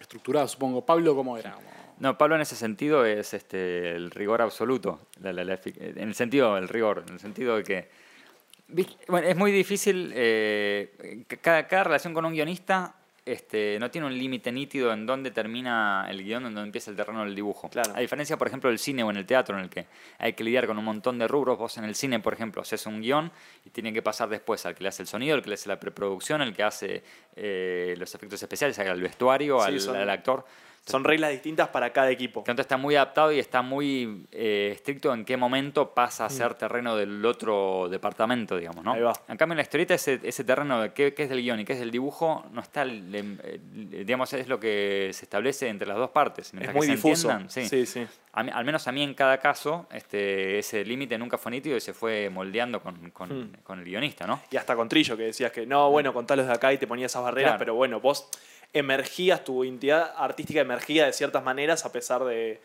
estructurada, supongo. Pablo, ¿cómo era? No, Pablo en ese sentido es este, el rigor absoluto. la- la- la en el sentido del rigor, en el sentido de que... ¿viste? Bueno, es muy difícil, eh, cada, cada relación con un guionista este, no tiene un límite nítido en dónde termina el guion, en dónde empieza el terreno del dibujo. Claro. A diferencia, por ejemplo, del cine o en el teatro, en el que hay que lidiar con un montón de rubros. Vos en el cine, por ejemplo, haces un guion y tiene que pasar después al que le hace el sonido, al que le hace la preproducción, al que hace eh, los efectos especiales, al vestuario, Sí, al, son- al actor. Son reglas distintas para cada equipo. Entonces está muy adaptado y está muy eh, estricto en qué momento pasa a ser terreno del otro departamento, digamos, ¿no? Ahí va. En cambio, en la historieta, ese, ese terreno de qué, qué es del guion y qué es del dibujo, no está, digamos, es lo que se establece entre las dos partes. Es Mientras muy que se difuso. entiendan, sí. sí, sí. A mí- al menos a mí en cada caso, este, ese límite nunca fue nítido y se fue moldeando con, con- Hmm. con el guionista, ¿no? Y hasta con Trillo, que decías que no, bueno, contalos de acá y te ponías esas barreras, Claro. pero bueno, vos emergías, tu identidad artística emergía de ciertas maneras a pesar de.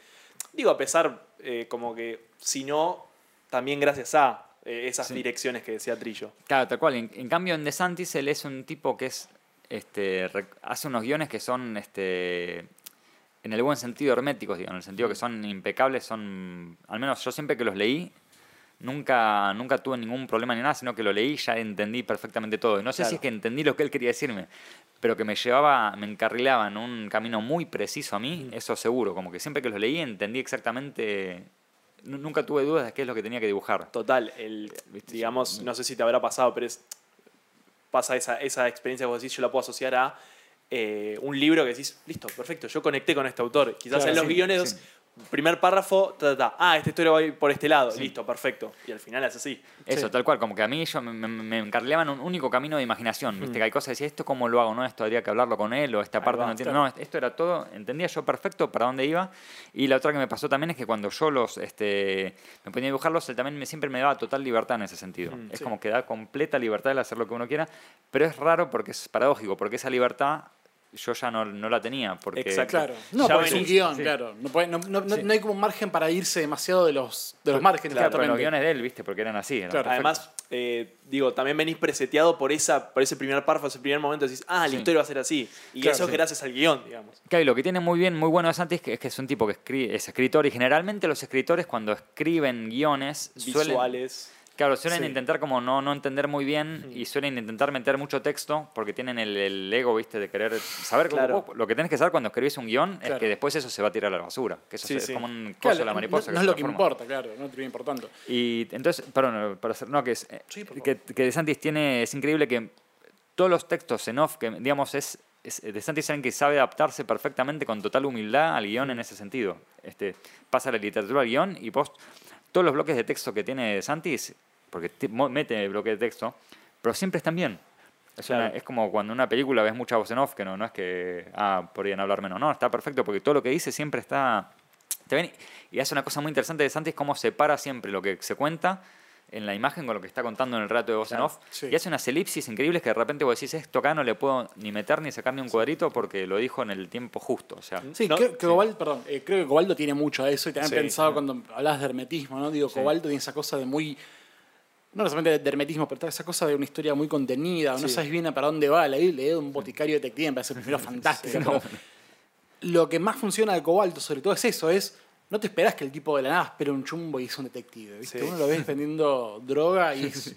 Digo, a pesar, eh, como que, si no, también gracias a eh, esas Sí. direcciones que decía Trillo. Claro, tal cual. En, en cambio, en DeSantis él es un tipo que es, este, hace unos guiones que son, este, en el buen sentido, herméticos, digo, en el sentido que son impecables, son, al menos yo siempre que los leí, nunca, nunca tuve ningún problema ni nada, sino que lo leí y ya entendí perfectamente todo. Y no sé Claro. si es que entendí lo que él quería decirme, pero que me llevaba, me encarrilaba en un camino muy preciso a mí, eso seguro. Como que siempre que los leí entendí exactamente, nu- nunca tuve dudas de qué es lo que tenía que dibujar. Total, el, digamos, no sé si te habrá pasado, pero es, pasa esa, esa experiencia que vos decís, yo la puedo asociar a eh, un libro que decís, listo, perfecto, yo conecté con este autor. Quizás Claro, en los sí, guiones, sí. primer párrafo, ta, ta, ta, ah, esta historia va a ir por este lado, listo, perfecto. Y al final es así. Eso, Sí. tal cual, como que a mí yo me, me, encarrilaban un único camino de imaginación, ¿viste? Que hay cosas decía, ¿esto cómo lo hago? No, esto habría que hablarlo con él, o esta Ahí parte va, no entiendo. claro. No, esto era todo, entendía yo perfecto para dónde iba. Y la otra que me pasó también es que cuando yo los, este, me ponía a dibujarlos, él también me, siempre me daba total libertad en ese sentido. Mm, es sí. como que da completa libertad de hacer lo que uno quiera, pero es raro porque es paradójico, porque esa libertad yo ya no, no la tenía. Porque, Exacto. Claro. No, Ya porque es un guion, sí. claro. No, puede- no, no- no- Sí. no hay como un margen para irse demasiado de los, de los márgenes. Claro, pero los guiones de él, ¿viste? Porque eran así. eran Claro. Además, eh, digo, también venís preseteado por, esa, por ese primer párrafo, ese primer momento, decís, ah, la Sí. historia va a ser así. Y Claro, eso es gracias al guion, digamos. Claro, y lo que tiene muy bien, muy bueno de Santi es que es, que es un tipo que escribe, es escritor y generalmente los escritores cuando escriben guiones suelen, Visuales. Claro, suelen Sí. intentar como no, no entender muy bien y suelen intentar meter mucho texto porque tienen el, el ego, viste, de querer saber cómo- Claro. lo que tenés que saber cuando escribís un guion es que después eso se va a tirar a la basura, que eso Sí, es como un coso Claro, de la mariposa. no, es lo que importa, claro. No te viene importando. Y entonces, perdón, para hacer, no, que es, eh, que, que De Santis tiene, es increíble que todos los textos en off, que digamos es, es De Santis es alguien que sabe adaptarse perfectamente con total humildad al guion en ese sentido. Este, pasa la literatura al guion y vos, todos los bloques de texto que tiene De Santis, porque mo- mete bloque de texto, pero siempre están bien. Es, una- Claro. es como cuando en una película ves mucha voz en off, que no, no es que, ah, podrían hablar menos. No, está perfecto porque todo lo que dice siempre está, está bien. Y hace una cosa muy interesante de Santis, cómo separa siempre lo que se cuenta en la imagen con lo que está contando en el rato de voz en off. sí. Y hace unas elipsis increíbles que de repente vos decís, esto acá no le puedo ni meter ni sacar ni un cuadrito porque lo dijo en el tiempo justo. O sea, Sí, No, creo, que Cobalto, perdón, eh, creo que Cobalto tiene mucho de eso y también Sí. pensado cuando hablabas de hermetismo, ¿no? Digo, Cobalto tiene esa cosa de muy. No solamente de hermetismo, pero esa cosa de una historia muy contenida, no sabes bien a para dónde va. Leí, leí un boticario detective, me parece primero fantástica. pero Lo que más funciona de Cobalto, sobre todo, es eso: es no te esperás que el tipo de la nada espere un chumbo y es un detective. ¿viste? Sí. Uno lo ves vendiendo droga y es-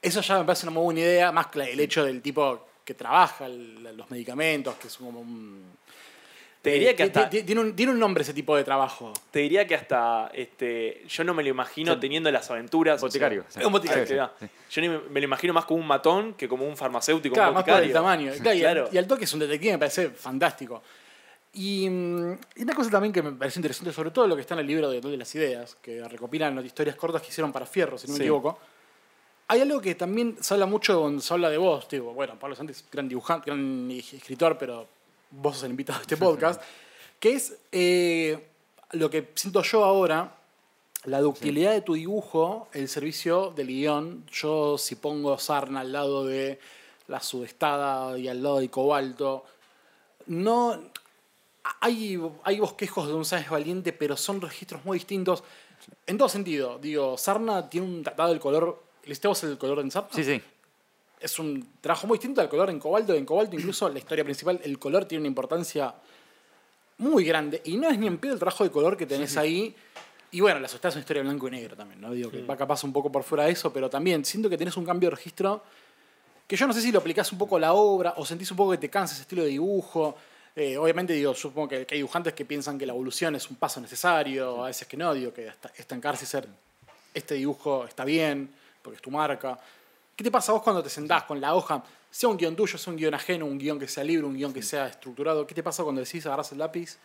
Eso ya me parece una muy buena idea, más que el hecho del tipo que trabaja el- los medicamentos, que es como un. Te diría que Eh, hasta, ti- ti- Tiene un, tiene un nombre ese tipo de trabajo. te diría que hasta este, yo no me lo imagino teniendo las aventuras. o sea, Boticario, sí. es un boticario, Sí, sí. Yo ni me, me lo imagino más como un matón que como un farmacéutico. Claro, un más por el boticario. tamaño. Claro, y, Claro. al, y al toque es un detective, me parece fantástico. Y, mm, y una cosa también que me parece interesante, sobre todo lo que está en el libro de, de las ideas, que recopilan las historias cortas que hicieron para Fierro, si no me equivoco. Hay algo que también se habla mucho cuando se habla de vos, tipo, bueno, Pablo Santos, gran dibujante, gran escritor, pero vos sos el invitado de este podcast, que es eh, lo que siento yo ahora, la ductilidad de tu dibujo, el servicio del guion. Yo si pongo Sarna al lado de la sudestada y al lado de Cobalto, no... Hay, hay bosquejos de un Sáenz Valiente, pero son registros muy distintos. En todo sentido, digo, Sarna tiene un tratado del color... ¿Leíste vos el color en Sarna? sí, sí. Es un trabajo muy distinto al color en cobalto. En cobalto, incluso la historia principal, el color tiene una importancia muy grande. Y no es ni en pedo el trabajo de color que tenés ahí. Y bueno, la sociedad es una historia de blanco y negro también, ¿no? Digo que va capaz un poco por fuera de eso, pero también siento que tenés un cambio de registro que yo no sé si lo aplicás un poco a la obra o sentís un poco que te cansa ese estilo de dibujo. Eh, obviamente, digo, supongo que, hay dibujantes que piensan que la evolución es un paso necesario, a veces que no, digo, que estancarse y ser este dibujo está bien, porque es tu marca. ¿Qué te pasa a vos cuando te sentás con la hoja, sea un guion tuyo, sea un guion ajeno, un guion que sea libre, un guion que sea estructurado? ¿Qué te pasa cuando decís, agarras el lápiz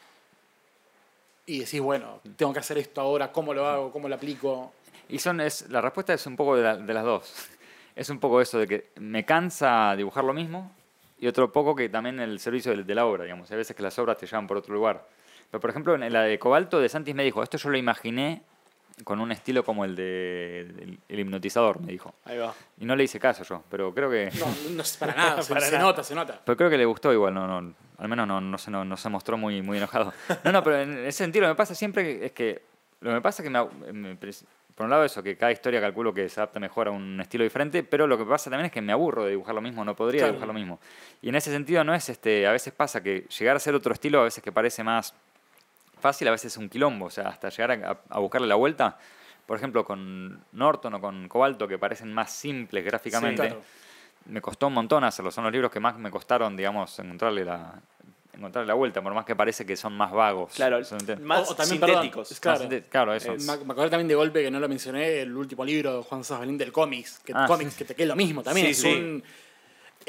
y decís, bueno, tengo que hacer esto ahora, cómo lo hago, cómo lo aplico? Y son, es, la respuesta es un poco de, la- de las dos. Es un poco eso de que me cansa dibujar lo mismo y otro poco que también el servicio de, de la obra, digamos. Hay veces que las obras te llevan por otro lugar. Pero, por ejemplo, en la de Cobalto de Santis me dijo, esto yo lo imaginé con un estilo como el de el, el hipnotizador, me dijo. Ahí va. Y no le hice caso yo, pero creo que... No, no es para nada, se, Para se nada. nota, se nota. Pero creo que le gustó igual, no, no, al menos no, no, se, no, no se mostró muy, muy enojado. No, no, pero en ese sentido lo que me pasa siempre es que, lo que me pasa es que, me, me- por un lado eso, que cada historia calculo que se adapta mejor a un estilo diferente, pero lo que pasa también es que me aburro de dibujar lo mismo, no podría Claro. dibujar lo mismo. Y en ese sentido no es, este, a veces pasa que llegar a ser otro estilo, a veces que parece más fácil, a veces es un quilombo, o sea, hasta llegar a, a buscarle la vuelta. Por ejemplo, con Norton o con Cobalto, que parecen más simples gráficamente, claro. me costó un montón hacerlo. Son los libros que más me costaron, digamos, encontrarle la, encontrarle la vuelta, por más que parece que son más vagos. Claro, Son más O- o también, perdón, sintéticos. es más claro. claro, eso. Me, me acordé también de golpe que no lo mencioné, el último libro de Juan Sáenz Valiente, el cómics, que, Ah, cómics, sí. que te quede lo mismo también. Sí, es sí. un-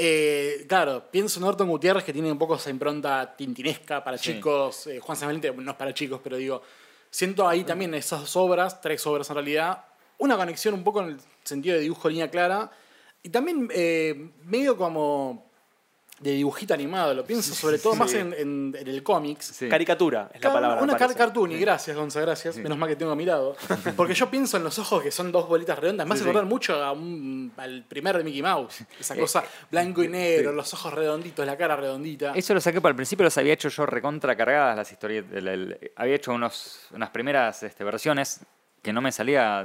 eh, claro, pienso en Norton Gutiérrez que tiene un poco esa impronta tintinesca para Sí. chicos. eh, Juan Valiente no es para chicos, pero digo, siento ahí también esas obras, tres obras en realidad, una conexión un poco en el sentido de dibujo línea clara y también eh, medio como de dibujito animado, lo pienso sobre todo más en, en- en el cómics. Sí. Caricatura es la palabra. Una me car parece. cartoon, y gracias, Gonza, gracias. Menos mal que tengo a mi lado. Porque yo pienso en los ojos que son dos bolitas redondas. Me hace acordar mucho a un- al primer de Mickey Mouse. Esa cosa blanco y negro, los ojos redonditos, la cara redondita. Eso lo saqué para el principio, los había hecho yo recontra cargadas las historias. el- el- había hecho unos, unas primeras este, versiones que no me salía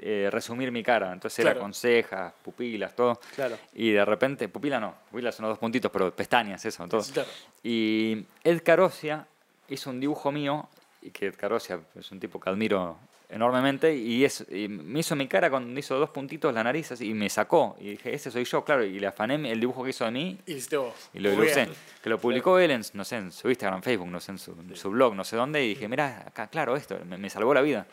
eh, resumir mi cara. Entonces era Claro. con cejas, pupilas, todo. Claro. Y de repente, pupila no, pupilas son los dos puntitos, pero pestañas, eso, todo. Claro. Y Ed Carosia hizo un dibujo mío, y que Ed Carosia es un tipo que admiro enormemente, y, es, y me hizo mi cara cuando hizo dos puntitos la nariz así, y me sacó. Y dije, ese soy yo, claro, y le afané el dibujo que hizo de mí Y y lo, bien. Que lo publicó él en, no sé, en su Instagram, Facebook, no sé, en su, en su blog, no sé dónde, y dije, mira, acá, claro, esto, me, me salvó la vida.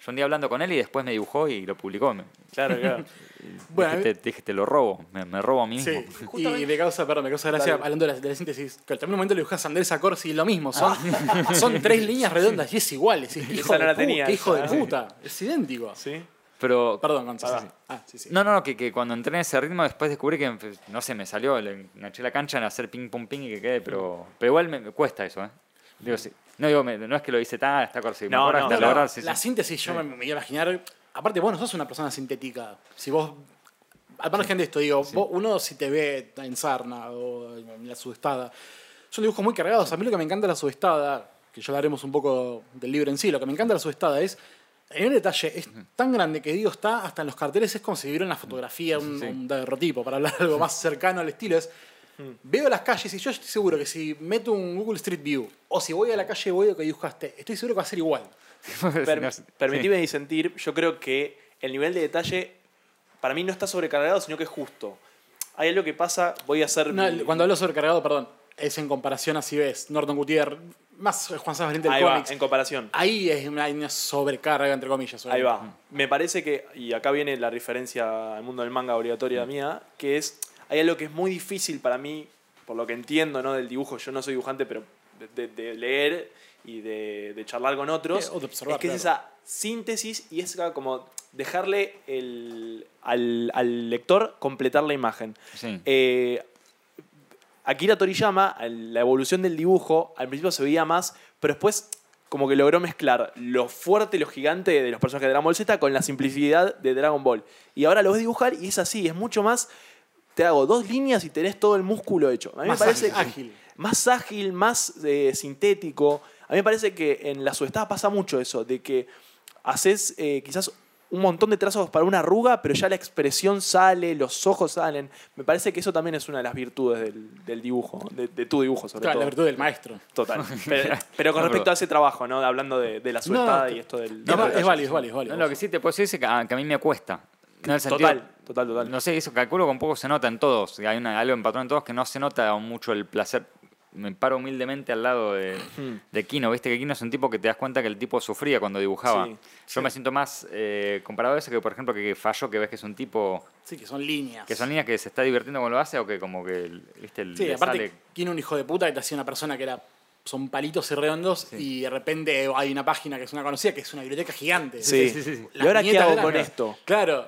Yo un día hablando con él y después me dibujó y lo publicó. Claro, claro. Bueno, dije, te, dije, te lo robo, me, me robo a mí mismo. Sí, y me causa, perdón, me causa gracia Dale. hablando de la, de la síntesis. Que también un momento le dibujas a Andrés Acorsi y lo mismo. Son, son tres líneas redondas y es igual. Es, hijo Esa no de la puta, tenía, hijo de puta. Es idéntico. Sí. Pero Perdón, Gonzalo. Ah, sí, sí. Ah, sí, sí. No, no, no, que, que cuando entré en ese ritmo después descubrí que, pues, no sé, me salió, le enganché la cancha en hacer ping, pum, ping y que quede, pero, pero igual me, me cuesta eso, ¿eh? Digo, sí. No, digo, me- no es que lo hice tan, está corto, No, no, hasta no, lograr, sí, la sí. síntesis yo me, me iba a imaginar aparte vos no sos una persona sintética. Si vos, al margen de esto, digo, vos- uno si te ve en Sarna o en la subestada, son dibujos muy cargados. A mí lo que me encanta de la subestada, que ya hablaremos un poco del libro en sí, lo que me encanta de la subestada es, en el detalle es tan grande que digo, está hasta en los carteles, es como si viera una fotografía, un, Sí. un daguerrotipo, para hablar algo más cercano al estilo. Es, Veo las calles y yo estoy seguro que si meto un Google Street View o si voy a la calle voy que dibujaste, estoy seguro que va a ser igual. Permitime disentir, yo creo que el nivel de detalle para mí no está sobrecargado, sino que es justo. Hay algo que pasa, voy a hacer... No, mi- cuando hablo sobrecargado, perdón, es en comparación a si ves Norton Gutiérrez, más Juan Sábado Valiente del Ahí cómics. en comparación. Ahí es una, hay una sobrecarga, entre comillas. Ahí obviamente. va. Me parece que, y acá viene la referencia al mundo del manga obligatoria mía, que es, hay algo que es muy difícil para mí, por lo que entiendo ¿no? del dibujo, yo no soy dibujante, pero de, de- de leer y de, de charlar con otros, o de observar, es que es esa síntesis y es como dejarle el- al, al lector completar la imagen. Sí. Eh, Akira Toriyama, la evolución del dibujo, al principio se veía más, pero después como que logró mezclar lo fuerte, lo gigante de los personajes de Dragon Ball Z con la simplicidad de Dragon Ball. Y ahora lo ves dibujar y es así, es mucho más... Te hago dos líneas y tenés todo el músculo hecho. A mí Más me parece ágil, más ágil, más eh, sintético. A mí me parece que en la subestada pasa mucho eso, de que haces eh, quizás un montón de trazos para una arruga, pero ya la expresión sale, los ojos salen. Me parece que eso también es una de las virtudes del, del dibujo, de, de tu dibujo sobre Claro, todo. la virtud del maestro. Total. Pero, pero con No, respecto pero- a ese trabajo, ¿no? Hablando de, de la subestada No, y esto del... detalle. es válido, es válido, es válido. No, lo que sí te puedo decir es que a, que a mí me cuesta. No, en el sentido- Total, total, total. No sé, eso calculo que un poco se nota en todos. Hay una, algo en patrón en todos que no se nota mucho el placer. Me paro humildemente al lado de, Hmm. de Kino. Viste que Kino es un tipo que te das cuenta que el tipo sufría cuando dibujaba. Sí, Yo me siento más eh, comparado a eso que, por ejemplo, que, que Falló, que ves que es un tipo Sí, que son líneas. que son niñas que se está divirtiendo cuando lo hace o que como que, viste, el, Sí, aparte, sale- tiene un hijo de puta que te hacía una persona que era. Son palitos y redondos y de repente hay una página que es una conocida que es una biblioteca gigante. Sí. sí, sí, sí. ¿Y ahora qué hago con esto? Claro.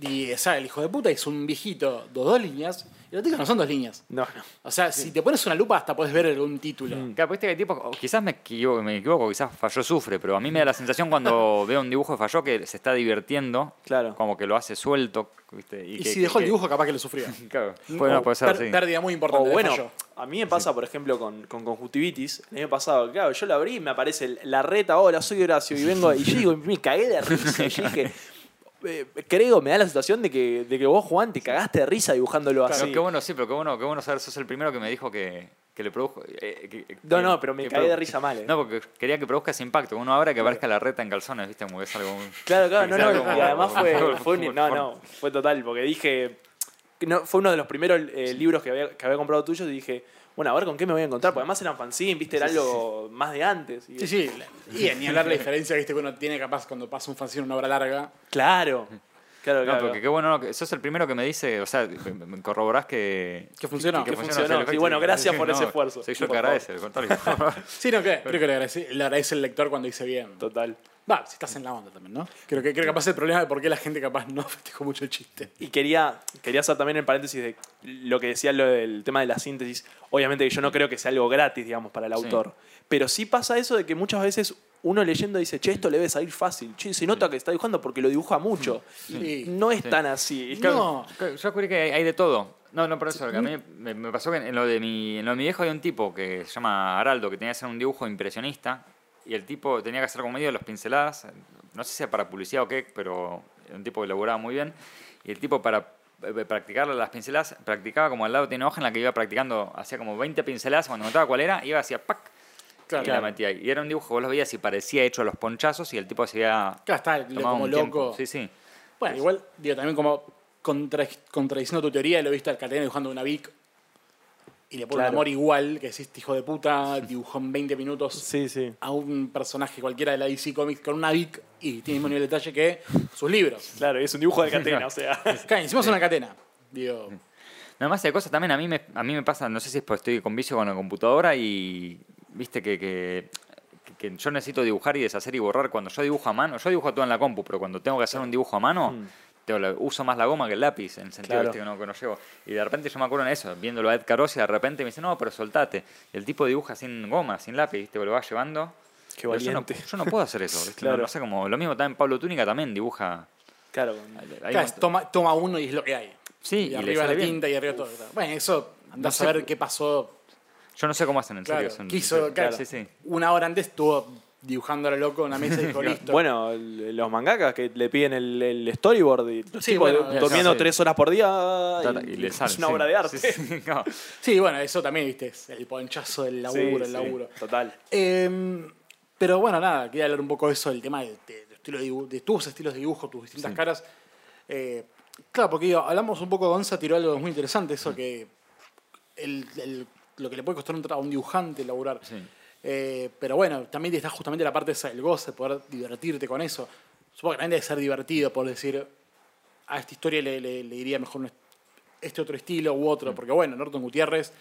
Y o sea, el hijo de puta es un viejito, dos, dos líneas, y los ticos no son dos líneas. No, no. O sea, si te pones una lupa hasta puedes ver algún título. Claro, viste que hay tipos, o quizás me equivoco, me equivoco, quizás Falló sufre, pero a mí me da la sensación cuando veo un dibujo de Falló que se está divirtiendo, Claro. como que lo hace suelto, ¿viste? Y, que- si que- dejó el dibujo, capaz que lo sufría. Claro, puede, no, O puede ser, sí. Pérdida muy importante. O bueno, a mí me pasa, por ejemplo, con, con conjuntivitis. El año pasado, claro, yo lo abrí y me aparece la reta, hola, soy Horacio, y vengo, y yo digo, me cagué de risa. Y dije, eh, creo, me da la sensación de que, de que vos, Juan, te cagaste de risa dibujándolo Claro, así. qué bueno, sí, pero qué bueno, qué bueno saber, sos el primero que me dijo que, que le produjo... eh, que- que- No, no, pero me cagué de risa mal. eh. No, porque quería que produzca ese impacto. Uno ahora que aparezca la reta en calzones, ¿viste? Como que es algo... muy- Claro, claro, no, no. como- Y además fue, fue un- no, no, fue total, porque dije, no, fue uno de los primeros eh, libros que había, que había comprado tuyos y dije, bueno, a ver con qué me voy a encontrar, porque además eran fanzine, viste, era algo más de antes. Y- Sí, sí. Y ni hablar de la diferencia ¿viste? que uno tiene capaz cuando pasa un fanzine una obra larga. Claro, claro, No, claro. porque qué bueno, no, que sos el primero que me dice, o sea, me corroborás que... Que funcionó. Que funciona, funcionó. o sea, el Sí, efecto- bueno, gracias por No, ese esfuerzo. Soy yo el que favor. agradece, al contrario. Sí, no, que creo que le agradece, le agradece el lector cuando dice bien. Total. Va, si estás en la onda también, ¿no? Creo que, creo que capaz es el problema de por qué la gente capaz no festejó mucho el chiste. Y quería, quería hacer también el paréntesis de lo que decía lo del tema de la síntesis. Obviamente que yo no creo que sea algo gratis, digamos, para el Sí. autor. Pero sí pasa eso de que muchas veces uno leyendo dice, che, esto le debe salir fácil. Che, se nota que está dibujando porque lo dibuja mucho. Sí. Y no es Sí. tan así. No. Yo descubrí que hay, hay de todo. No, no por eso, que a mí me, me pasó que en lo, de mi, en lo de mi viejo hay un tipo que se llama Araldo, que tenía que hacer un dibujo impresionista, y el tipo tenía que hacer como medio de las pinceladas, no sé si era para publicidad o qué, pero era un tipo que laburaba muy bien, y el tipo para eh, practicar las pinceladas, practicaba como al lado tiene una hoja en la que iba practicando, hacía como 20 pinceladas, cuando encontraba cuál era, iba hacia ¡pac! Claro. y la metía ahí. Y era un dibujo, vos lo veías y parecía hecho a los ponchazos, y el tipo se había Claro, está como un loco. tiempo. Sí, sí. Bueno, igual, digo, también como contra- contradiciendo tu teoría, lo he visto al Catena dibujando una Vic y le pone Claro. un amor igual, que es este hijo de puta, dibujó en 20 minutos Sí, sí. a un personaje cualquiera de la DC Comics con una Vic y tiene el mismo nivel de detalle que sus libros. Claro, es un dibujo de catena, o sea. Claro, hicimos una catena. Digo, Nada más de cosas también a mí me, a mí me pasa, no sé si es porque estoy con vicio con la computadora y viste que, que, que yo necesito dibujar y deshacer y borrar. Cuando yo dibujo a mano, yo dibujo todo en la compu, pero cuando tengo que hacer un dibujo a mano, tengo la- uso más la goma que el lápiz, en el sentido Mm. Claro. viste, que, no, que no llevo. Y de repente yo me acuerdo en eso, viéndolo a Ed Carosi, de repente me dice, no, pero soltate. Y el tipo dibuja sin goma, sin lápiz, ¿viste? lo va llevando. Qué yo no, yo no puedo hacer eso. Claro. No, no sé cómo. Lo mismo también Pablo Túnica también dibuja. Claro. hay Claro, toma, toma uno y es lo que hay. Sí, y, y arriba la tinta y arriba todo. Bueno, eso, No a sé. ver qué pasó. Yo no sé cómo hacen en Claro, serio. son- quiso, claro. Sí, sí. Una hora antes estuvo dibujando a lo loco en una mesa y dijo, listo. Bueno, los mangakas que le piden el, el storyboard y los Sí, tipos bueno, de- durmiendo sí. tres horas por día y, y le sale, es una sí. obra de arte. Sí, sí, no. Sí, bueno, eso también, viste, es el ponchazo del laburo, Sí, el sí, laburo. Total. Eh, pero bueno, nada, quería hablar un poco de eso, del tema de, de- de estilo de, tus estilos de dibujo, tus distintas Sí. caras. Eh, claro, porque digo, hablamos un poco, Gonza tiró algo muy interesante, eso que el- el- lo que le puede costar a un dibujante elaborar. Sí. Eh, pero bueno, también está justamente la parte esa del goce, poder divertirte con eso. Supongo que también debe ser divertido por decir, a esta historia le, le- le iría mejor este otro estilo u otro, porque bueno, Norton Gutiérrez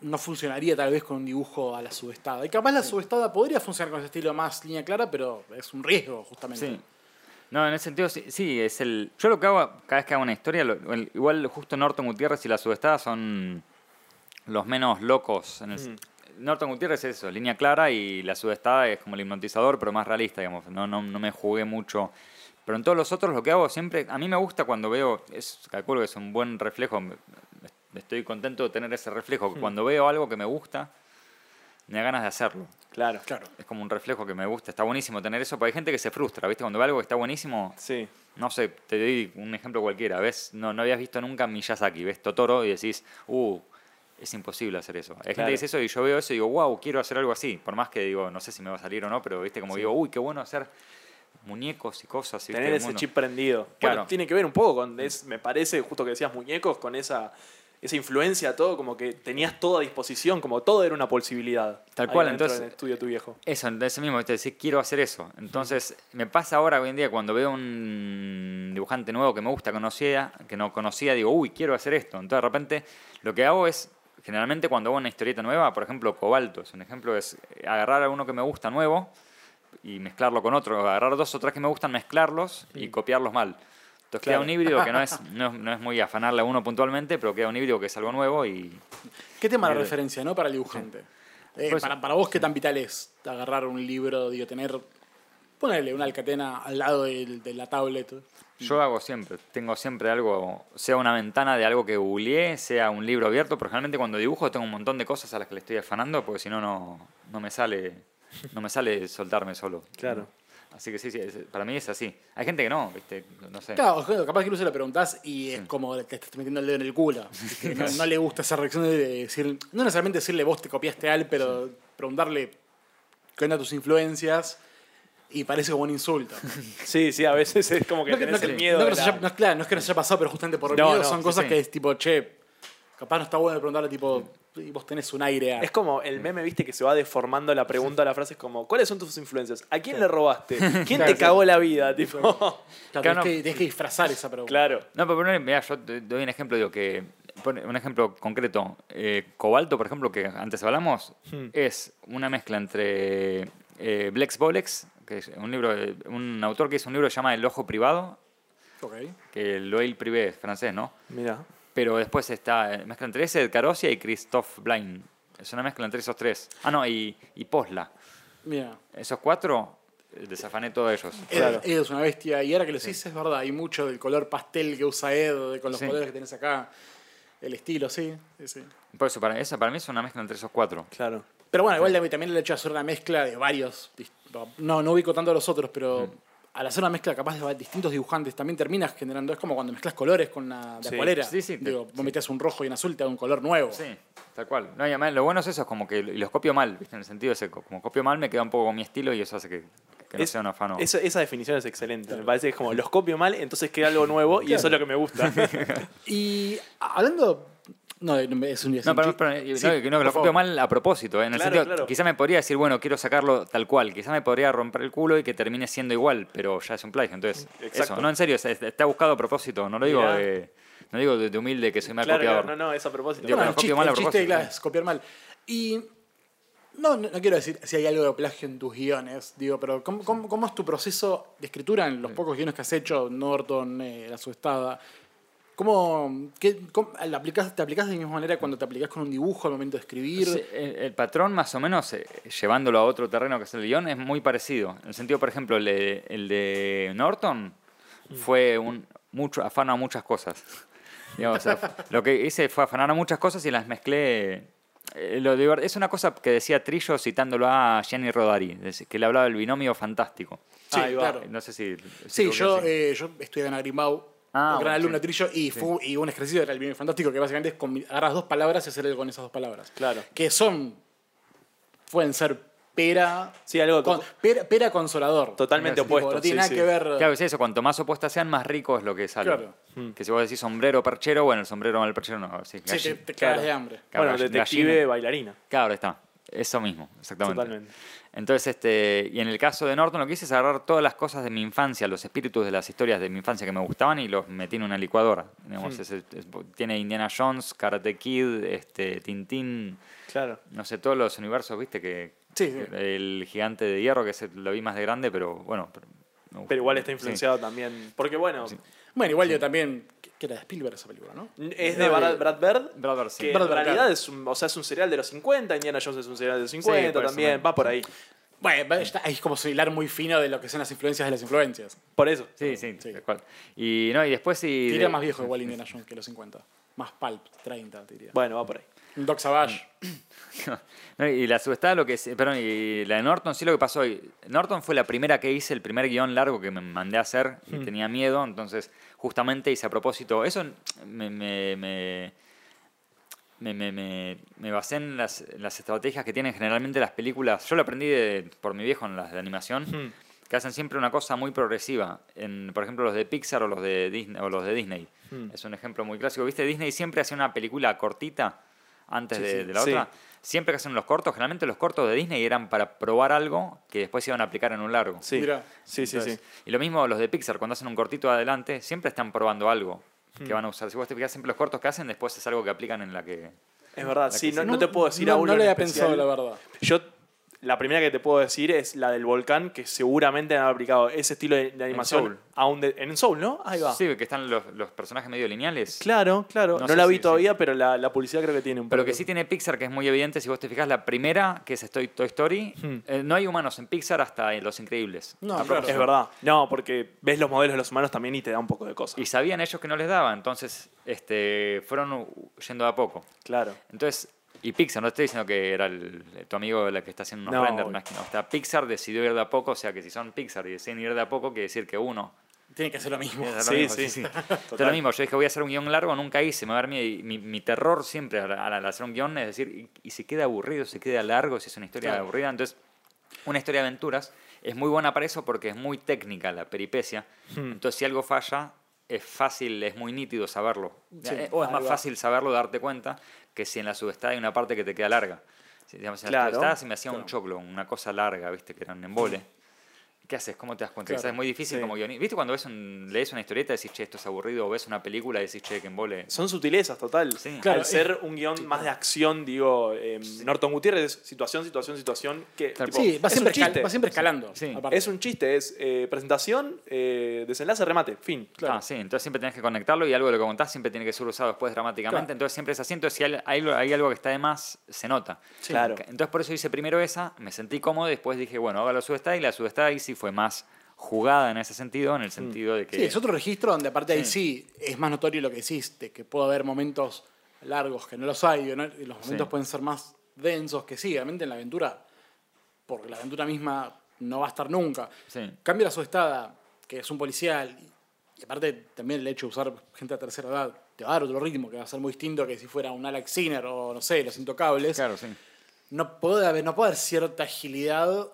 no funcionaría tal vez con un dibujo a la subestada. Y capaz la subestada podría funcionar con ese estilo más línea clara, pero es un riesgo justamente. Sí. No, en ese sentido sí, sí, es el. Yo lo que hago cada vez que hago una historia, lo- el- igual justo Norton Gutiérrez y la subestada son los menos locos. En el- Norton Gutiérrez es eso, línea clara y la subestada es como el hipnotizador, pero más realista, digamos. No, no, no me jugué mucho. Pero en todos los otros lo que hago siempre, a mí me gusta cuando veo, es, calculo que es un buen reflejo, estoy contento de tener ese reflejo. Cuando veo algo que me gusta, me da ganas de hacerlo. Claro. Claro. Es como un reflejo que me gusta. Está buenísimo tener eso, porque hay gente que se frustra, ¿viste? Cuando ve algo que está buenísimo, Sí. no sé, te doy un ejemplo cualquiera. ¿Ves? No, no habías visto nunca Miyazaki, ves Totoro y decís, uh, es imposible hacer eso. Hay gente que dice eso y yo veo eso y digo, wow, quiero hacer algo así. Por más que digo, no sé si me va a salir o no, pero viste, como digo, uy, qué bueno hacer muñecos y cosas. Tener ese mundo. chip prendido. Claro. Bueno, tiene que ver un poco con, es, me parece, justo que decías muñecos, con esa, esa influencia, todo, como que tenías todo a disposición, como todo era una posibilidad. Tal cual, entonces- estudio de tu viejo. Eso, entonces mismo, ¿viste? decir, quiero hacer eso. Entonces, me pasa ahora hoy en día cuando veo un dibujante nuevo que me gusta, conocía, que no conocía, digo, uy, quiero hacer esto. Entonces, de repente, lo que hago es, generalmente cuando hago una historieta nueva, por ejemplo, Cobalto, es un ejemplo, es agarrar a uno que me gusta nuevo y mezclarlo con otro, agarrar dos o tres que me gustan, mezclarlos y copiarlos mal. Entonces queda un híbrido que no es, no, es- no es muy afanarle a uno puntualmente, pero queda un híbrido que es algo nuevo y ¿Qué tema de Bien. referencia, no? Para el dibujante. Eh, Pues- para, para vos, ¿qué tan vital es agarrar un libro, digo, tener, ponerle una alcatena al lado del- de la tablet? Yo hago siempre, tengo siempre algo, sea una ventana de algo que googleé, sea un libro abierto, pero generalmente cuando dibujo tengo un montón de cosas a las que le estoy afanando, porque si no, no no me sale, no me sale soltarme solo. Claro. Así que sí, sí, para mí es así. Hay gente que no, viste, no sé. Claro, capaz que incluso le preguntás y es como que te estás metiendo el dedo en el culo. No, no le gusta esa reacción de decir, no necesariamente decirle vos te copiaste al, pero preguntarle qué onda tus influencias y parece como un insulto. Sí, sí, a veces es como que No, que- tenés no el miedo. no de la- haya- no es claro, no es que nos haya pasado, pero justamente por No, miedo no, son sí, cosas sí. que es tipo, che, capaz no está bueno preguntarle tipo, y vos tenés un aire a... Es como el meme, viste, que se va deformando la pregunta, la frase es como, ¿cuáles son tus influencias? ¿A quién le robaste? ¿Quién Claro, te sí. cagó la vida? Tipo, Claro, Claro, tenés, no. que, tenés que disfrazar esa pregunta. claro. No, pero mirá, yo te doy un ejemplo, digo que, un ejemplo concreto. Eh, Cobalto, por ejemplo, que antes hablamos, Hmm. es una mezcla entre eh, Blex Bolex, que es un libro, un autor que hizo un libro que se llama El Ojo Privado, Ok. que el Privé es francés, ¿no? Mira. Pero después está eh, mezcla entre ese, Carosia y Christophe Blain. Es una mezcla entre esos tres. Ah, no, y, y Posla. Mira. Esos cuatro, eh, desafané todos ellos. Ed, Claro. Ed es una bestia. Y ahora que lo decís, es verdad, hay mucho del color pastel que usa Ed, con los Sí. colores que tenés acá. El estilo, sí. sí, sí. Por eso, para, esa para mí es una mezcla entre esos cuatro. Claro. Pero bueno, igual también- también el hecho de hacer una mezcla de varios. No, no ubico tanto a los otros, pero al hacer una mezcla capaz de distintos dibujantes, también terminas generando. Es como cuando mezclas colores con una de Sí. acuarela. Sí, Digo, vos sí. metés un rojo y un azul, te da un color nuevo. Sí, tal cual. No, y además, lo bueno es eso, es como que y los copio mal, ¿viste? En el sentido ese, como copio mal me queda un poco con mi estilo y eso hace que, que no Es- sea un afano. Eso- esa definición es excelente. Me parece que es como los copio mal, entonces queda algo nuevo y eso es lo que me gusta. Y hablando. No, es un, un No, pero, pero, Sí, no, no, que lo copio mal a propósito, ¿eh? en el sentido, claro. quizá me podría decir, bueno, quiero sacarlo tal cual, quizá me podría romper el culo y que termine siendo igual, pero ya es un plagio, entonces, Exacto. eso, no, en serio, es- es- está buscado a propósito, no lo digo de, no digo de, de humilde que soy mal claro, copiador. no, no, es a propósito. Digo, pero el copio chiste, mal a el chiste, propósito, claro, sí. es copiar mal. Y no, no, no quiero decir si hay algo de plagio en tus guiones, digo, pero ¿cómo, cómo, cómo es tu proceso de escritura en los pocos guiones que has hecho, Norton, eh, La Subestada? ¿Cómo, qué, cómo- la aplicás- ¿Te aplicás de la misma manera cuando te aplicás con un dibujo al momento de escribir? Sí, el, el patrón, más o menos, eh, llevándolo a otro terreno que es el guion, es muy parecido. En el sentido, por ejemplo, el de, el de Norton fue un mucho afano a muchas cosas. Digamos, o sea, lo que hice fue afanar a muchas cosas y las mezclé. eh, lo es una cosa que decía Trillo citándolo a Gianni Rodari, que le hablaba del binomio fantástico. Sí, va. claro. No sé si. Sí, yo, eh, yo estudié en Agrimbau, Ah, un gran alumno sí. Trillo, y, fue, y un ejercicio era el bien fantástico, que básicamente es agarras dos palabras y hacer algo con esas dos palabras. Claro. Que son, pueden ser pera, Sí, algo con- pera, pera consolador. totalmente Tipo, opuesto. No tiene sí, nada sí. que ver... Claro, es eso, cuanto más opuestas sean, más rico es lo que sale. Claro. Que si vos decís sombrero perchero, bueno, el sombrero mal el perchero no. Sí, Sí, te, te Claro. de hambre. Claro, Bueno, detective, gallina. bailarina. Claro, está. Eso mismo, exactamente. Totalmente. Entonces, este, y en el caso de Norton lo que hice es agarrar todas las cosas de mi infancia, los espíritus de las historias de mi infancia que me gustaban y los metí en una licuadora. Digamos, es- es- tiene Indiana Jones, Karate Kid, este, Tintín, Claro. no sé, todos los universos, viste, que Sí, sí. el gigante de hierro, que ese lo vi más de grande, pero bueno. Pero, igual está Sí. influenciado también. Porque bueno, Bueno, igual yo también... Que era de Spielberg esa película, ¿no? es de Brad, Brad Bird. Brad Bird, sí. Que Brad en Bird, realidad claro. es un, o sea, es un serial de los 50, Indiana Jones es un serial de los 50 por eso también, va por ahí. Bueno, está- es como su hilar muy fino de lo que son las influencias de las influencias. Por eso. Sí, sí, Sí. tal cual. Y, no, y después sí... Diría de- más viejo igual Indiana Jones que los 50. Más pulp, 30, te diría. Bueno, va por ahí. Doc Savage. No, y la subestada lo que es- perdón, y la de Norton sí lo que pasó, y Norton fue la primera que hice, el primer guion largo que me mandé a hacer y tenía miedo, entonces justamente hice a propósito, eso me, me, me, me, me- me- me basé en las, las estrategias que tienen generalmente las películas, yo lo aprendí de- por mi viejo en las de animación, que hacen siempre una cosa muy progresiva, en, por ejemplo los de Pixar o los de Disney. O los de Disney. Es un ejemplo muy clásico, ¿viste? Disney siempre hacía una película cortita antes de, de la Sí. otra. Siempre que hacen los cortos, generalmente los cortos de Disney eran para probar algo que después iban a aplicar en un largo. Sí. Mirá. Sí, sí, Entonces, sí. Y lo mismo los de Pixar, cuando hacen un cortito adelante, siempre están probando algo que van a usar. Si vos te fijas siempre los cortos que hacen, después es algo que aplican en la que... Es verdad, sí, no, no te puedo decir no, a uno no le había especial. pensado, la verdad. Yo, la primera que te puedo decir es la del volcán, que seguramente han aplicado ese estilo de, de animación Soul. a un de- en Soul, ¿no? Ahí va. Sí, que están los, los personajes medio lineales. Claro, claro. No No, sé la si- vi todavía, pero la, la publicidad creo que tiene un Pero poco. que sí tiene Pixar, que es muy evidente, si vos te fijas, la primera, que es Toy, Toy Story, Hmm. eh, no hay humanos en Pixar hasta en Los Increíbles. No, claro. Es verdad. No, porque ves los modelos de los humanos también y te da un poco de cosas. Y sabían ellos que no les daba, entonces este, fueron yendo a poco. Claro. Entonces, y Pixar, no estoy diciendo que era el, tu amigo la que está haciendo unos No, renders, no es que no. Está Pixar decidió ir de a poco, o sea que si son Pixar y deciden ir de a poco, quiere decir que uno. Tiene que ser lo mismo. es lo Sí, mismo, sí. Entonces, Total. lo mismo, yo dije voy a hacer un guion largo, nunca hice, me va a dar. Y mi, mi terror siempre al, al- hacer un guion es decir, y, y si queda aburrido, si queda largo, si es una historia Claro. aburrida. Entonces, una historia de aventuras es muy buena para eso porque es muy técnica la peripecia. Hmm. Entonces, si algo falla, es fácil, es muy nítido saberlo. Sí, Eh, o es más va. fácil saberlo, darte cuenta, que si en la subestada hay una parte que te queda larga. Si, digamos, en Claro, la subestada se me hacía un choclo, una cosa larga, ¿viste? Que era un embole. ¿Qué haces? ¿Cómo te das cuenta? Claro, es muy difícil sí. como guionista. ¿Viste cuando ves un, lees una historieta y decís, che, esto es aburrido? O ves una película y decís, che, que embole. Son sutilezas, total. Sí. Claro, Al ser un guion más de acción, digo, eh, Norton Gutiérrez, situación, situación, situación, que tipo, Sí, va es siempre, un chiste. escal- va siempre escalando. Es un chiste, es eh, presentación, eh, desenlace, remate, fin. Ah, sí, entonces siempre tenés que conectarlo y algo de lo que contás siempre tiene que ser usado después dramáticamente. Claro. Entonces siempre es así. Entonces si hay, hay algo- hay algo que está de más, se nota. Claro. Entonces por eso hice primero esa, me sentí cómodo y después dije, bueno, haga la subestada y la subestada ahí sí fue más jugada en ese sentido, en el sentido de que... Sí, es otro registro donde aparte ahí Sí. sí es más notorio lo que hiciste, que puede haber momentos largos que no los hay, y los momentos Sí. pueden ser más densos que sí, obviamente en la aventura, porque la aventura misma no va a estar nunca. Sí. Cambia la subestada, que es un policial, y, y aparte también el hecho de usar gente de tercera edad te va a dar otro ritmo que va a ser muy distinto que si fuera un Alex Sinner o no sé, Los Intocables. Claro, sí. No puede haber, no puede haber cierta agilidad,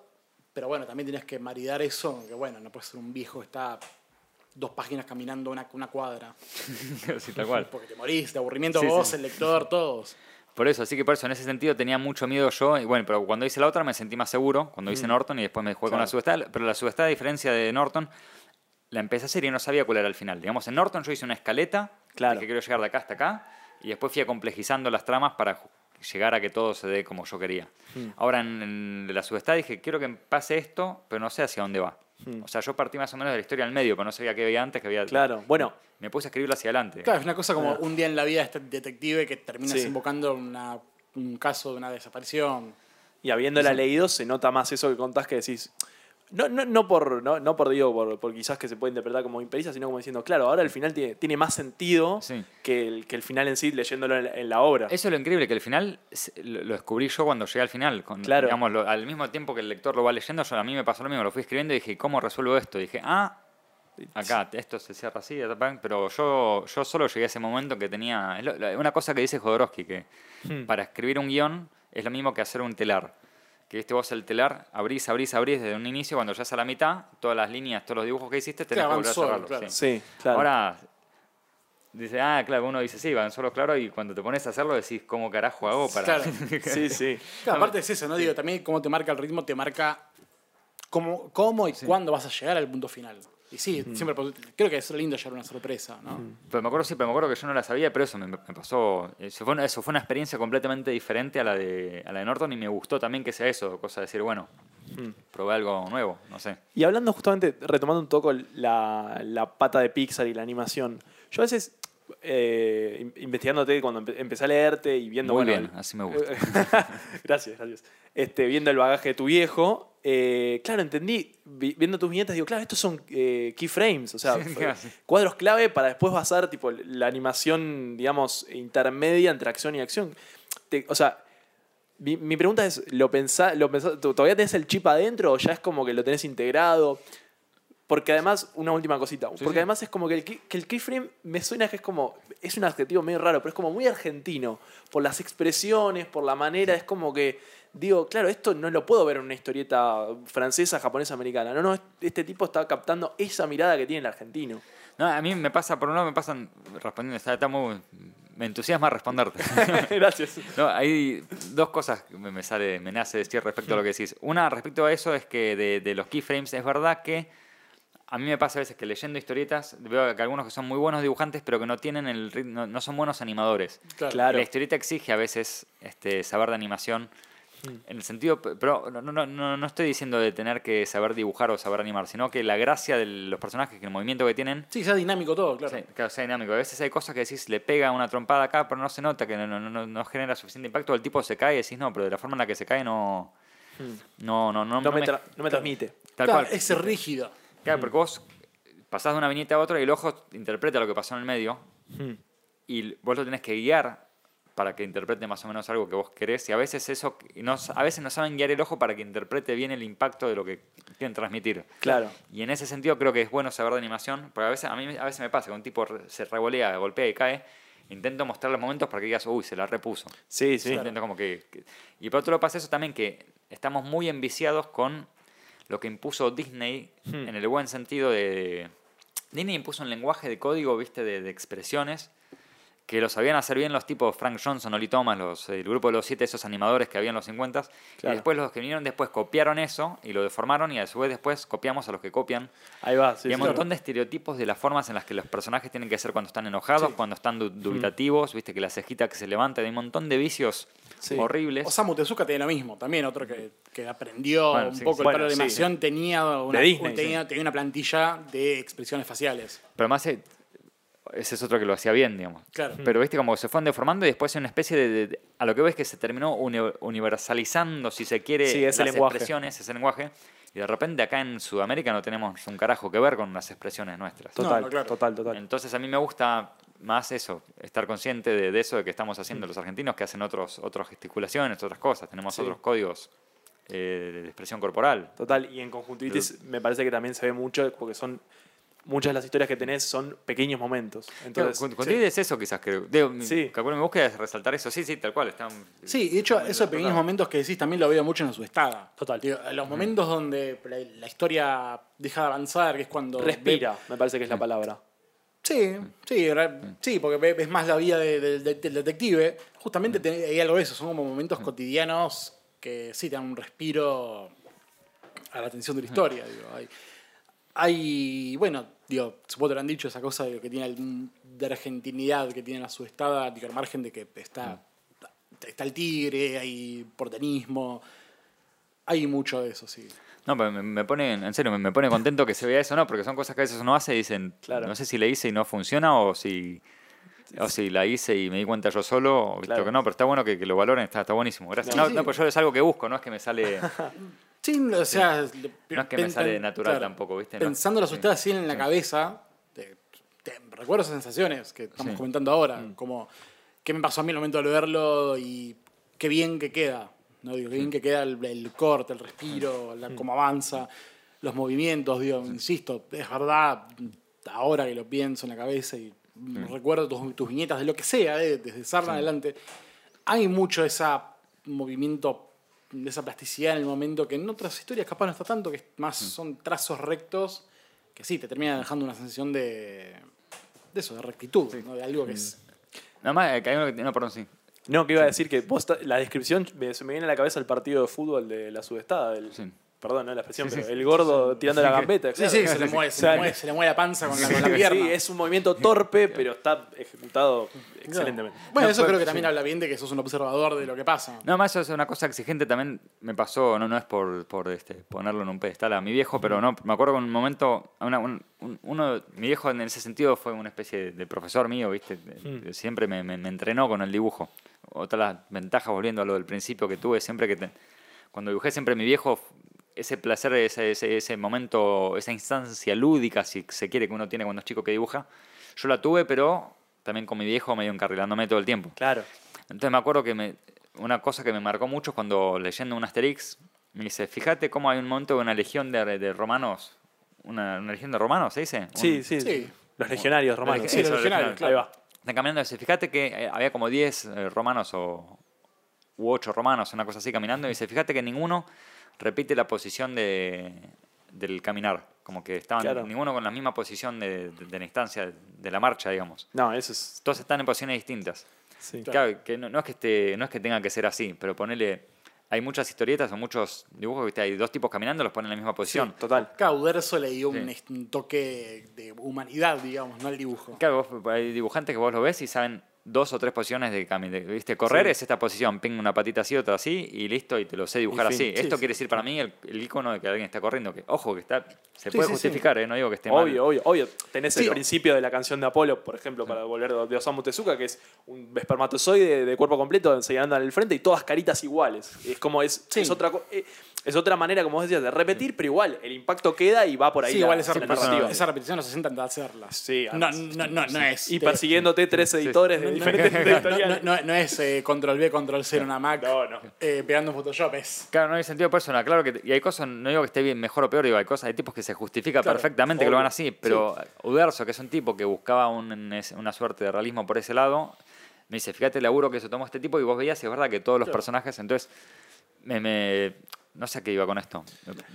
pero bueno, también tienes que maridar eso, que bueno, no puede ser un viejo que está dos páginas caminando una, una cuadra, sí, tal cual. porque te morís de aburrimiento Sí, vos, sí. el lector, todos. Por eso, así que por eso en ese sentido tenía mucho miedo yo. Y bueno, pero cuando hice la otra me sentí más seguro, cuando hice Norton y después me jugué con la Claro. subestada. Pero la subestada, a diferencia de Norton, la empecé a hacer y no sabía cuál era el final. Digamos, en Norton yo hice una escaleta, Claro. que quiero llegar de acá hasta acá, y después fui complejizando las tramas para llegar a que todo se dé como yo quería. Ahora en, en la subestada dije, quiero que pase esto, pero no sé hacia dónde va. O sea, yo partí más o menos de la historia al medio, pero no sabía qué había antes, que había... Claro, bueno, Me puse a escribirlo hacia adelante. Claro, es una cosa como un día en la vida de este detective que termina Sí. desembocando en una- un caso de una desaparición. y habiéndola leído se nota más eso que contás que decís. No, no, no por, no, no por digo, por, por quizás que se puede interpretar como impericia, sino como diciendo, claro, ahora el final tiene, tiene más sentido Sí. que, el, que el final en sí leyéndolo en, la- en la obra. Eso es lo increíble, que al final lo descubrí yo cuando llegué al final. Con, Claro. digamos, lo- al mismo tiempo que el lector lo va leyendo, yo, a mí me pasó lo mismo, lo fui escribiendo y dije, ¿cómo resuelvo esto? Y dije, ah, acá, esto se cierra así, pero yo, yo solo llegué a ese momento que tenía... una cosa que dice Jodorowsky, que Hmm. para escribir un guion es lo mismo que hacer un telar. Que viste vos el telar, abrís, abrís, abrís desde un inicio, cuando ya es a la mitad, todas las líneas, todos los dibujos que hiciste, tenés Claro, que volver a cerrarlos. claro. sí. Sí, claro. Ahora, dice, ah, claro, uno dice, sí, van solo claro, y cuando te pones a hacerlo decís, ¿cómo carajo hago para...? Claro. sí, sí. Claro, aparte es eso, ¿no? Digo, también cómo te marca el ritmo, te marca cómo, cómo y cuándo vas a llegar al punto final. Y sí, siempre creo que es lindo llevar una sorpresa, ¿no? Pero me acuerdo, sí, pero me acuerdo que yo no la sabía, pero eso me, me pasó. Eso fue, una, eso fue una experiencia completamente diferente a la, de, a la de Norton y me gustó también que sea eso, cosa de decir, bueno, probé algo nuevo, no sé. Y hablando justamente, retomando un poco la, la pata de Pixar y la animación, yo a veces, eh, in- investigándote, cuando empe- empecé a leerte y viendo... Muy bueno, bien, el- así me gusta. gracias, gracias. Este, viendo el bagaje de tu viejo, eh, claro, entendí, vi- viendo tus viñetas, digo, claro, estos son eh, keyframes, o sea, cuadros clave para después basar tipo, la animación, digamos, intermedia entre acción y acción. Te- o sea, mi, mi pregunta es, ¿lo pensá, lo pensá- ¿todavía tenés el chip adentro o ya es como que lo tenés integrado? Porque además, una última cosita, porque sí. además es como que el, que el keyframe me suena que es como, es un adjetivo medio raro, pero es como muy argentino, por las expresiones, por la manera, es como que, digo, claro, esto no lo puedo ver en una historieta francesa, japonesa, americana, no, no, este tipo está captando esa mirada que tiene el argentino. No, a mí me pasa, por un lado me pasan, respondiendo, está, está muy, me entusiasma responderte. Gracias. No, hay dos cosas que me, me sale, me nace decir respecto a lo que decís. Una, respecto a eso, es que de, de los keyframes, es verdad que a mí me pasa a veces que leyendo historietas veo que algunos que son muy buenos dibujantes, pero que no tienen el no, no son buenos animadores. Claro. Claro. La historieta exige a veces este, saber de animación. En el sentido, pero no, no, no, no estoy diciendo de tener que saber dibujar o saber animar, sino que la gracia de los personajes, que el movimiento que tienen, Sí, sea dinámico todo, claro. Sí, claro, sea dinámico. A veces hay cosas que decís, le pega una trompada acá, pero no se nota, que no, no, no, no genera suficiente impacto. El tipo se cae y decís, no, pero de la forma en la que se cae no. No, no, no. No, me, me- tra- no me transmite. Tal Claro, cual. es rígido. Claro, porque vos pasás de una viñeta a otra y el ojo interpreta lo que pasó en el medio y vos lo tenés que guiar para que interprete más o menos algo que vos querés y a veces eso no, a veces no saben guiar el ojo para que interprete bien el impacto de lo que quieren transmitir. Claro. Y en ese sentido creo que es bueno saber de animación, porque a veces a mí a veces me pasa que un tipo se revolea, golpea y cae, intento mostrar los momentos para que digas, uy, se la repuso. Sí, sí. Intento como que, que- y por otro lado pasa eso también que estamos muy enviciados con lo que impuso Disney Hmm. en el buen sentido de Disney impuso un lenguaje de código, viste, de, de expresiones que lo sabían hacer bien los tipos Frank Johnson, Oli Thomas, los, el grupo de los siete, esos animadores que había en los 50 y después los que vinieron después copiaron eso y lo deformaron y a su vez después copiamos a los que copian Ahí va, sí. y hay sí. un montón de estereotipos de las formas en las que los personajes tienen que ser cuando están enojados, Sí. cuando están du- dubitativos, viste que la cejita que se levanta, hay un montón de vicios Sí. horribles. Osamu Tezuka tiene lo mismo, también otro que, que aprendió Bueno, un sí, poco sí. el Bueno, de sí. animación, tenía, una, Disney, tenía, tenía una plantilla de expresiones faciales. Pero además eh, ese es otro que lo hacía bien, digamos. Claro. Pero viste como se fueron deformando y después hay una especie de, de- de- a lo que ves que se terminó uni- universalizando, si se quiere, Sí, ese las lenguaje. expresiones, ese lenguaje. Y de repente acá en Sudamérica no tenemos un carajo que ver con las expresiones nuestras. Total, no, claro. total, total. Entonces a mí me gusta más eso, estar consciente de, de eso de que estamos haciendo los argentinos que hacen otros, otras gesticulaciones, otras cosas. Tenemos Sí. otros códigos eh, de expresión corporal. Total, y en conjuntivitis me parece que también se ve mucho porque son muchas de las historias que tenés son pequeños momentos. Entonces, Con- contigo es eso quizás, creo. Digo, mi- Sí. calculo mi búsqueda es resaltar eso. Sí, sí, tal cual. Están, Sí, de hecho, están esos pequeños momentos que decís también lo veo mucho en su estada. Total. Digo, los momentos donde la, la historia deja de avanzar, que es cuando. respira, me parece que es la palabra. Sí, sí, sí, porque ve- ves más la vida de- de- de- del detective. Justamente te- hay algo de eso, son como momentos cotidianos que sí te dan un respiro a la atención de la historia. Digo. Hay, hay, bueno, digo, supongo que te lo han dicho, esa cosa de que tiene el- de argentinidad que tiene la subestada, digo, al margen de que está, está el tigre, hay porteñismo. hay mucho de eso, sí. No, pero me, pone, en serio, me, pone contento que se vea eso, ¿no? Porque son cosas que a veces uno hace y dicen, Claro. no sé si la hice y no funciona o si, o si la hice y me di cuenta yo solo, o visto Claro. que no, pero está bueno que, que lo valoren, está, está buenísimo. Gracias. No, No, sí. no, pues yo es algo que busco, no es que me sale, Sí, o sea, no es que me sale natural tampoco, ¿viste? No. Pensándolas Sí. ustedes así en la Sí. cabeza, te, te- recuerdo esas sensaciones que estamos Sí. comentando ahora, Mm. como qué me pasó a mí en el momento de verlo y qué bien que queda, ¿no? Digo, qué bien que queda el, el corte, el respiro, la, cómo avanza, los movimientos, digo, insisto, es verdad, ahora que lo pienso en la cabeza y recuerdo tus, tus viñetas de lo que sea, eh, desde Sarna adelante, hay mucho ese movimiento, de esa plasticidad en el momento que en otras historias capaz no está tanto, que más son trazos rectos que sí, te terminan dejando una sensación de, de eso, de rectitud, ¿no? de algo que es... Nada más, eh, que hay uno que, no, perdón, sí. No, que iba a decir que vos la descripción me- se me viene a la cabeza el partido de fútbol de la sudestada. del- Sí. Perdón, no la expresión, Sí, pero sí. el gordo tirando la gambeta. Sí, claro. sí, se le, mueve, se, O sea, le mueve, se le mueve la panza con la, con la pierna. Sí, es un movimiento torpe, pero está ejecutado excelentemente. Bueno, No, eso creo que también habla bien de que sos un observador de lo que pasa. No, más eso es una cosa exigente también me pasó, no, no es por, por este, ponerlo en un pedestal a mi viejo, pero no, me acuerdo con un momento, una- un- un- uno, mi viejo en ese sentido fue una especie de, de profesor mío, ¿viste? De- Siempre me, me- me entrenó con el dibujo. Otra de las ventajas, volviendo a lo del principio que tuve, siempre que te- cuando dibujé siempre mi viejo, ese placer, ese, ese, ese momento, esa instancia lúdica, si se quiere, que uno tiene cuando es chico que dibuja, yo la tuve, pero también con mi viejo medio encarrilándome todo el tiempo. Claro. Entonces me acuerdo que me, una cosa que me marcó mucho es cuando leyendo un Asterix, me dice, fíjate cómo hay un momento de una legión de, de romanos, una, una legión de romanos, ¿se dice? Un- Sí, sí, Sí. Los legionarios romanos. Los Sí, los Eso, legionarios, legionarios, claro. Ahí va. Están caminando dice, fíjate que eh, había como 10 eh, romanos o u 8 romanos, una cosa así caminando, y dice, fíjate que ninguno repite la posición de, del caminar, como que estaban Claro. ninguno con la misma posición de, de- de la instancia, de la marcha, digamos. No, eso es. Todos están en posiciones distintas. Sí. Claro, que no, no es que esté, no es que tenga que ser así, pero ponele. Hay muchas historietas o muchos dibujos que hay dos tipos caminando, los ponen en la misma posición. Total. Cada Uderzo le dio Sí. un toque de humanidad, digamos, no al dibujo. Claro, vos- hay dibujantes que vos lo ves y saben dos o tres posiciones de caminar. ¿Viste? Correr Sí. es esta posición, ping una patita así, otra así, y listo, y te lo sé dibujar fin. así. Sí, Esto sí. quiere decir para mí el, el icono de que alguien está corriendo. Que, ojo, que está se puede justificar, ¿eh? no digo que esté mal. Obvio, obvio, obvio. Tenés el principio de la canción de Apolo, por ejemplo, para volver de Osamu Tezuka, que es un espermatozoide de cuerpo completo señalando en el frente y todas caritas iguales. Es como es, Sí. es otra co- eh, es otra manera, como vos decías, de repetir, pero igual el impacto queda y va por ahí. Sí, la- igual esa, la repetición, esa repetición no se sientan de hacerla. Sí, no, no, no, no es. Y te- persiguiéndote tres editores de no, diferentes no, no, editoriales. no, no es eh, control B, control C en una Mac No, no. eh, pegando Photoshop, es. Claro, no hay sentido personal. Claro que y hay cosas, no digo que esté bien, mejor o peor, digo, hay cosas, hay tipos que se justifica Claro, perfectamente que lo obvio. van así, pero Uderzo, que es un tipo que buscaba un- una suerte de realismo por ese lado, me dice, fíjate el laburo que se tomó este tipo y vos veías, y es verdad que todos los Claro. personajes, entonces, me, me- no sé a qué iba con esto.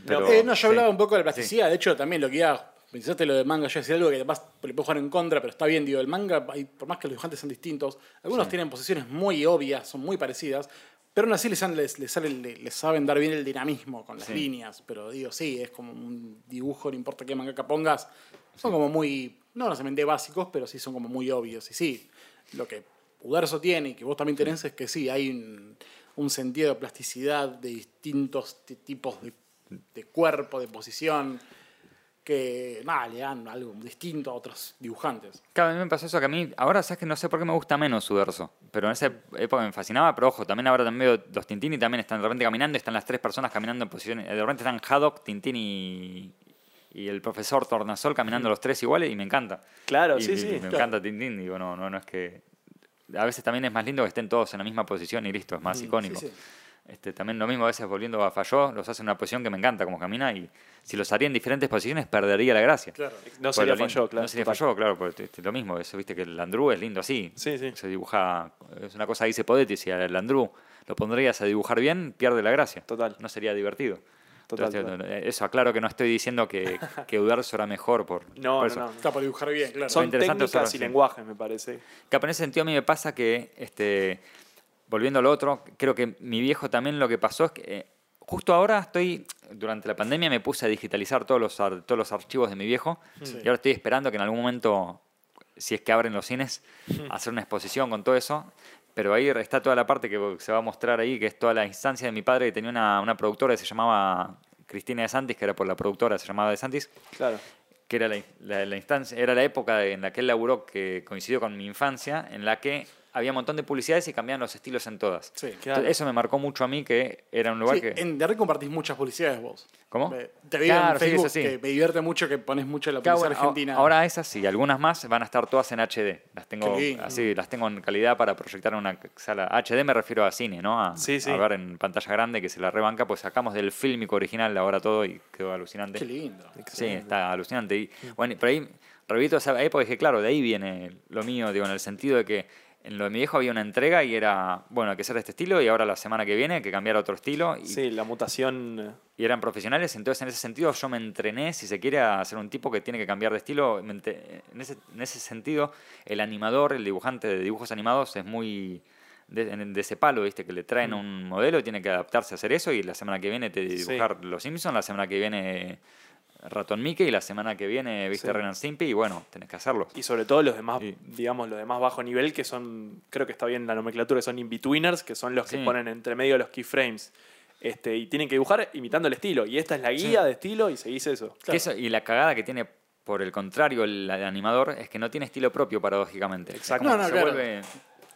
Pero, Eh, no, yo sí. hablaba un poco de la plasticidad. De hecho, también lo que iba. Pensaste lo del manga, yo decía algo que además le puedo jugar en contra, pero está bien. Digo, el manga, hay- por más que los dibujantes sean distintos, algunos tienen posiciones muy obvias, son muy parecidas, pero aún así les, les, les les saben dar bien el dinamismo con las Sí. líneas. Pero digo, sí, es como un dibujo, no importa qué mangaka pongas, son como muy, no necesariamente básicos, pero sí son como muy obvios. Y sí, lo que Udarzo tiene y que vos también tenés es que sí, hay un, un sentido de plasticidad de distintos ti- tipos de, de cuerpo, de posición, que nada, le dan algo distinto a otros dibujantes. Claro, a mí me pasó eso que a mí, ahora sabes que no sé por qué me gusta menos Uderzo, pero en esa época me fascinaba, pero ojo, también ahora también veo los Tintín y también están de repente caminando y están las tres personas caminando en posiciones, de repente están Haddock, Tintín y, y el profesor Tornasol caminando los tres iguales y me encanta. Claro, Y sí, sí. Me claro. encanta Tintín, digo, no, no, no es que... A veces también es más lindo que estén todos en la misma posición y listo, es más icónico. sí, sí. Este, también lo mismo a veces volviendo a Falló, los hace en una posición que me encanta como camina y si los haría en diferentes posiciones perdería la gracia. Claro. No sería lo falló, claro. No sería falló, claro, pues este, lo mismo. Eso, viste que el Landru es lindo así. Sí, sí. Se dibuja, es una cosa que dice Podetti, si al Landru lo pondrías a dibujar bien, pierde la gracia. Total. No sería divertido. Total, Entonces, total. no, no, Eso, aclaro que no estoy diciendo que, que Uderzo era mejor por, No, por no, eso. no. Está para dibujar bien, claro. Son técnicas y lenguajes, me parece. Que en ese sentido a mí me pasa que, este, volviendo a lo otro, creo que mi viejo también lo que pasó es que eh, justo ahora estoy, durante la pandemia me puse a digitalizar todos los, ar- todos los archivos de mi viejo Sí. y ahora estoy esperando que en algún momento, si es que abren los cines, hacer una exposición con todo eso. Pero ahí está toda la parte que se va a mostrar ahí, que es toda la instancia de mi padre, que tenía una, una productora que se llamaba Cristina de Santis, que era por la productora, se llamaba de Santis, Claro. que era la, la- la instancia, era la época en la que él laburó, que coincidió con mi infancia, en la que había un montón de publicidades y cambiaban los estilos en todas. Sí. Claro. Entonces, eso me marcó mucho a mí, que era un lugar Sí, que... En Red compartís muchas publicidades vos. ¿Cómo? Te veo Claro, en sí, Facebook eso sí. que me divierte mucho que pones mucho la Claro, publicidad bueno, argentina. Ahora esas y algunas más van a estar todas en HD. Las tengo así, las tengo en calidad para proyectar en una sala. HD me refiero a cine, ¿no? A, Sí, sí. a ver en pantalla grande que se la rebanca, pues sacamos del fílmico original ahora todo y quedó alucinante. Qué lindo. Sí, está alucinante. Y, bueno, pero ahí repito esa época y dije, claro, de ahí viene lo mío, digo, en el sentido de que en lo de mi viejo había una entrega y era, bueno, hay que hacer de este estilo y ahora la semana que viene hay que cambiar a otro estilo. Y, Sí, la mutación. eh, y eran profesionales, entonces en ese sentido yo me entrené, si se quiere, a ser un tipo que tiene que cambiar de estilo. En ese, en ese sentido, el animador, el dibujante de dibujos animados es muy de, ese palo, ¿viste? Que le traen un modelo y tiene que adaptarse a hacer eso y la semana que viene te Sí. dibujar Los Simpsons, la semana que viene Ratón Mickey y la semana que viene, ¿viste? Sí. Ren and Stimpy y bueno, tenés que hacerlo. Y sobre todo los demás, Sí. digamos, los de más bajo nivel, que son, creo que está bien la nomenclatura, que son in-betweeners, que son los que Sí. ponen entre medio los keyframes. Este, y tienen que dibujar imitando el estilo. Y esta es la guía de estilo y seguís eso. Que eso- y la cagada que tiene, por el contrario, el, el animador es que no tiene estilo propio, paradójicamente. Exacto. No, no, se claro. vuelve-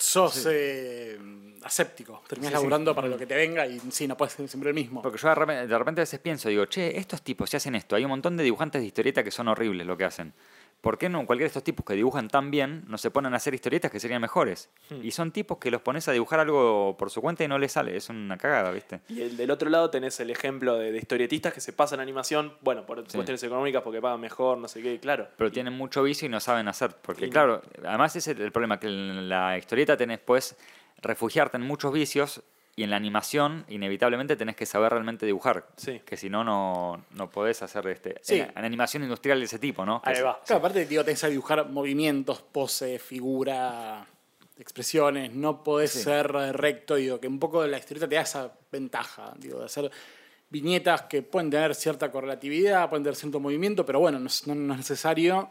Sos eh, aséptico. Terminás laburando para lo que te venga y sí, no puedes ser siempre el mismo. Porque yo de repente, de repente a veces pienso, digo, che, estos tipos si hacen esto, hay un montón de dibujantes de historieta que son horribles lo que hacen. ¿Por qué no cualquiera de estos tipos que dibujan tan bien no se ponen a hacer historietas que serían mejores? Hmm. Y son tipos que los pones a dibujar algo por su cuenta y no les sale. Es una cagada, ¿viste? Y el del otro lado tenés el ejemplo de, de historietistas que se pasan a animación, bueno, por cuestiones económicas, porque pagan mejor, no sé qué, claro. Pero tienen mucho vicio y no saben hacer. Porque, Y- claro, además ese es el, el problema, que en la historieta tenés, pues, refugiarte en muchos vicios y en la animación, inevitablemente, tenés que saber realmente dibujar. Sí. Que si no, no, no podés hacer este, Sí. en, en animación industrial de ese tipo, ¿no? Que es-. Claro, aparte, digo, tenés que dibujar movimientos, pose, figura, expresiones. No podés Sí. ser recto. Digo, que un poco la historieta te da esa ventaja. Digo, de hacer viñetas que pueden tener cierta correlatividad, pueden tener cierto movimiento, pero bueno, no no- no es necesario.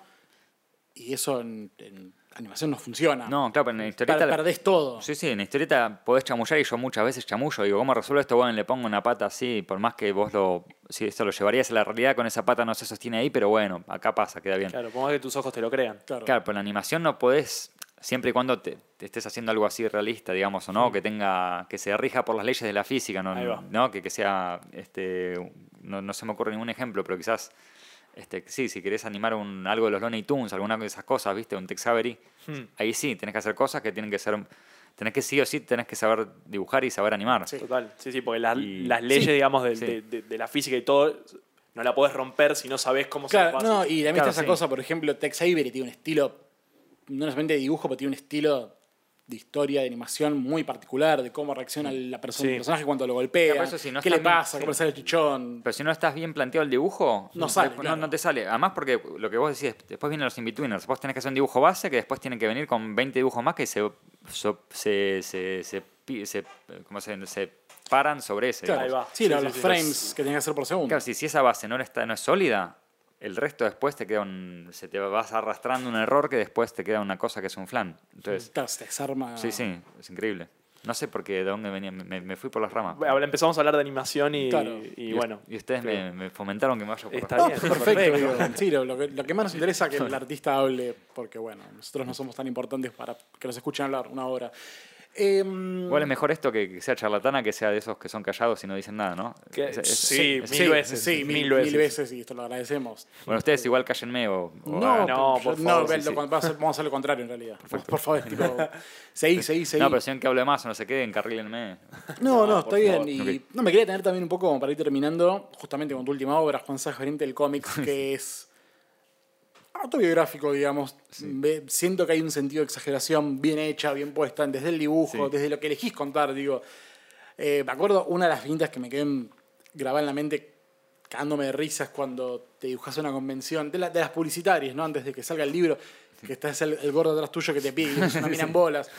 Y eso en, en animación no funciona. No, claro, pero en la Per- historieta... perdés todo. Sí, sí, en la historieta podés chamullar y yo muchas veces chamullo. Digo, ¿cómo resuelvo esto? Bueno, le pongo una pata así, por más que vos lo... Si esto lo llevarías a la realidad, con esa pata no se sostiene ahí, pero bueno, acá pasa, queda bien. Claro, pongas que tus ojos te lo crean. Claro. Claro, pero en la animación no podés, siempre y cuando te, te estés haciendo algo así realista, digamos, o no, que tenga, que se rija por las leyes de la física, no, Ahí va. ¿no? Que, que sea, este, no, no se me ocurre ningún ejemplo, pero quizás, este, sí, si querés animar un, algo de los Looney Tunes, alguna de esas cosas, viste, un Tex Avery, Hmm. ahí sí, tenés que hacer cosas que tienen que ser, tenés que sí o sí, tenés que saber dibujar y saber animar. Sí. Total. Sí, sí, porque las, Y- las leyes, Sí. digamos, Sí. de, de- de la física y todo, no la podés romper si no sabés cómo Claro, se no, y también Claro, está esa sí. cosa, por ejemplo, Tex Avery tiene un estilo, no solamente de dibujo, pero tiene un estilo de historia, de animación muy particular, de cómo reacciona la persona, Sí. el personaje cuando lo golpea, Claro, por eso si no qué le pasa, cómo le sale el chichón. Pero si no estás bien planteado el dibujo, No sale, después- claro. no, no te sale. Además, porque lo que vos decís, después vienen los in-betweeners. Vos tenés que hacer un dibujo base que después tienen que venir con 20 dibujos más que se, so- se, se, se, se- ¿cómo se, se paran sobre ese. Claro, Ahí va. Sí, Sí, los, sí, los sí. frames que tenés que hacer por segundo. Claro, si, si esa base no, está, no es sólida, el resto después te queda un. Se te vas arrastrando un error que después te queda una cosa que es un flan. Entonces, Claro, se desarma. sí, sí, es increíble. No sé por qué, de dónde venía, me, me fui por las ramas. Bueno, empezamos a hablar de animación y, Claro. y Y- bueno. Y ustedes me, me fomentaron que me vaya por Está No, bien, perfecto. perfecto. digo, sí, lo, lo que, lo que más nos interesa es que el artista hable, porque bueno, nosotros no somos tan importantes para que nos escuchen hablar una hora. Em, Igual es mejor esto que, que sea charlatana que sea de esos que son callados y no dicen nada, ¿no? Que- Es- es- sí, es- mil veces, Sí, mil mil, veces. mil veces, y esto lo agradecemos. Bueno, ustedes igual cállenme o... o No, no, por no, favor, ve- sí, vamos a hacer- vamos a hacer lo contrario en realidad. Por favor, tipo, seguí, seguí, seguí. No, pero si que hable más o no sé qué, encarrílenme. No, no, por está bien. favor. Y no me quería tener también un poco como para ir terminando, justamente con tu última obra, Juan Sáenz Gerente del cómic, que es autobiográfico, digamos. Siento que hay un sentido de exageración bien hecha, bien puesta, desde el dibujo, Sí. desde lo que elegís contar, digo. Eh, me acuerdo, una de las viñetas que me quedó en- grabada en la mente, cagándome de risas cuando te dibujas una convención, de, la- de las publicitarias, ¿no? Antes de que salga el libro, que está el, el gordo atrás tuyo que te pide, una mina en bolas.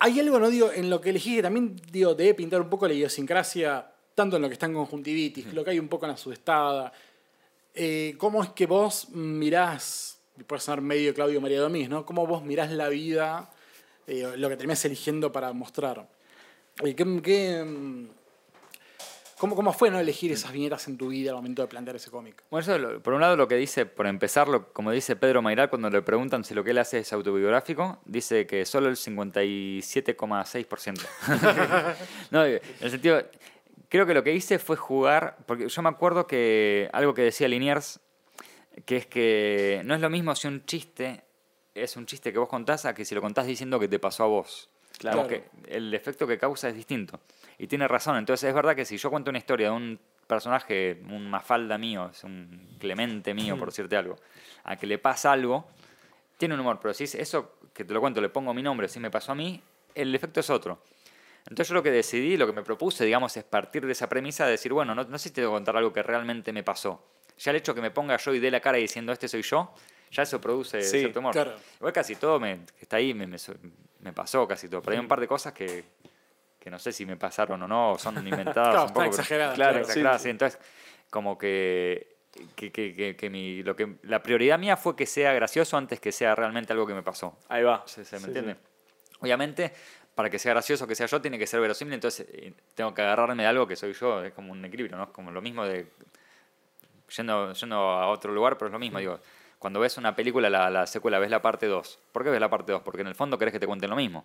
Hay algo, no digo, en lo que elegí que también digo, debe pintar un poco la idiosincrasia, tanto en lo que está en conjuntivitis, lo que hay un poco en la sudestada. Eh, ¿Cómo es que vos mirás, y puede sonar medio Claudio María Domínguez, ¿no? ¿Cómo vos mirás la vida eh, lo que terminas eligiendo para mostrar. Eh, ¿qué- qué, cómo, ¿Cómo fue no elegir esas viñetas en tu vida al momento de plantear ese cómic? Bueno, eso, por un lado, lo que dice, por empezar, lo- como dice Pedro Mairal cuando le preguntan si lo que él hace es autobiográfico, dice que solo el 57,6%. no, en el sentido, creo que lo que hice fue jugar, porque yo me acuerdo que algo que decía Liniers, que es que no es lo mismo si un chiste es un chiste que vos contás a que si lo contás diciendo que te pasó a vos. Claro. Como que el efecto que causa es distinto. Y tiene razón. Entonces es verdad que si yo cuento una historia de un personaje, un mafalda mío, es un clemente mío, por decirte algo, a que le pasa algo, tiene un humor. Pero si es eso que te lo cuento, le pongo mi nombre, si me pasó a mí, el efecto es otro. Entonces yo lo que decidí, lo que me propuse, digamos, es partir de esa premisa de decir, bueno, no, no sé si te tengo que contar algo que realmente me pasó. Ya el hecho que me ponga yo y dé la cara diciendo este soy yo, ya eso produce Sí, cierto humor. claro. Igual casi todo me, que está ahí me, me, su- me pasó casi todo. Pero hay un par de cosas que, que no sé si me pasaron o no, o son inventadas Claro, un poco. exageradas, claro, claro. exageradas, sí. sí. Entonces, como que, que, que- que- que mi, lo que la prioridad mía fue que sea gracioso antes que sea realmente algo que me pasó. Ahí va. ¿Se, se me entiende? Obviamente, para que sea gracioso, que sea yo, tiene que ser verosímil, entonces eh, tengo que agarrarme de algo que soy yo, es como un equilibrio, ¿no? Es como lo mismo de yendo, yendo a otro lugar, pero es lo mismo, digo, cuando ves una película, la, la secuela, ves la parte 2. ¿Por qué ves la parte 2? Porque en el fondo querés que te cuenten lo mismo.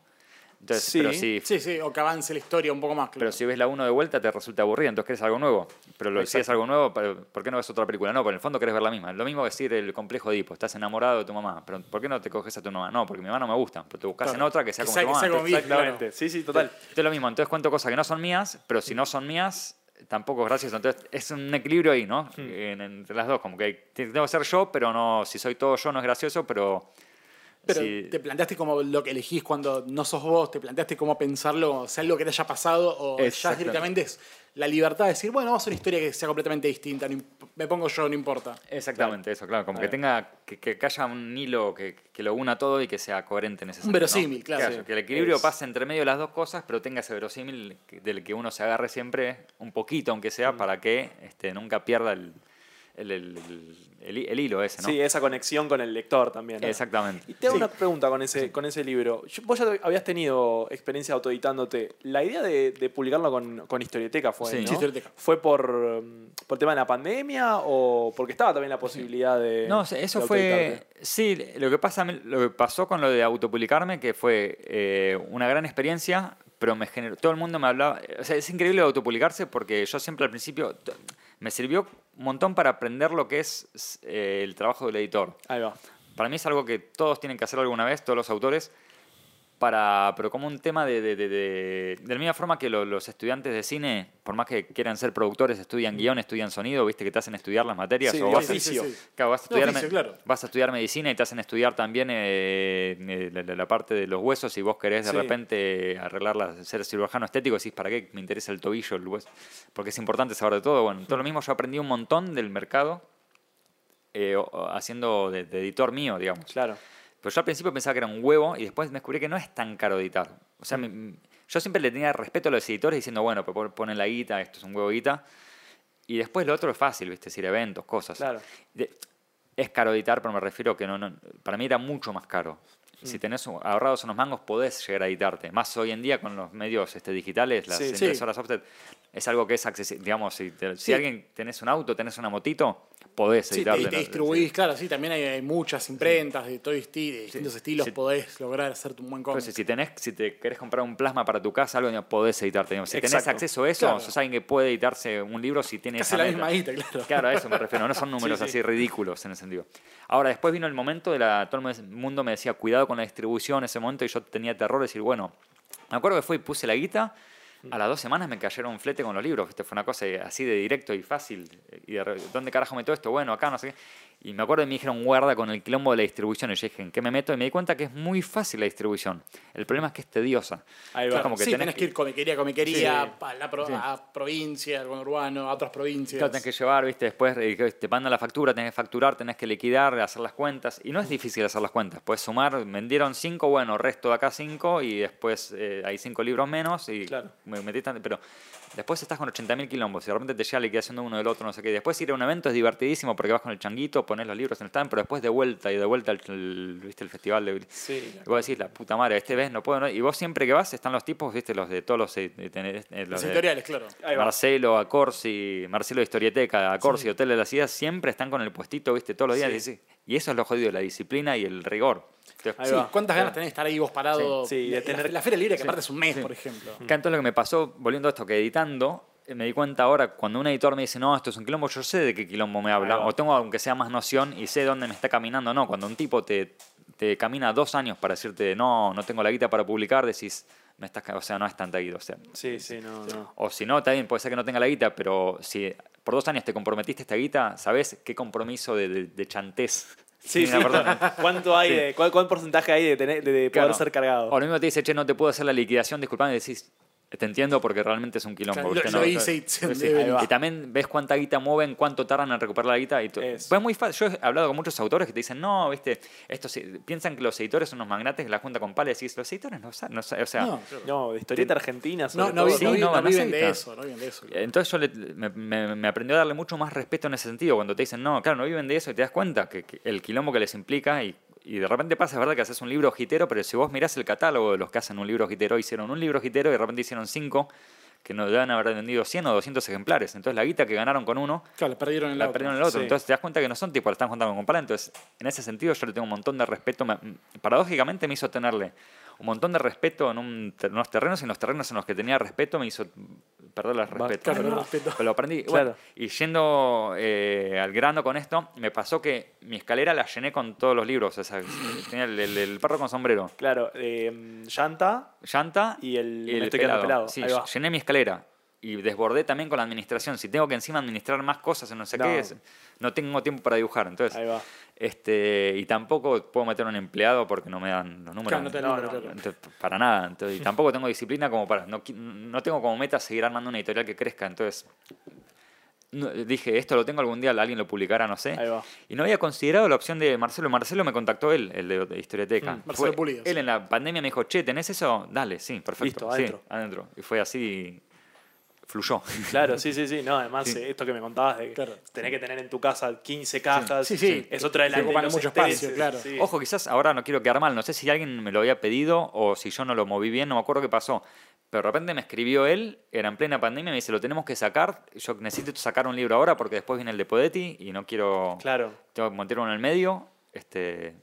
Entonces, Sí. pero si, Sí, sí, o que avance la historia un poco más. claro. pero si ves la 1 de vuelta te resulta aburrida, entonces querés algo nuevo. Pero lo, si es algo nuevo, ¿por por qué no ves otra película? No, pero en el fondo querés ver la misma. Lo mismo que decir el complejo de Edipo, estás enamorado de tu mamá, pero ¿por qué no te coges a tu mamá? No, porque mi mamá no me gusta, pero te buscas Claro. en otra que sea Que como sea- tu mamá. sea Entonces, Exactamente. Sí, sí, total. esto es lo mismo, entonces cuento cosas que no son mías, pero si no son mías, tampoco es gracioso. Entonces es un equilibrio ahí, ¿no? En- entre las dos, como que tengo que ser yo, pero no, si soy todo yo no es gracioso, pero... Pero te planteaste como lo que elegís cuando no sos vos, te planteaste cómo pensarlo, sea algo que te haya pasado o ya directamente es la libertad de decir, bueno, vamos a hacer una historia que sea completamente distinta, no me pongo yo, no importa. Exactamente, eso, claro, como que tenga, que, que- haya un hilo que, que lo una todo y que sea coherente en ese Un sentido, ¿no? verosímil, claro. Que, que el equilibrio Es- pise entre medio de las dos cosas, pero tenga ese verosímil del que uno se agarre siempre un poquito, aunque sea, Mm. para que este, nunca pierda el, el, el- el- hilo ese, ¿no? Sí, esa conexión con el lector también. Exactamente. Y te hago Sí. una pregunta con ese, con ese libro. Yo- vos ya habías tenido experiencia autoeditándote. La idea de, de publicarlo con, con Historioteca fue, Sí. Historioteca. ¿Fue por, por tema de la pandemia o porque estaba también la posibilidad de No, eso de fue. Sí, lo que, pasa, lo que pasó con lo de autopublicarme, que fue eh, una gran experiencia, pero me generó. Todo el mundo me hablaba. O sea, es increíble autopublicarse porque yo siempre al principio. Me sirvió un montón para aprender lo que es eh, el trabajo del editor. Ahí va. Para mí es algo que todos tienen que hacer alguna vez, todos los autores, para, pero como un tema de, de, de, de- de la misma forma que lo- los estudiantes de cine, por más que quieran ser productores, estudian guion, estudian sonido, viste que te hacen estudiar las materias. Sí, o vas a- oficio. Claro, vas a, estudiar, oficio, me- claro. vas a estudiar medicina y te hacen estudiar también eh, eh, la, parte de los huesos. Si vos querés de Sí. repente arreglarla, ser cirujano estético, decís, ¿para qué me interesa el tobillo, el hueso? Porque es importante saber de todo. Bueno, todo lo mismo, yo aprendí un montón del mercado eh, haciendo de editor mío, digamos. Claro. Pero yo al principio pensaba que era un huevo y después me descubrí que no es tan caro editar. O sea, me- yo siempre le tenía respeto a los editores diciendo, bueno, pues ponen la guita, esto es un huevo guita. Y después lo otro es fácil, ¿viste? Es decir, eventos, cosas. Claro. Es caro editar, pero me refiero que no, no para mí era mucho más caro. Mm. Si tenés ahorrados unos mangos, podés llegar a editarte. Más hoy en día con los medios este, digitales, las Sí, sí. impresoras offset, es algo que es accesible. Digamos, si, te- si alguien tenés un auto, tenés una motito, podés Sí, te, te distribuís, claro, sí, también hay, hay muchas imprentas de todo esti- de distintos estilos, Sí. podés lograr hacerte un buen cómic. Entonces, si, tenés, si te querés comprar un plasma para tu casa, algo podés editarte. digamos. Si tenés Exacto. acceso a eso, Claro. sos alguien que puede editarse un libro si tiene Casi la misma guita, claro. Claro, a eso me refiero. No son números Sí, sí. así ridículos en ese sentido. Ahora, después vino el momento de la. Todo el mundo me decía, cuidado con la distribución en ese momento, y yo tenía terror de decir, bueno. Me acuerdo que fue y puse la guita. A las dos semanas me cayeron un flete con los libros. ¿viste? Fue una cosa así de directo y fácil. Y de, ¿Dónde carajo meto esto? Bueno, acá no sé qué. Y me acuerdo que me dijeron, guarda con el quilombo de la distribución. Y yo dije, ¿en qué me meto? Y me di cuenta que es muy fácil la distribución. El problema es que es tediosa. Ahí va. como que sí, tenés tenés que- que ir comiquería comiquería, Sí. a, la pro- Sí. a provincia, al conurbano, a otras provincias. Claro, tenés que llevar, viste, después eh, te mandan la factura, tenés que facturar, tenés que liquidar, hacer las cuentas. Y no es difícil hacer las cuentas. Puedes sumar, vendieron cinco, bueno, resto de acá cinco, y después eh, hay cinco libros menos, y Claro. me metí tan- Pero después estás con 80.000 quilombos y de repente te llega la liquidación de uno del otro, no sé qué. Después ir a un evento es divertidísimo porque vas con el changuito, pones los libros en el stand, pero después de vuelta y de vuelta al el, ¿viste, el festival de... Sí. Y vos decís, la puta madre, este vez no puedo... no". Y vos siempre que vas están los tipos, viste, los de todos los... eh, de tener- eh, los Los de- editoriales, claro. Ahí. Marcelo, Acorsi, Marcelo de Historieteca, Acorsi, Hotel de las Ideas, siempre están con el puestito, viste, todos los días. Sí. Y eso es lo jodido, la disciplina y el rigor. Ahí Sí, va. ¿Cuántas ganas tenés de estar ahí vos parado? Sí, sí, de La- tener- La, Feria Libre, que aparte es un mes, por ejemplo. Acá entonces lo que me pasó, volviendo a esto, que editando, eh, me di cuenta ahora, cuando un editor me dice, no, esto es un quilombo, yo sé de qué quilombo me habla, o tengo aunque sea más noción y sé dónde me está caminando, no, cuando un tipo te, te camina dos años para decirte, no, no tengo la guita para publicar, decís, me estás, ca- o sea, no es tanta guita, o sea, Sí, sí, no, no. o si no, también puede ser que no tenga la guita, pero si por dos años te comprometiste esta guita, ¿sabes qué compromiso de, de, de chantés? Sí, tiene sí. ¿Cuánto hay Sí. de, cuál, cuál porcentaje hay de, tener, de, de poder Claro. ser cargado? O lo mismo te dice, che, no te puedo hacer la liquidación, disculpame, decís, te entiendo porque realmente es un quilombo. Lo- lo No, hice y también ves cuánta guita mueven, cuánto tardan en recuperar la guita. Y Es. Pues es muy fácil. Yo he hablado con muchos autores que te dicen, no, viste, estos piensan que los editores son unos magnates que la junta con pala y decís, los editores no saben, no saben", o sea, No, No, de historieta argentina, sobre no, no, vi- todo, Sí, no vi- no, no no viven de eso, no viven de eso. entonces yo le- me, me- me aprendió a darle mucho más respeto en ese sentido. Cuando te dicen, no, claro, no viven de eso y te das cuenta que, que el quilombo que les implica y, y de repente pasa, es verdad que haces un libro gitero, pero si vos mirás el catálogo de los que hacen un libro gitero, hicieron un libro gitero y de repente hicieron cinco que no deben haber vendido 100 o 200 ejemplares. Entonces la guita que ganaron con uno Claro, perdieron el la auto. perdieron el otro. Sí. Entonces te das cuenta que no son tipos, la están juntando con pala. Entonces, en ese sentido, yo le tengo un montón de respeto. Me- paradójicamente me hizo tenerle un montón de respeto en, un ter- unos terrenos y en los terrenos en los que tenía respeto me hizo perderle el Va- respeto. claro, perder el respeto. Pero lo aprendí. Claro. Bueno, y yendo eh, al grano con esto, me pasó que mi escalera la llené con todos los libros. O sea, tenía el, el- el perro con sombrero, Claro, eh, llanta llanta y el, y el pelado. pelado. Sí, llené mi escalera y desbordé también con la administración. Si tengo que encima administrar más cosas en no sé No. qué, no tengo tiempo para dibujar. Entonces, Ahí va. este y tampoco puedo meter un empleado porque no me dan los números. Claro, no te No, número. Entonces, para nada. Entonces, y tampoco tengo disciplina como para. No, no tengo como meta seguir armando una editorial que crezca. Entonces, dije, esto lo tengo algún día, alguien lo publicará, no sé. Ahí va. Y no había considerado la opción de Marcelo. Marcelo me contactó él, el de, Historieteca. Mm, Fue- Marcelo Pulido, Él en la pandemia me dijo, che, ¿tenés eso? Dale, sí, perfecto. Listo, Sí, adentro. adentro. Y fue así, fluyó. Claro, sí, sí, sí. No, además, Sí. eh, esto que me contabas de que Claro. tenés que tener en tu casa 15 cajas. Sí, sí. Es otra de las los mucho espacio, claro. sí. Ojo, quizás ahora no quiero quedar mal, no sé si alguien me lo había pedido o si yo no lo moví bien, no me acuerdo qué pasó. Pero de repente me escribió él, era en plena pandemia, me dice, lo tenemos que sacar, yo necesito sacar un libro ahora porque después viene el de Podetti y no quiero... Claro. Tengo que montar uno en el medio. Este,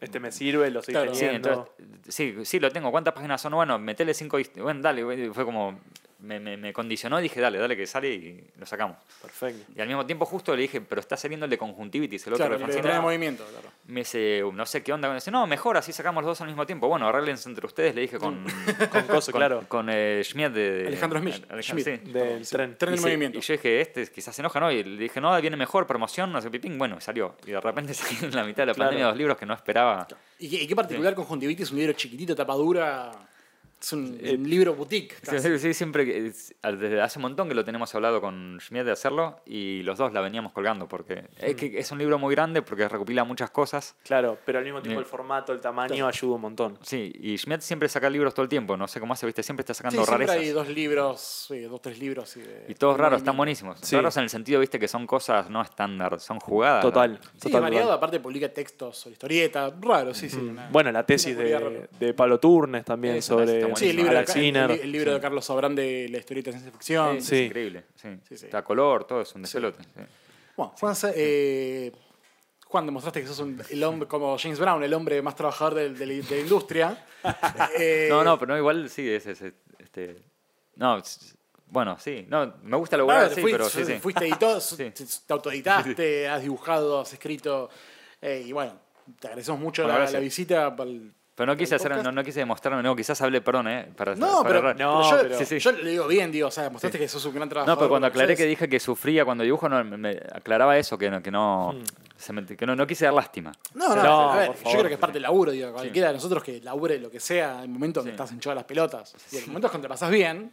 Este me sirve, lo estoy Claro. sí, teniendo. entonces, sí, sí, lo tengo. ¿Cuántas páginas son? Bueno, metele cinco... Bueno, dale, fue como... Me, me, me condicionó y dije, dale, dale que sale y lo sacamos. Perfecto. Y al mismo tiempo justo le dije, pero está saliendo el de conjuntivitis, el otro Claro, el de fanzine". tener movimiento, claro. Me dice, no sé qué onda. Me dice, no, mejor, así sacamos los dos al mismo tiempo. Bueno, arreglense entre ustedes, le dije con. Con coso, claro. Con eh, Schmidt de. Alejandro Schmidt. Alejandro, Schmidt. sí. Del tren. Tren Y, en movimiento. y yo dije, este quizás se enoja, ¿no? Y le dije, no, viene mejor, promoción, no sé, pipín. Bueno, salió. Y de repente en la mitad de la Claro. pandemia dos libros que no esperaba. ¿Y qué, y qué particular conjuntivitis? Un libro chiquitito, tapa dura. Es un, un libro boutique. Sí, casi. sí, sí, siempre, desde hace un montón que lo tenemos hablado con Schmidt de hacerlo y los dos la veníamos colgando porque es, que es un libro muy grande porque recopila muchas cosas. Claro, pero al mismo tiempo el formato, el tamaño ayuda un montón. Sí, y Schmidt siempre saca libros todo el tiempo, no sé cómo hace, viste, siempre está Sí, sacando siempre rarezas. hay dos libros, sí, dos, tres libros. Y, de- Y todos raros, están buenísimos. Sí. Raros en el sentido, viste, que son cosas no estándar, son jugadas. Total. ¿no? Sí, total, variado, total. aparte publica textos o historieta, raro, sí, sí. una- Bueno, la tesis de, de Pablo Turnes también sobre está Sí, el libro, de, el, el libro de Carlos Sobrán de la historieta de ciencia ficción. Es Sí. increíble. Sí. Sí, sí. Está color, todo es un despelote. sí. Bueno, Juan, eh, Juan, demostraste que sos un- el hombre, como James Brown, el hombre más trabajador del- del- de, la industria. Eh, No, no, pero no, igual sí, es, es- es- este, no, es- bueno, sí, no, me gusta lograr, ver, sí, fuiste, pero sí, sí. fuiste editor, Sí. te autoeditaste, has dibujado, has escrito. eh, y bueno, te agradecemos mucho Bueno, la, la visita. para el- Pero no quise hacer, no, no quise demostrarme, no, quizás hablé, perdón, eh, para, No, para pero. No, pero yo, pero- Sí, sí. yo le digo bien, digo, o sea, mostraste que sos un gran trabajador. No, pero cuando aclaré que dije que sufría cuando dibujo, no, me, aclaraba eso, que no, que no, Hmm. se me- que no, no quise dar lástima. No, no, No, a ver, por yo creo que es parte del laburo, digo, cualquiera de nosotros que labure lo que sea, el momento donde Sí. estás hinchado a las pelotas. Y el momento es cuando te pasas bien,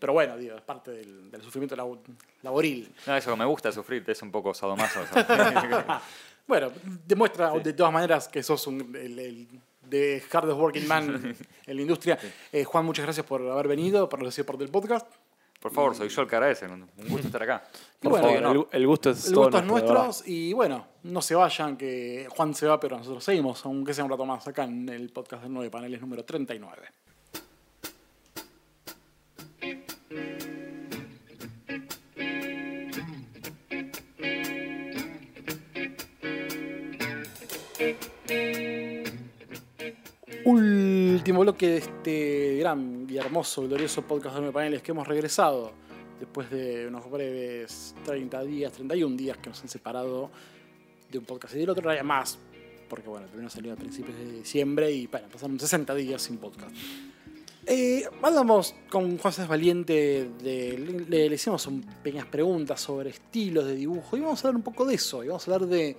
pero bueno, digo, es parte del, del sufrimiento labo- laboril. No, eso que me gusta sufrir, es un poco sadomaso. Bueno, demuestra de todas maneras que sos un, el, el de hardest working man en la industria. Eh, Juan, muchas gracias por haber venido, por ser parte del podcast. Por favor, soy yo el que agradece. Un gusto estar acá. Y Por bueno, favor, el, el gusto es El todo gusto es nuestro, verdad. nuestro y bueno, no se vayan, que Juan se va, pero nosotros seguimos, aunque sea un rato más acá en el podcast de 9 paneles número 39. Último bloque de este gran y hermoso, glorioso podcast de 9 paneles que hemos regresado después de unos breves 30 días, 31 días que nos han separado de un podcast y del otro, no más, porque bueno, el primero salió a principios de diciembre y bueno, pasaron 60 días sin podcast. Eh, hablamos con César Valiente, de- le, le hicimos un- pequeñas preguntas sobre estilos de dibujo y vamos a hablar un poco de eso, y vamos a hablar de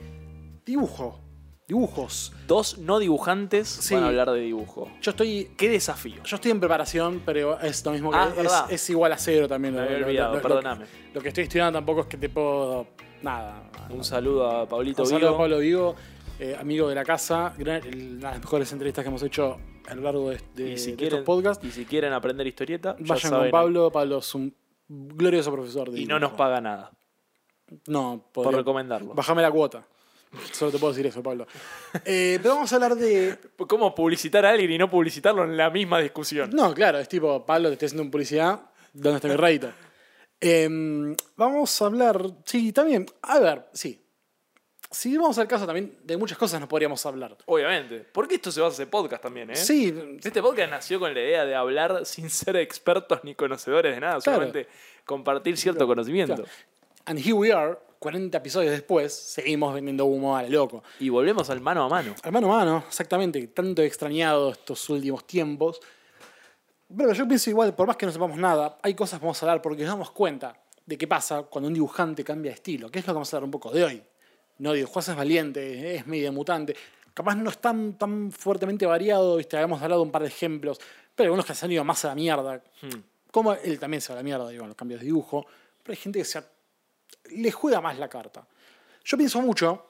dibujo, dibujos. Dos no dibujantes Sí. van a hablar de dibujo. Yo estoy Qué desafío. yo estoy en preparación, pero es lo mismo que Ah, es, igual a cero también. Me Lo- había olvidado, lo- lo- perdóname. Lo que estoy estudiando tampoco es que te puedo. Nada. Un saludo a Pablito Un saludo a Vigo. Pablo Vigo, eh, amigo de la casa. una de las mejores entrevistas que hemos hecho a lo largo de, de- Y si, de quieren, estos podcasts. y si quieren aprender historieta, ya Vayan saben, con Pablo. Pablo es un glorioso profesor. De Y no nos paga nada No, por recomendarlo. Bájame la cuota. Solo te puedo decir eso, Pablo. Eh, pero vamos a hablar de. ¿Cómo publicitar a alguien y no publicitarlo en la misma discusión? No, claro, es tipo, Pablo, te estoy haciendo un publicidad. ¿Dónde está mi rédito? Em, vamos a hablar. Sí, también. A ver, sí. Si vamos al caso también, de muchas cosas nos podríamos hablar. Obviamente. Porque esto se va a hacer podcast también, ¿eh? Sí, Este podcast nació con la idea de hablar sin ser expertos ni conocedores de nada, Claro. solamente compartir cierto conocimiento. claro. And here we are, 40 episodios después, seguimos vendiendo humo a lo loco. Y volvemos al mano a mano. Al mano a mano, exactamente, tanto he extrañado estos últimos tiempos. Pero yo pienso igual, por más que no sepamos nada, hay cosas que vamos a hablar porque nos damos cuenta de qué pasa cuando un dibujante cambia de estilo, que es lo que vamos a hablar un poco de hoy. No digo, Juan es valiente, es medio mutante. Capaz no es tan, tan fuertemente variado, ¿viste? habíamos hablado un par de ejemplos, pero algunos que se han ido más a la mierda. Como él también se va a la mierda, digo, los cambios de dibujo. Pero hay gente que se a- le juega más la carta. Yo pienso mucho,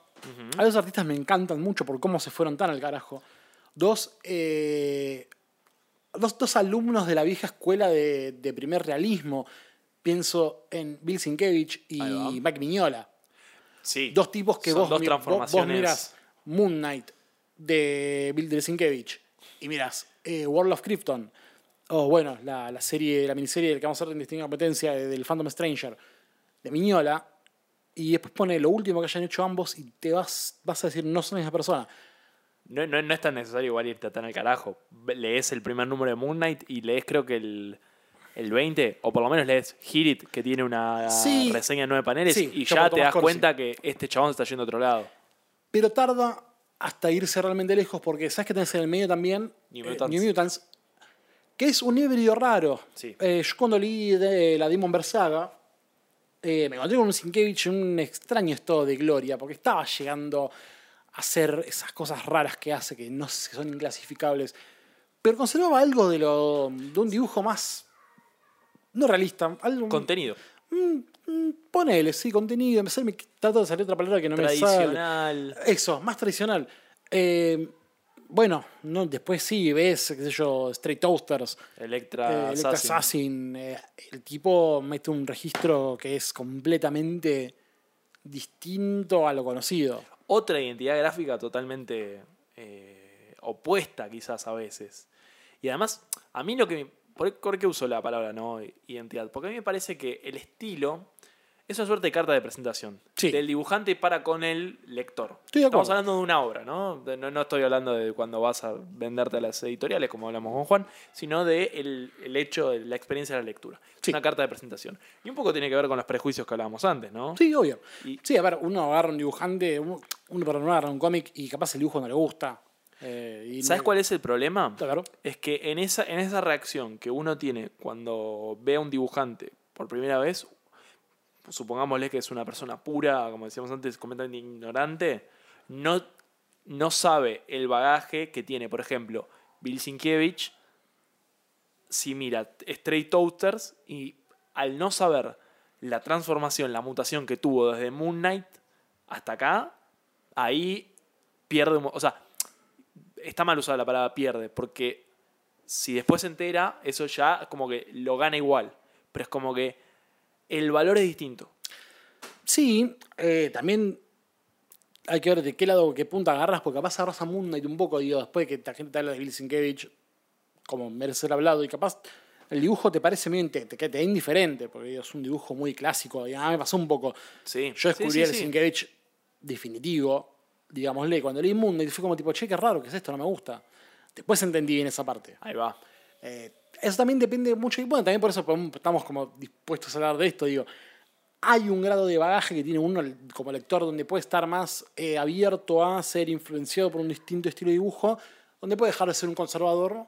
a los artistas me encantan mucho por cómo se fueron tan al carajo. Dos, eh, dos, dos alumnos de la vieja escuela de, de primer realismo. Pienso en Bill Sienkiewicz y. Mike Mignola. Sí. Dos tipos que vos, dos mi- vos- vos transformaciones. mirás Moon Knight de Bill Sienkiewicz y mirás eh, World of Krypton o bueno, la, la serie, la miniserie que vamos a hacer en distinta competencia de- del Phantom Stranger de Miñola y después pone lo último que hayan hecho ambos y te vas, vas a decir no son misma persona. No, no, no es tan necesario igual irte tan al carajo. Lees el primer número de Moon Knight y lees creo que el, el 20, o por lo menos lees Hit It, que tiene una Sí. reseña de nueve paneles, Sí, y ya te das Corsi. cuenta que este chabón se está yendo a otro lado. Pero tarda hasta irse realmente lejos porque sabes que tenés en el medio también New eh, Mutants. New Mutants, que es un híbrido raro. Sí. Eh, yo cuando leí de la Demon Versaga, eh, me encontré con un Sienkiewicz en un extraño estado de gloria, porque estaba llegando a hacer esas cosas raras que hace, que no sé, son inclasificables, pero conservaba algo de, lo, de un dibujo más, no realista, algo, Contenido. mm, mm, ponele, sí, contenido, me, sale- me trato de salir otra palabra que no me sale. Tradicional. Eso, más tradicional. Eh, bueno, no, después sí ves, qué sé yo, Straight Toasters, Electra, eh, Electra Assassin. Assassin. eh, el tipo mete un registro que es completamente distinto a lo conocido. Otra identidad gráfica totalmente eh, opuesta quizás a veces. Y además, a mí lo que... me- ¿Por por qué uso la palabra no identidad? Porque a mí me parece que el estilo es una suerte de carta de presentación Sí. del dibujante para con el lector. Estoy de Estamos hablando de una obra, ¿no? ¿no? no estoy hablando de cuando vas a venderte a las editoriales, como hablamos con Juan, sino de el, el hecho de la experiencia de la lectura. Es Sí. una carta de presentación. Y un poco tiene que ver con los prejuicios que hablábamos antes, ¿no? Sí, obvio. Y- Sí, a ver, uno agarra un dibujante, uno, uno perdón, uno agarra un cómic y capaz el dibujo no le gusta. eh, y ¿Sabes no- cuál es el problema? Claro. Es que en esa, en esa reacción que uno tiene cuando ve a un dibujante por primera vez, supongámosle que es una persona pura, como decíamos antes, completamente ignorante, no, no sabe el bagaje que tiene, por ejemplo, Bill Sienkiewicz, si mira Straight Toasters y al no saber la transformación, la mutación que tuvo desde Moon Knight hasta acá, ahí pierde, o sea, está mal usada la palabra pierde, porque si después se entera, eso ya como que lo gana igual. pero es como que el valor es distinto. Sí, eh, también hay que ver de qué lado, qué punta agarras, porque capaz agarras a Moon Knight un poco, digo, después de que la gente te habla de Bill Sienkiewicz, como merece ser hablado, y capaz el dibujo te parece medio, te, te, te indiferente, porque digo, es un dibujo muy clásico, y a mí me pasó un poco. Sí. Yo descubrí sí, el. Sienkiewicz definitivo, digámosle, cuando leí Moon Knight fue como tipo, che, qué raro, ¿qué es esto? No me gusta. Después entendí bien esa parte. Ahí va. Eh, eso también depende mucho, y bueno, también por eso estamos como dispuestos a hablar de esto, digo, hay un grado de bagaje que tiene uno como lector donde puede estar más eh, abierto a ser influenciado por un distinto estilo de dibujo, donde puede dejar de ser un conservador.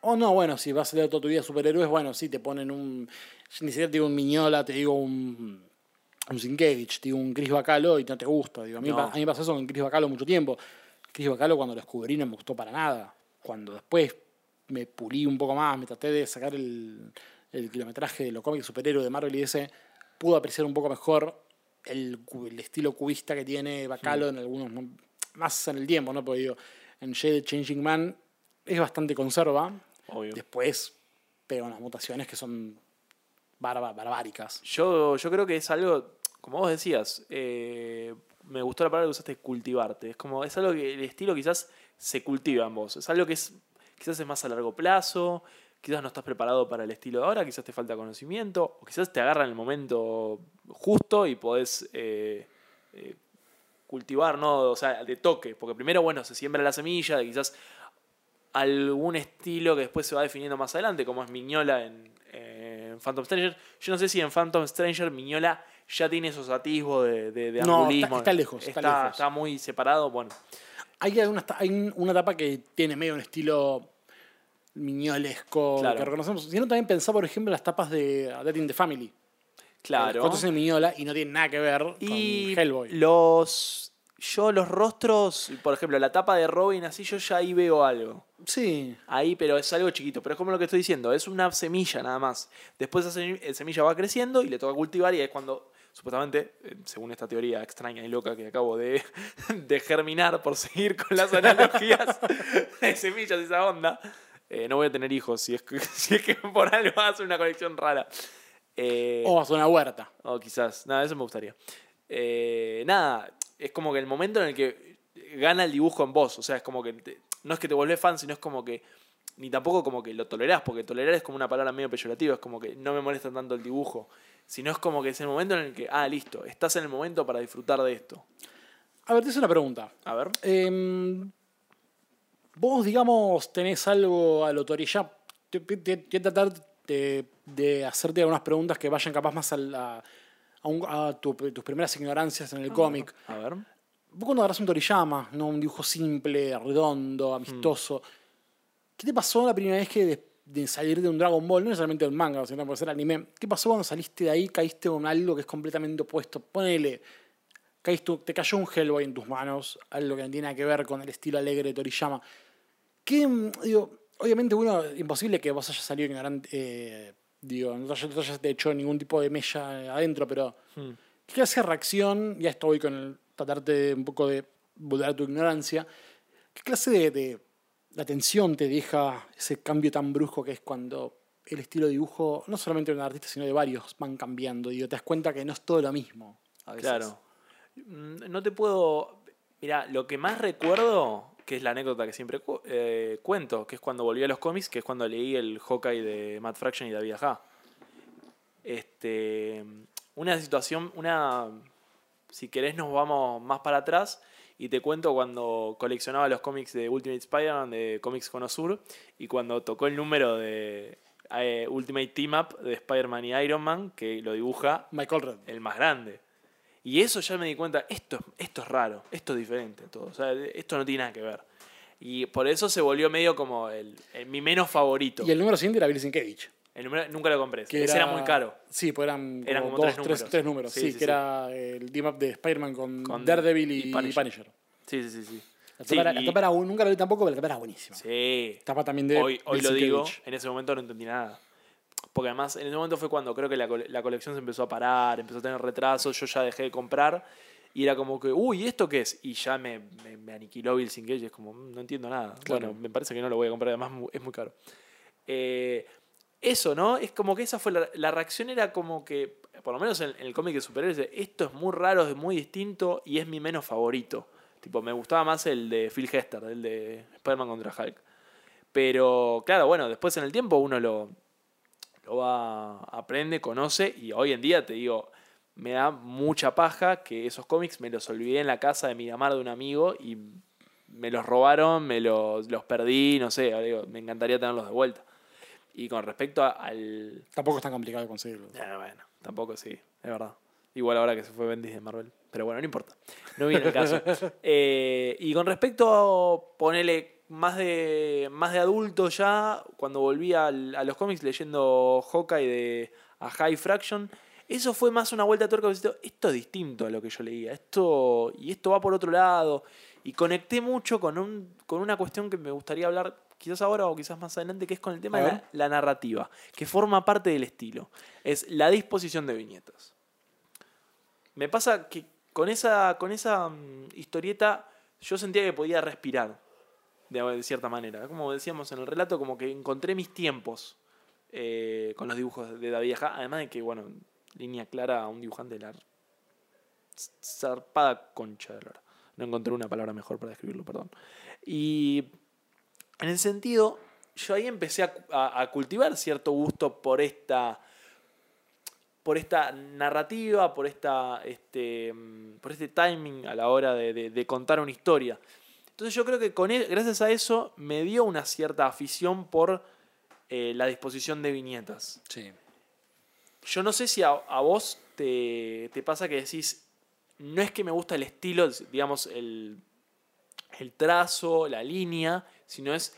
O no, bueno, si vas a leer toda tu vida superhéroes, bueno, sí, te ponen un. Ni siquiera te digo un Miñola, te digo un. Un Sienkiewicz, te digo un Chris Bacalo y no te gusta. Digo, a, mí, No. pa- a mí me pasó eso con Chris Bacalo mucho tiempo. Chris Bacalo cuando lo descubrí no me gustó para nada. Cuando después me pulí un poco más, me traté de sacar el, el kilometraje de los cómics superhéroes de Marvel y ese, pude apreciar un poco mejor el, estilo cubista que tiene Bacalo en algunos, más en el tiempo, ¿no? Porque digo, en Shade Changing Man es bastante conserva, Obvio. después pega unas mutaciones que son barba- barbáricas. Yo, yo creo que es algo, como vos decías, eh, me gustó la palabra que usaste, cultivarte. Es como, es algo que el estilo quizás se cultiva en vos. Es algo que es, quizás es más a largo plazo, quizás no estás preparado para el estilo de ahora, quizás te falta conocimiento, o quizás te agarra en el momento justo y podés eh, eh, cultivar, ¿no? O sea, de toque. Porque primero, bueno, se siembra la semilla de quizás algún estilo que después se va definiendo más adelante, como es Miñola en, eh, en Phantom Stranger. Yo no sé si en Phantom Stranger Miñola ya tiene esos atisbos de, de, de No, angulismo. está- está lejos, está Está, lejos. está muy separado. Bueno, Hay una, hay una etapa que tiene medio un estilo miñolesco Claro. que reconocemos. Si no, también pensá, por ejemplo, las tapas de Dead in the Family. claro. Fotos en Miñola y no tiene nada que ver Y con Hellboy. los. Yo, los rostros, por ejemplo, la tapa de Robin, así yo ya ahí veo algo. Sí. Ahí, pero es algo chiquito. Pero es como lo que estoy diciendo, es una semilla nada más. Después esa eh, semilla va creciendo y le toca cultivar y es cuando, supuestamente, eh, según esta teoría extraña y loca que acabo de, de germinar por seguir con las analogías de semillas y esa onda, eh, no voy a tener hijos si es que, si es que por algo hace una colección rara. Eh, O vas a una huerta. o quizás, nada, eso me gustaría. Eh, nada, es como que el momento en el que gana el dibujo en vos, o sea, es como que te- no es que te volvés fan, sino es como que, ni tampoco como que lo tolerás, porque tolerar es como una palabra medio peyorativa, es como que no me molesta tanto el dibujo, sino es como que es el momento en el que, ah, listo, estás en el momento para disfrutar de esto. A ver, te hice una pregunta. A ver. Em, vos, digamos, tenés algo a lo Toriyama. Voy a tratar de, de hacerte algunas preguntas que vayan capaz más a, la- a un- a tu- tus primeras ignorancias en el cómic. A ver. Vos cuando agarras un Toriyama, ¿no? un dibujo simple, redondo, amistoso, ¿qué te pasó la primera vez que de, de salir de un Dragon Ball, no necesariamente de un manga, sino puede ser anime? ¿Qué pasó cuando saliste de ahí, caíste con algo que es completamente opuesto? Ponele, caíste, te cayó un Hellboy en tus manos, algo que no tiene nada que ver con el estilo alegre de Toriyama. ¿Qué, digo, obviamente uno, imposible que vos hayas salido ignorante, eh, digo, no no hayas hecho ningún tipo de mella adentro, pero... ¿Qué clase de reacción? Ya estoy con el tratarte de un poco de volver a tu ignorancia. ¿Qué clase de, de, de atención te deja ese cambio tan brusco que es cuando el estilo de dibujo, no solamente de un artista, sino de varios, van cambiando? Digo, te das cuenta que no es todo lo mismo. A veces. Claro. Mm, No te puedo. Mira, lo que más recuerdo, que es la anécdota que siempre eh, cuento, que es cuando volví a los cómics, que es cuando leí el Hawkeye de Matt Fraction y David Aja. Este, una situación, una. Si querés, nos vamos más para atrás y te cuento cuando coleccionaba los cómics de Ultimate Spider-Man de Comics Conosur y cuando tocó el número de eh, Ultimate Team Up de Spider-Man y Iron Man, que lo dibuja Michael Red. el más grande. Y eso ya me di cuenta, esto, esto es raro, esto es diferente, todo. O sea, esto no tiene nada que ver. Y por eso se volvió medio como el, el- mi menos favorito. Y el número siguiente era Bill Sienkiewicz. El número- nunca lo compré. Que Ese era, muy caro. Sí, pues eran, Eran como como dos, tres números. tres números. Sí, Sí, sí, que era el team up de Spider-Man con, Con Daredevil y, y Punisher. Punisher. Sí, sí, sí. sí. La tapa, y- era nunca la vi tampoco, pero la tapa era buenísima. sí. Tapa también de Hoy, hoy lo digo, en ese momento no entendí nada. Porque además, en ese momento fue cuando creo que la, la colección se empezó a parar, empezó a tener retrasos, yo ya dejé de comprar. Y era como que, uy, ¿esto qué es? Y ya me, me, me aniquiló Bill Sienkiewicz, es como, mm, no entiendo nada. Claro. Bueno, me parece que no lo voy a comprar, además es muy caro. Eh, eso, ¿no? Es como que esa fue la, la reacción, era como que, por lo menos en, el cómic de superhéroes, esto es muy raro, es muy distinto y es mi menos favorito. Tipo, me gustaba más el de Phil Hester, el de Spider-Man contra Hulk. Pero, claro, bueno, después en el tiempo uno lo, lo va, aprende, conoce y hoy en día te digo, me da mucha paja que esos cómics me los olvidé en la casa de Miramar de un amigo y me los robaron, me los, los perdí, no sé, me encantaría tenerlos de vuelta. Y con respecto a- al... Tampoco es tan complicado de conseguirlo. Ah, bueno, tampoco sí, es verdad. Igual ahora que se fue Bendis de Marvel. Pero bueno, no importa. No viene el caso. Eh, y con respecto a ponerle más de, más de adulto ya, cuando volví al- a los cómics leyendo Hawkeye de a High Fraction, eso fue más una vuelta de tuerca. Esto es distinto a lo que yo leía. Esto, y esto va por otro lado. Y conecté mucho con, un, con una cuestión que me gustaría hablar quizás ahora o quizás más adelante, que es con el tema de la, la narrativa, que forma parte del estilo. Es la disposición de viñetas. Me pasa que con esa, con esa mm, historieta yo sentía que podía respirar, de, de cierta manera. Como decíamos en el relato, como que encontré mis tiempos eh, con los dibujos de David Aja. Además de que, bueno, línea clara a un dibujante de la zarpada concha de lora. No encontré una palabra mejor para describirlo, perdón. Y en ese sentido, yo ahí empecé a, a- a cultivar cierto gusto por esta por esta narrativa, por esta este mm, por este timing a la hora de, de- de contar una historia. Entonces yo creo que con él, gracias a eso me dio una cierta afición por eh, la disposición de viñetas. Sí. Yo no sé si a, a vos te, te pasa que decís, no es que me gusta el estilo, digamos, el, el trazo, la línea, sino es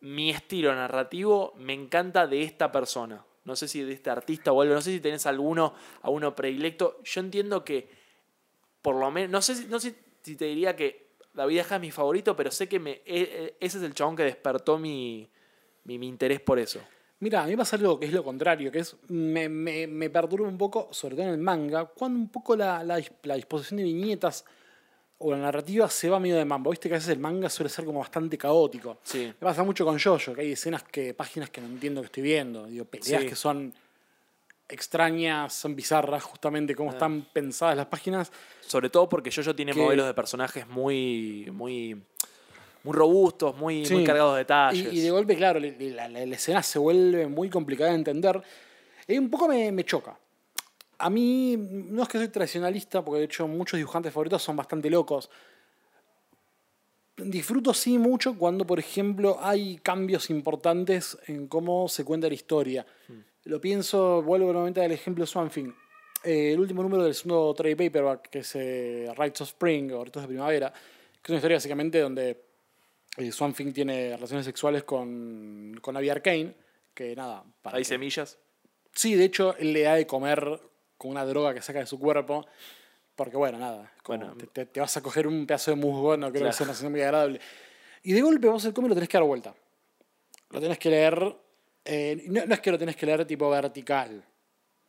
mi estilo narrativo me encanta de esta persona. No sé si de este artista o algo, no sé si tenés alguno, a uno predilecto. Yo entiendo que, por lo menos, no sé, si- no sé si te diría que David Aja es mi favorito, pero sé que me, e- e- ese es el chabón que despertó mi, mi, interés por eso. Mira, a mí pasa algo que es lo contrario, que es me, me, me perturba un poco, sobre todo en el manga, cuando un poco la, la disposición de viñetas o la narrativa se va medio de mambo. Viste que a veces el manga suele ser como bastante caótico. Sí. Me pasa mucho con Jojo, que hay escenas que, páginas que no entiendo que estoy viendo. Digo, peleas Sí. que son extrañas, son bizarras, justamente cómo Ah. están pensadas las páginas. Sobre todo porque Jojo tiene Que- modelos de personajes muy, muy, muy robustos, muy, Sí. muy cargados de detalles. y de golpe, claro, la, la- la escena se vuelve muy complicada de entender. Y un poco me, me choca. A mí, no es que soy tradicionalista, porque de hecho muchos dibujantes favoritos son bastante locos. Disfruto sí mucho cuando, por ejemplo, hay cambios importantes en cómo se cuenta la historia. Lo pienso, vuelvo nuevamente al ejemplo Thing. Eh, el último número del segundo trade paperback, que es eh, Rights of Spring o Ritos de Primavera, que es una historia básicamente donde eh, Swamp Thing tiene relaciones sexuales con, con Abby Arcane, que nada. para Hay que- semillas. Sí, de hecho, él le da de comer con una droga que saca de su cuerpo. Porque, bueno, nada. Bueno. te, te- te vas a coger un pedazo de musgo, no creo Claro. que sea una sensación muy agradable. Y de golpe vos el cómic lo tenés que dar vuelta. Lo tenés que leer. eh, no, no es que lo tenés que leer tipo vertical.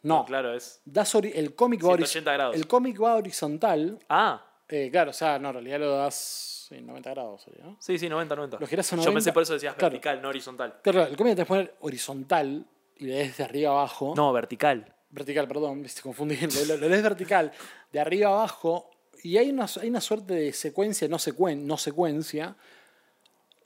No. Claro, es. Das el cómic va, horiz- 180 grados. el cómic va horizontal. Ah, eh, claro, o sea, no, en realidad lo das en 90 grados. ¿no? sí, sí, 90, 90. Lo girás a Yo 90. pensé por eso decías Claro. vertical, no horizontal. Claro, el cómic te que poner horizontal y le des de arriba abajo. No, vertical. Vertical, perdón, se confundí, lo, lo- lees vertical, de arriba abajo, y hay una, hay una suerte de secuencia, no, secuen, no secuencia,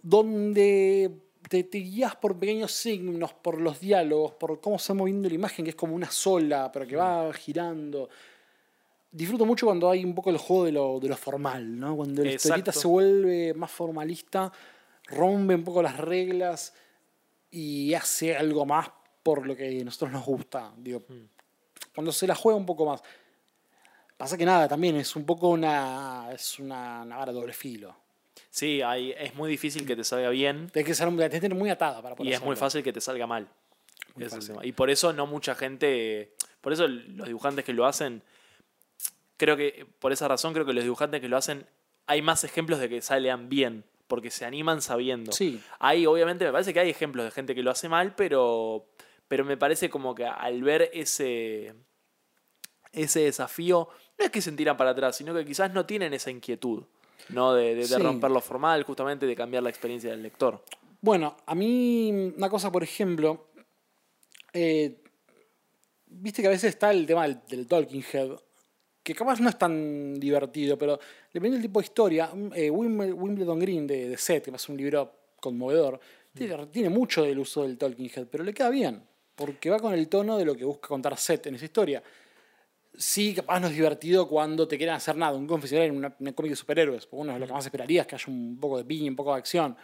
donde te, te guías por pequeños signos, por los diálogos, por cómo se va moviendo la imagen, que es como una sola, pero que va girando. Disfruto mucho cuando hay un poco el juego de lo, de lo formal, ¿no? Cuando la historieta se vuelve más formalista, rompe un poco las reglas y hace algo más por lo que a nosotros nos gusta. Digo, cuando se la juega un poco más. Pasa que nada, también es un poco una. Es una navaja de doble filo. Sí, hay, es muy difícil que te salga bien Tienes que, ser, tenés que tener muy atada para poder y es muy fácil que te salga mal. Y por eso no mucha gente. Por eso los dibujantes que lo hacen. Creo que por esa razón creo que los dibujantes que lo hacen. Hay más ejemplos de que salgan bien. Porque se animan sabiendo. Sí. Hay, obviamente, me parece que hay ejemplos de gente que lo hace mal, pero. Pero me parece como que al ver ese. Ese desafío. No es que se tiran para atrás, sino que quizás no tienen esa inquietud. ¿no? De, de- romper lo formal, justamente de cambiar la experiencia del lector. Bueno, a mí una cosa, por ejemplo, eh, viste que a veces está el tema del, del Talking Head, que capaz no es tan divertido, pero dependiendo del tipo de historia, eh, Wim- Wimbledon Green de, de Seth, que es un libro conmovedor, tiene, tiene mucho del uso del Talking Head, pero le queda bien, porque va con el tono de lo que busca contar Seth en esa historia. Sí, capaz no es divertido cuando te quieren hacer nada, un confesionario en una, una cómic de superhéroes, porque uno de lo que más esperaría es que haya un poco de piña, un poco de acción.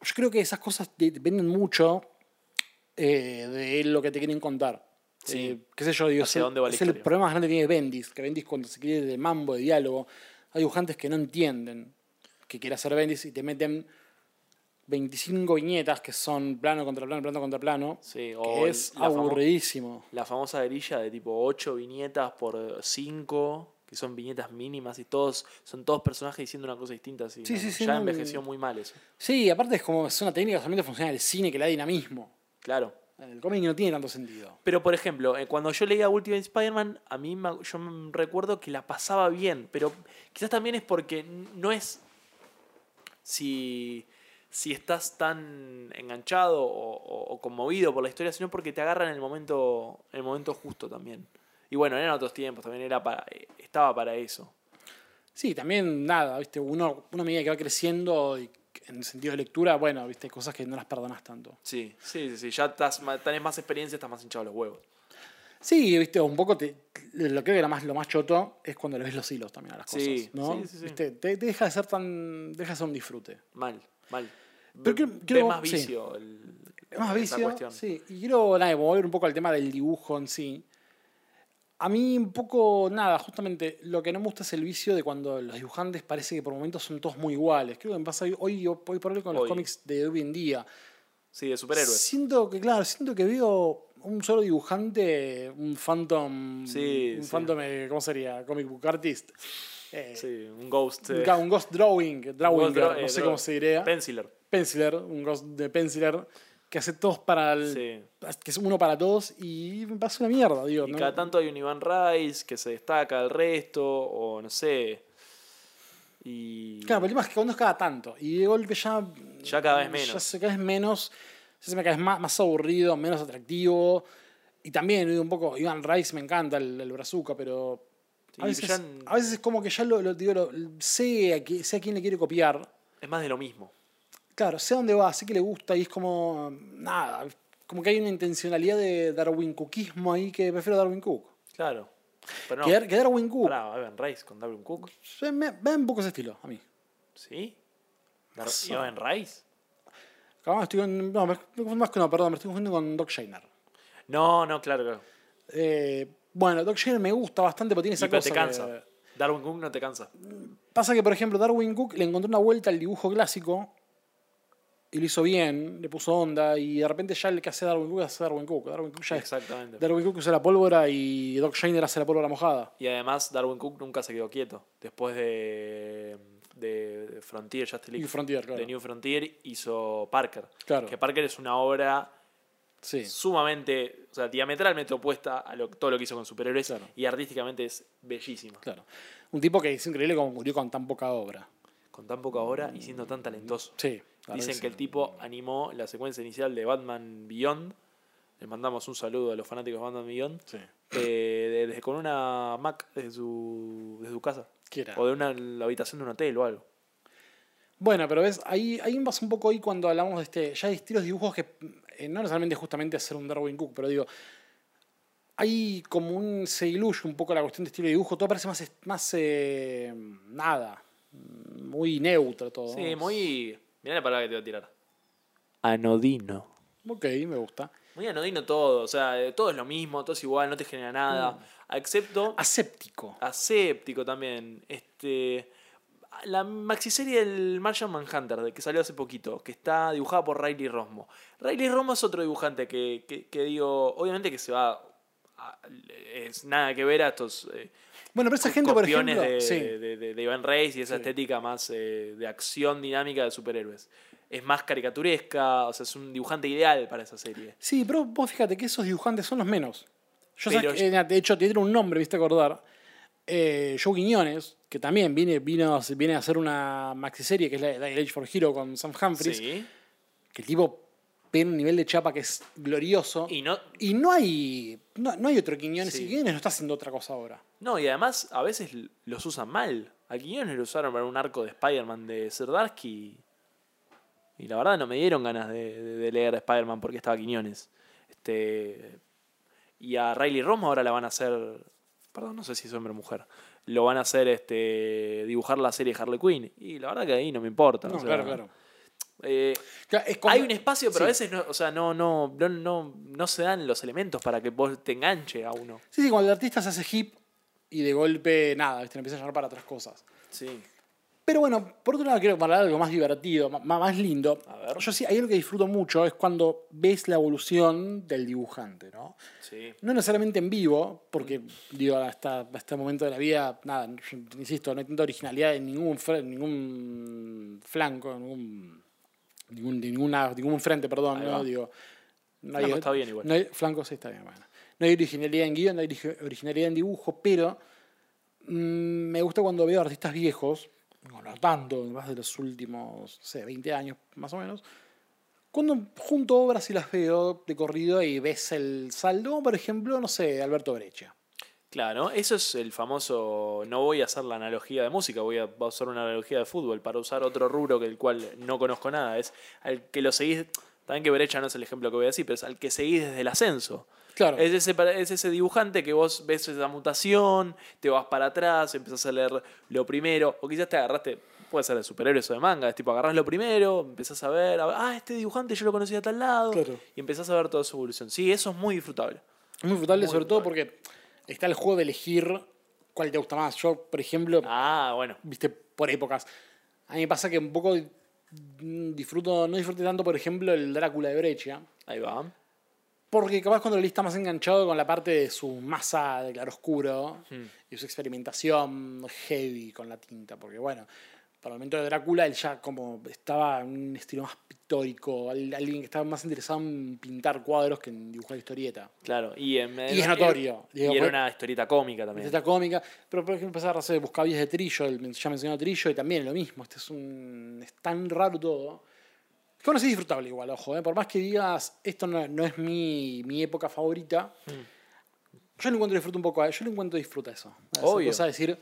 Yo creo que esas cosas de- dependen mucho eh, de lo que te quieren contar. Sí. Eh, qué sé yo, digo, es, es el problema más grande que tiene Bendis, que Bendis cuando se quiere de mambo, de diálogo, hay dibujantes que no entienden que quiere hacer Bendis y te meten 25 viñetas que son plano contra plano, plano contra plano, Sí, que o el- es la aburridísimo. La famosa grilla de tipo 8 viñetas por 5, que son viñetas mínimas y todos son todos personajes diciendo una cosa distinta. Así, Sí, ¿no? sí, sí, ya no, envejeció muy mal eso. Sí, aparte es como es una técnica que solamente funciona en el cine que le da dinamismo. Claro. En el cómic no tiene tanto sentido. Pero, por ejemplo, eh, cuando yo leía Ultimate Spider-Man, a mí me- yo me recuerdo que la pasaba bien, pero quizás también es porque no es si, si estás tan enganchado o, o- o conmovido por la historia, sino porque te agarra en el momento, en el momento justo también. Y bueno, eran otros tiempos, también era para, eh, estaba para eso. Sí, también nada, ¿viste? Uno, una medida que va creciendo y en el sentido de lectura, bueno, ¿viste? Hay cosas que no las perdonas tanto. Sí, sí, sí, sí, ya estás, tenés más experiencia, estás más hinchado los huevos. Sí, viste, un poco te, lo creo que lo más, lo más choto es cuando le ves los hilos también a las cosas. ¿no? sí, sí, sí. ¿Viste? Te, te deja de ser tan. deja de ser un disfrute. Mal, mal. Pero quiero- quiero- más sí. vicio. el- más vicio. cuestión. Sí. Y quiero nada, volver un poco al tema del dibujo en sí. A mí un poco, nada, justamente lo que no me gusta es el vicio de cuando los dibujantes parece que por momentos son todos muy iguales. Creo que me pasa hoy, hoy, hoy por hoy con los Hoy. cómics de hoy en día. Sí, de superhéroes. Siento que, claro, siento que veo un solo dibujante, un Phantom. Sí, un sí. Phantom, eh, ¿cómo sería? Comic Book Artist. Eh, Sí, un ghost. un, eh, un Ghost Drawing, Drawing, draw- no eh, sé cómo se diría. Penciler. Penciler, un Ghost de Penciler, que hace todos para el. Sí. que es uno para todos y me pasa una mierda, digo. Y ¿no? cada tanto hay un Iván Rice que se destaca del resto, o no sé. Y. Claro, pero el tema es que cuando es cada tanto. Y de golpe ya. Ya cada vez Ya menos. se cada vez menos. Ya se me cada vez más, más aburrido, menos atractivo. Y también, un poco. Iván Rice me encanta el, el brazuca, pero. Sí, A veces, ya- a veces es como que ya lo, lo- digo, lo- sé, a qui- sé a quién le quiere copiar. Es más de lo mismo. Claro, sé a dónde va, sé que le gusta y es como. Nada. Como que hay una intencionalidad de Darwin Cookismo ahí que prefiero Darwin Cook. Claro. Pero no. Que, que Darwin Cook. Pará, Evan Rice con Darwin Cook. Me, me un poco ese estilo, a mí. ¿Sí? Dar- Eso. Evan Rice. Acá estoy con, no, me, más que no, perdón, me estoy confundiendo con Doc Shainer. No, no, claro, claro. Eh, bueno, Doc Shainer me gusta bastante porque tiene esa Y pero cosa te cansa. Darwin Cook no te cansa. Pasa que, por ejemplo, Darwin Cook le encontró una vuelta al dibujo clásico y lo hizo bien, le puso onda y de repente ya el que hace Darwin Cook hace Darwin Cook. Darwin Cook ya es. Exactamente. Darwin Cook usa la pólvora y Doc Shainer hace la pólvora mojada. Y además Darwin Cook nunca se quedó quieto. Después de, de Frontier Justice League, Y Frontier, claro. de New Frontier, hizo Parker. Claro. Que Parker es una obra Sí. sumamente, o sea, diametralmente opuesta a lo- todo lo que hizo con superhéroes Claro. y artísticamente es bellísima. Claro. Un tipo que es increíble como murió con tan poca obra. Con tan poca hora y siendo tan talentoso. Sí. Dicen sí. que el tipo animó la secuencia inicial de Batman Beyond. Le mandamos un saludo a los fanáticos de Batman Beyond. Sí. eh, desde con una Mac desde su, desde su casa. Quiera. O de una la habitación de un hotel o algo. Bueno, pero ves, ahí, ahí vas un poco ahí cuando hablamos de este. Ya hay estilos de dibujos que eh, no necesariamente justamente hacer un Darwin Cook, pero digo. Hay como un. Se diluye un poco la cuestión de estilo de dibujo, todo parece más. más eh, nada. Muy neutro todo. Sí, muy. Mirá la palabra que te voy a tirar. Anodino. Ok, me gusta. Muy anodino todo. O sea, eh, todo es lo mismo, todo es igual, no te genera nada. Mm. Excepto. Aséptico. Aséptico también. Este. La maxiserie del Martian Manhunter, de que salió hace poquito, que está dibujada por Riley Rosmo. Riley Rosmo es otro dibujante que, que, que digo, obviamente que se va. a- es nada que ver a estos eh, Bueno, pero esa gente, por ejemplo. de, sí. de, de- de Ivan Reis y esa Sí. estética más eh, de acción dinámica de superhéroes. Es más caricaturesca, o sea, es un dibujante ideal para esa serie. Sí, pero vos fíjate que esos dibujantes son los menos. Yo Pero- sé que, eh, de hecho, tiene un nombre, viste acordar. Eh, Joe Quiñones, que también viene, vino, viene a hacer una maxiserie que es la, la Age for Hero con Sam Humphries. Sí. Que el tipo pero un nivel de chapa que es glorioso. Y no, Y no hay, no, no hay otro Quiñones Sí. y Quiñones no está haciendo otra cosa ahora. no, y además a veces los usan mal. A Quiñones lo usaron para un arco de Spider-Man de Serdarsky. Y la verdad no me dieron ganas de, de- de leer Spider-Man porque estaba Quiñones. Este, y a Riley Romo ahora la van a hacer. Perdón, no sé si es hombre o mujer. Lo van a hacer este, dibujar la serie Harley Quinn. Y la verdad que ahí no me importa. No, o sea, claro, claro. eh, Claro, es como- hay un espacio, pero a veces no, o sea, no, no, no, no, no se dan los elementos para que vos te enganche a uno. Sí, sí, cuando el artista se hace hip y de golpe, nada, ¿viste? empieza a llamar para otras cosas. Sí. Pero bueno, por otro lado, quiero hablar de algo más divertido, más, lindo. A ver. Yo sí, hay algo que disfruto mucho, es cuando ves la evolución del dibujante, ¿no? Sí. No necesariamente en vivo, porque digo, hasta este momento de la vida, nada, insisto, no hay tanta originalidad en ningún, en ningún flanco, en ningún, ningún, ninguna, ningún frente, perdón, Ahí ¿no? Digo, no Flanco está bien igual. No hay, flanco sí está bien, bueno. No hay originalidad en guion, no hay origi- originalidad en dibujo, pero mm, me gusta cuando veo artistas viejos, no, no tanto, más de los últimos, no sé, 20 años más o menos, cuando junto obras y las veo de corrido y ves el saldo, por ejemplo, no sé, Alberto Brecha. Claro, eso es el famoso. No voy a hacer la analogía de música, voy a, voy a usar una analogía de fútbol para usar otro rubro que el cual no conozco nada. Es al que lo seguís. También que Brecha no es el ejemplo que voy a decir, pero es al que seguís desde el ascenso. Claro. Es ese, es ese dibujante que vos ves esa mutación, te vas para atrás, empezás a leer lo primero, o quizás te agarraste, puede ser de superhéroes o de manga, es tipo agarrás lo primero, empezás a ver, ah, este dibujante yo lo conocía a tal lado, Claro. y empezás a ver toda su evolución. Sí, eso es muy disfrutable. Es muy Muy sobre todo porque está el juego de elegir cuál te gusta más. Yo, por ejemplo, Ah, bueno. viste, por épocas. A mí me pasa que un poco mm, disfruto, no disfruté tanto, por ejemplo, el Drácula de Brecha. Ahí va. Porque capaz cuando el está más enganchado con la parte de su masa de claroscuro Hmm. y su experimentación heavy con la tinta. Porque bueno, para el momento de Drácula él ya como estaba en un estilo más pictórico, al- alguien que estaba más interesado en pintar cuadros que en dibujar historieta. Claro, y, en- Y es notorio. Y Digo, era una historieta cómica también. Esta cómica, pero por ejemplo empezar a hacer buscavillas de Trillo, el, ya mencionado Trillo, y también lo mismo, este es un es tan raro todo. Que aún así es disfrutable igual, ojo, ¿eh? por más que digas, esto no, no es mi, mi época favorita, yo lo encuentro disfruto un poco, ¿eh? yo lo encuentro disfruta eso. Obvio. cosa de decir,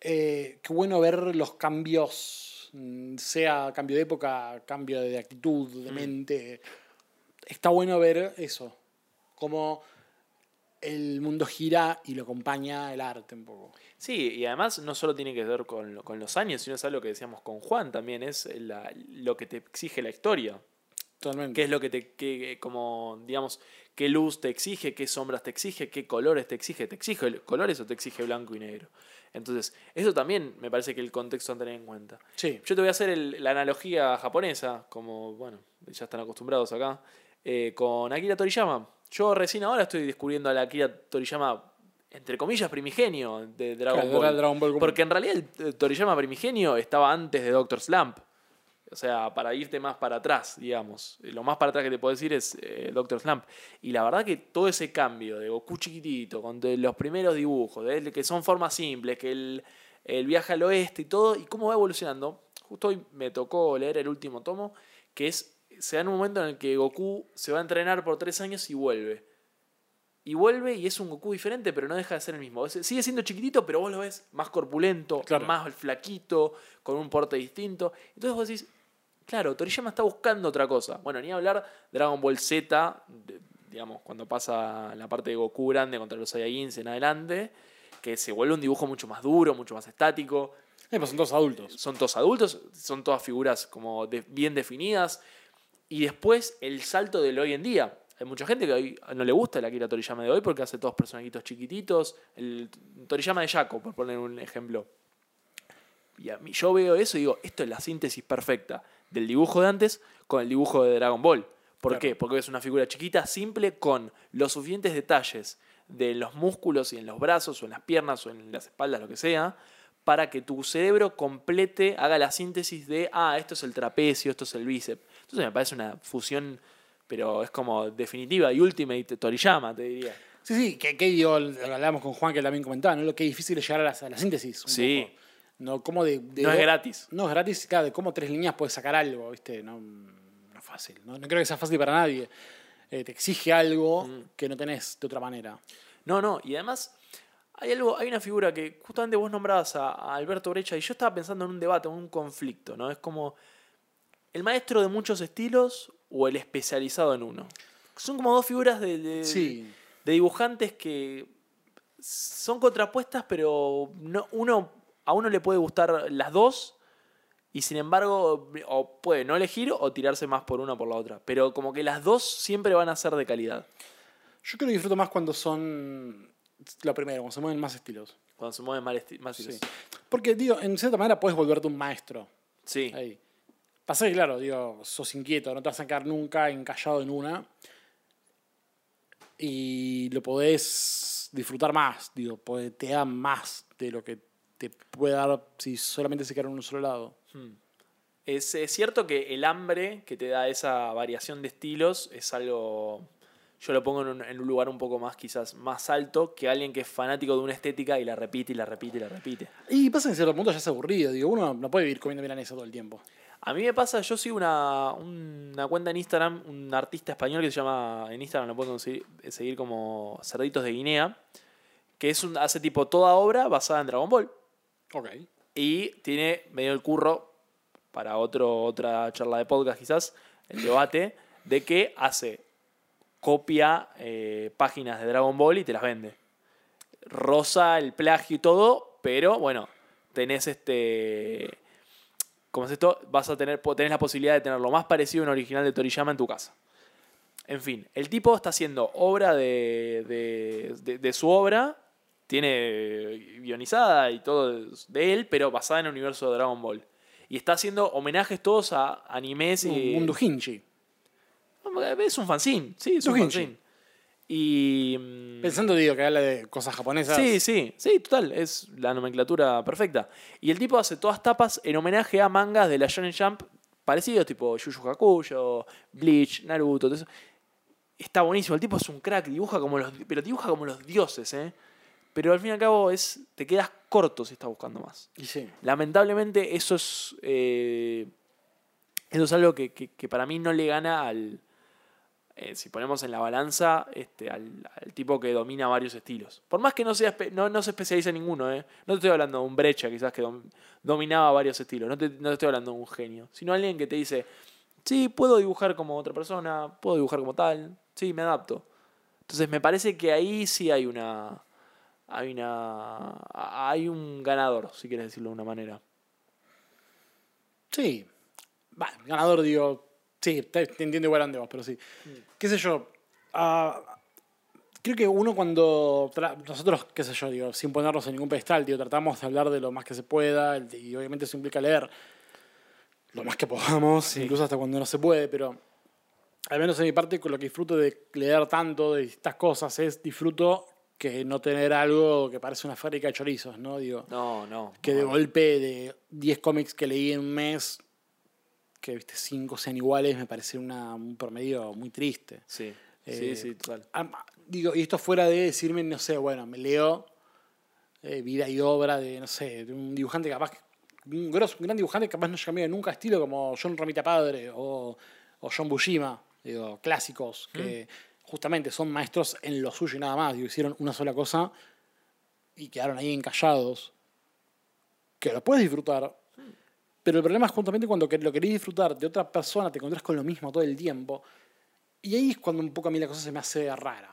eh, qué bueno ver los cambios, mm, sea cambio de época, cambio de actitud, de mente. Está bueno ver eso, cómo el mundo gira y lo acompaña el arte un poco. Sí, y además no solo tiene que ver con, con los años, sino es algo que decíamos con Juan también, es la- lo que te exige la historia. Totalmente. ¿Qué es lo que te, que, como, digamos, qué luz te exige, qué sombras te exige, qué colores te exige? ¿Te exige colores o te exige blanco y negro? Entonces, eso también me parece que el contexto a tener en cuenta. Sí. Yo te voy a hacer el- la analogía japonesa, como, bueno, ya están acostumbrados acá, eh, con Akira Toriyama. Yo recién ahora estoy descubriendo al Akira Toriyama, entre comillas, primigenio de Dragon Claro, Ball. Dragon Ball como- Porque en realidad el eh, Toriyama primigenio estaba antes de Doctor Slump. O sea, para irte más para atrás, digamos. Lo más para atrás que te puedo decir es eh, Doctor Slump. Y la verdad que todo ese cambio de Goku chiquitito, con los primeros dibujos, de que son formas simples, que el, el viaje al oeste y todo, y cómo va evolucionando. Justo hoy me tocó leer el último tomo, que es, se da en un momento en el que Goku se va a entrenar por tres años y vuelve. Y vuelve y es un Goku diferente, pero no deja de ser el mismo. Sigue siendo chiquitito, pero vos lo ves más corpulento, Claro. más flaquito, con un porte distinto. Entonces vos decís, claro, Toriyama está buscando otra cosa. Bueno, ni hablar Dragon Ball Z, digamos, cuando pasa la parte de Goku grande contra los Saiyajins en adelante, que se vuelve un dibujo mucho más duro, mucho más estático. Eh, pues son todos adultos. Son todos adultos, son todas figuras como de- bien definidas. Y después el salto del hoy en día. Hay mucha gente que hoy no le gusta el Akira Toriyama de hoy porque hace todos personajitos chiquititos. El Toriyama de Jaco, por poner un ejemplo. Y a mí yo veo eso y digo, esto es la síntesis perfecta del dibujo de antes con el dibujo de Dragon Ball. ¿Por Claro. qué? Porque es una figura chiquita, simple, con los suficientes detalles de los músculos y en los brazos o en las piernas o en las espaldas, lo que sea, para que tu cerebro complete, haga la síntesis de, ah, esto es el trapecio, esto es el bíceps. Entonces me parece una fusión, pero es como definitiva y ultimate Toriyama, te diría. Sí, sí, que, que digo, lo hablábamos con Juan que también comentaba, ¿no? Lo que es difícil es llegar a la, a la síntesis. un Sí. poco. No, como de, de No es gratis. No es gratis, claro, de cómo tres líneas puedes sacar algo, ¿viste? No, una fácil. No, no creo que sea fácil para nadie. Eh, te exige algo Mm. que no tenés de otra manera. No, no, y además hay algo, hay una figura que justamente vos nombrabas a, a Alberto Brecha y yo estaba pensando en un debate, en un conflicto, ¿no? Es como el maestro de muchos estilos o el especializado en uno. Son como dos figuras de, de- Sí. de dibujantes que son contrapuestas, pero no, uno, a uno le puede gustar las dos y sin embargo o puede no elegir o tirarse más por una o por la otra. Pero como que las dos siempre van a ser de calidad Yo creo que disfruto más cuando son lo primero, cuando se mueven más estilos. cuando se mueven más, esti- más Sí. estilos. Porque, digo, en cierta manera puedes volverte un maestro. Sí. Ahí. Pasa que, claro, digo, sos inquieto, no te vas a quedar nunca encallado en una. Y lo podés disfrutar más, digo, te da más de lo que te puede dar si solamente se queda en un solo lado. Es, es cierto que el hambre que te da esa variación de estilos es algo. Yo lo pongo en un, en un lugar un poco más, quizás, más alto que alguien que es fanático de una estética y la repite y la repite y la repite. Y pasa que en cierto punto ya es aburrido, digo, uno no puede vivir comiendo milanesa todo el tiempo. A mí me pasa, yo sigo una, una cuenta en Instagram, un artista español que se llama, en Instagram lo pueden conseguir- seguir como Cerditos de Guinea, que es un, hace tipo toda obra basada en Dragon Ball. Ok. Y tiene medio el curro, para otro, otra charla de podcast quizás, el debate, de que hace, copia eh, páginas de Dragon Ball y te las vende. Rosa el plagio y todo, pero bueno, tenés este... ¿Cómo es esto? Vas a tener, tenés la posibilidad de tener lo más parecido a un original de Toriyama en tu casa. En fin, el tipo está haciendo obra de, de, de- de su obra, tiene guionizada y todo de él, pero basada en el universo de Dragon Ball. Y está haciendo homenajes todos a animes y... Un doujinshi. Es un fanzine, sí, es un fanzine. Y... mm, Pensando, digo, que habla de cosas japonesas. Sí, sí, sí, total, es la nomenclatura perfecta. Y el tipo hace todas tapas en homenaje a mangas de la Shonen Jump parecidos, tipo Yu Yu Hakusho, Bleach, Naruto, todo eso. Está buenísimo, el tipo es un crack, dibuja como los, pero dibuja como los dioses, ¿eh? Pero al fin y al cabo es, te quedas corto si estás buscando más. Y sí. Lamentablemente eso es, eh, eso es algo que, que- que para mí no le gana al, eh, si ponemos en la balanza, este, al, al tipo que domina varios estilos. Por más que no, sea, no, no se especialice en ninguno, ¿eh? no te estoy hablando de un brecha quizás que dom- dominaba varios estilos, no te, no te estoy hablando de un genio, sino alguien que te dice, sí, puedo dibujar como otra persona, puedo dibujar como tal, sí, me adapto. Entonces me parece que ahí sí hay una... Hay una. Hay un ganador, si quieres decirlo de una manera. Sí. Va, ganador, digo. Sí, te, te entiendo igual a dónde vas, pero sí. ¿Qué sé yo? Ah, creo que uno cuando. Nosotros, qué sé yo, digo, sin ponernos en ningún pedestal, digo, tratamos de hablar de lo más que se pueda, y obviamente eso implica leer lo más que podamos, incluso hasta cuando no se puede, pero al menos en mi parte, con lo que disfruto de leer tanto de estas cosas es disfruto que no tener algo que parece una fábrica de chorizos, ¿no? Digo, No, no. que de golpe de 10 cómics que leí en un mes, que viste 5 sean iguales, me parece una, un promedio muy triste. Sí, Eh, sí, sí, total. Digo, y esto fuera de decirme, no sé, bueno, me leo eh, vida y obra de, no sé, de un dibujante capaz, un, grosso, un gran dibujante que capaz no cambió nunca estilo como John Romita Padre o, o John Bushima, digo, clásicos, que justamente son maestros en lo suyo y nada más, digo, hicieron una sola cosa y quedaron ahí encallados, que lo puedes disfrutar, pero el problema es justamente cuando lo querés disfrutar de otra persona, te encontrás con lo mismo todo el tiempo. Y ahí es cuando un poco a mí la cosa se me hace rara,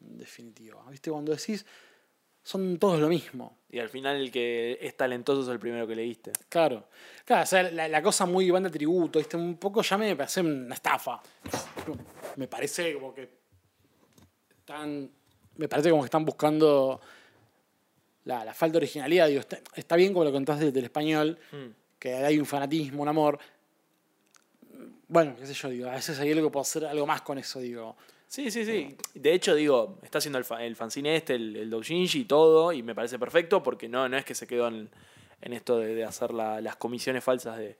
en definitiva. ¿Viste? Cuando decís, son todos lo mismo. Y al final el que es talentoso es el primero que leíste. Claro. Claro, o sea, la, la cosa muy banda tributo, ¿viste? Un poco ya me parece una estafa. Me parece como que están. Me parece como que están buscando la, la falta de originalidad. Digo, está, está bien como lo contaste del, del español, que hay un fanatismo, un amor. Bueno, qué sé yo, digo, a veces hay algo que puedo hacer algo más con eso, digo. Sí, sí, sí. De hecho, digo, está haciendo el, fa- el fanzine este, el, el doujinshi y todo, y me parece perfecto porque no, no es que se quedó en, en esto de, de hacer la- las comisiones falsas de,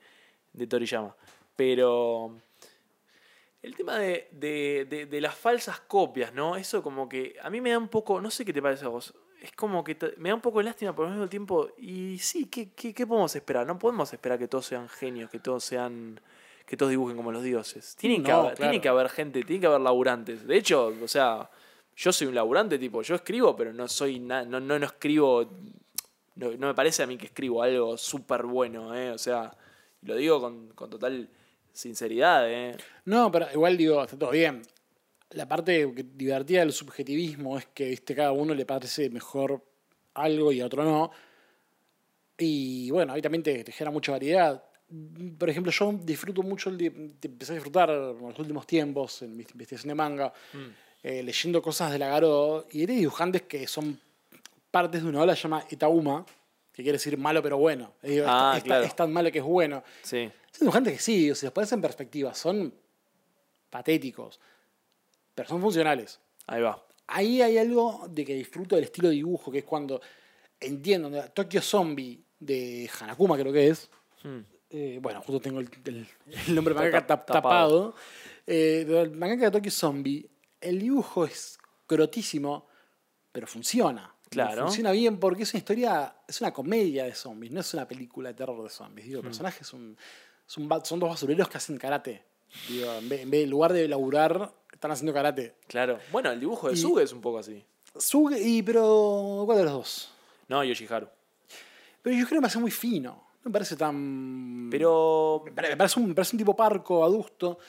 de Toriyama. Pero el tema de, de- de- de las falsas copias, ¿no? Eso como que a mí me da un poco, no sé qué te parece a vos, es como que te- me da un poco de lástima por el mismo tiempo, y sí, ¿qué, qué, qué podemos esperar? No podemos esperar que todos sean genios, que todos sean que todos dibujen como los dioses. Tienen, que haber, claro. que haber gente, tiene que haber laburantes. De hecho, o sea, yo soy un laburante, tipo, yo escribo, pero no soy na- no, no, no escribo. No, no me parece a mí que escribo algo súper bueno, ¿eh? O sea, lo digo con, con total sinceridad, ¿eh? No, pero igual digo, está todo bien. La parte divertida del subjetivismo es que viste, cada uno le parece mejor algo y a otro no. Y bueno, ahí también te, te genera mucha variedad. Por ejemplo, yo disfruto mucho, el de, de- empecé a disfrutar en los últimos tiempos en mi investigación de manga, eh, leyendo cosas de Lagaro y hay dibujantes que son partes de una ola que se llama Itauma, que quiere decir malo pero bueno. Digo, Ah, es, es- claro. es tan malo que es bueno. Sí. Son dibujantes que sí, si los pones en perspectiva, son patéticos, pero son funcionales. Ahí va. Ahí hay algo de que disfruto del estilo de dibujo, que es cuando entiendo. Tokyo Zombie de Hanakuma creo que es. Hmm. Eh, bueno, justo tengo el, el- el nombre mangaka tap- tap- tapado. Eh, del mangaka de Tokyo Zombie, el dibujo es crotísimo, pero funciona. Claro. Funciona bien porque es una historia, es una comedia de zombies, no es una película de terror de zombies. Hmm. Digo, el personaje es un, es un ba- son dos basureros que hacen karate. Digo, en vez, en vez- en lugar de laburar, están haciendo karate. Claro. Bueno, el dibujo de Y- Suge es un poco así. Suge, y, pero, ¿cuál de los dos? No, Yoshiharu. Pero yo creo que me parece muy fino. No me parece tan. Pero. Me pare- me parece un, me parece un tipo parco, adusto.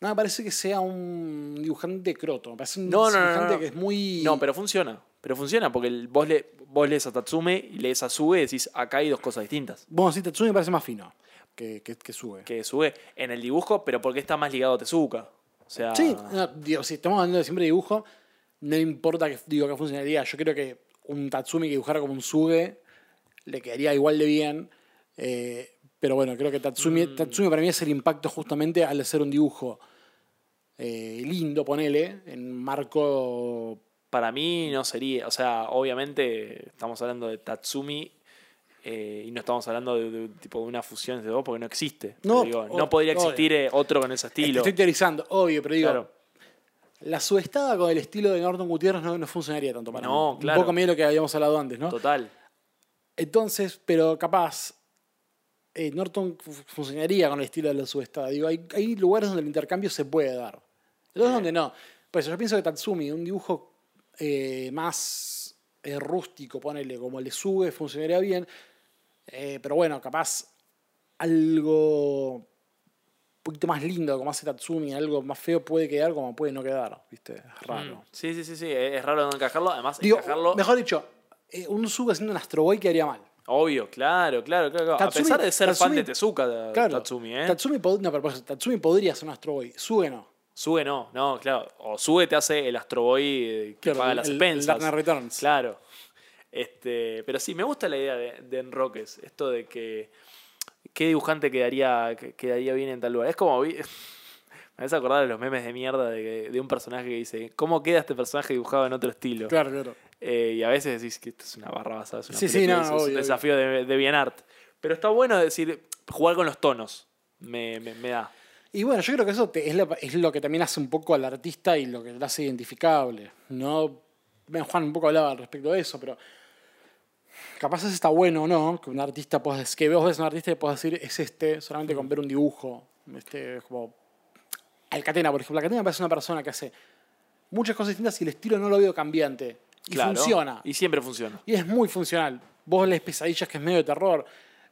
No me parece que sea un dibujante croto. Me parece un No, no, no, dibujante no. que es muy. No, pero funciona. Pero funciona porque el- vos, le, vos lees a Tatsume y lees a Suge y decís, acá hay dos cosas distintas. Bueno, sí, Tatsumi me parece más fino que, que, que sube. Que Suge en el dibujo, pero porque está más ligado a Tezuka. Sea. Sí, no, digo, si estamos hablando de siempre de dibujo, no importa que digo que funcionaría. Yo creo que un Tatsumi que dibujara como un Suge le quedaría igual de bien. eh, pero bueno, creo que Tatsumi, Mm. Tatsumi para mí es el impacto justamente al hacer un dibujo eh, lindo, ponele, en marco. Para mí no sería. O sea, obviamente estamos hablando de Tatsumi. Eh, y no estamos hablando de, de- tipo de una fusión de dos porque no existe. No, digo, no podría existir eh, otro con ese estilo. Estoy teorizando, obvio, pero digo, Claro. la subestada con el estilo de Norton Gutiérrez no, no funcionaría tanto para No, mí. claro. Un poco medio lo que habíamos hablado antes, ¿no? Total. Entonces, pero capaz, eh, Norton fu- funcionaría con el estilo de la subestada. Digo, hay, hay lugares donde el intercambio se puede dar. Otros donde no. Pues yo pienso que Tatsumi, un dibujo eh, más rústico, ponele, como el de Sube, funcionaría bien. Eh, pero bueno, capaz algo un poquito más lindo, como hace Tatsumi, algo más feo puede quedar como puede no quedar. ¿Viste? Es raro. Mm. Sí, sí, sí, sí. Es raro no encajarlo. Además, Digo, encajarlo. mejor dicho, eh, un Sube haciendo un Astro Boy quedaría mal. Obvio, claro, claro, claro. Tatsumi- a pesar de ser fan de Tezuka, Claro, Tatsumi, ¿eh? Tatsumi, no, pero Tatsumi podría ser un Astro Boy. Sube no. Sube no, no, claro. O Sube te hace el Astro Boy eh, que Claro, paga las el- expensas. el Dark Knight Returns. Claro. Este, pero sí, me gusta la idea de, de Enroques. Esto de que. ¿Qué dibujante quedaría, que- quedaría bien en tal lugar? Es como. Me hace acordar de los memes de mierda de, de un personaje que dice: ¿Cómo queda este personaje dibujado en otro estilo? Claro, claro. Eh, y a veces decís que esto es una barra basada, es una Sí, sí, no, es obvio, un desafío de, de bien art. Pero está bueno decir, jugar con los tonos. Me, me, me da. Y bueno, yo creo que eso te- es, lo, es lo que también hace un poco al artista y lo que lo hace identificable. No, Juan un poco hablaba al respecto de eso, pero capaz está bueno o no, que un artista pueda decir, que vos ves un artista y puedas decir es este, solamente con ver un dibujo. Este, es como Alcatena, por ejemplo. Alcatena me parece una persona que hace muchas cosas distintas y el estilo no lo veo cambiante. Y Claro. funciona. Y siempre funciona. Y es muy funcional. Vos lees Pesadillas, que es medio de terror.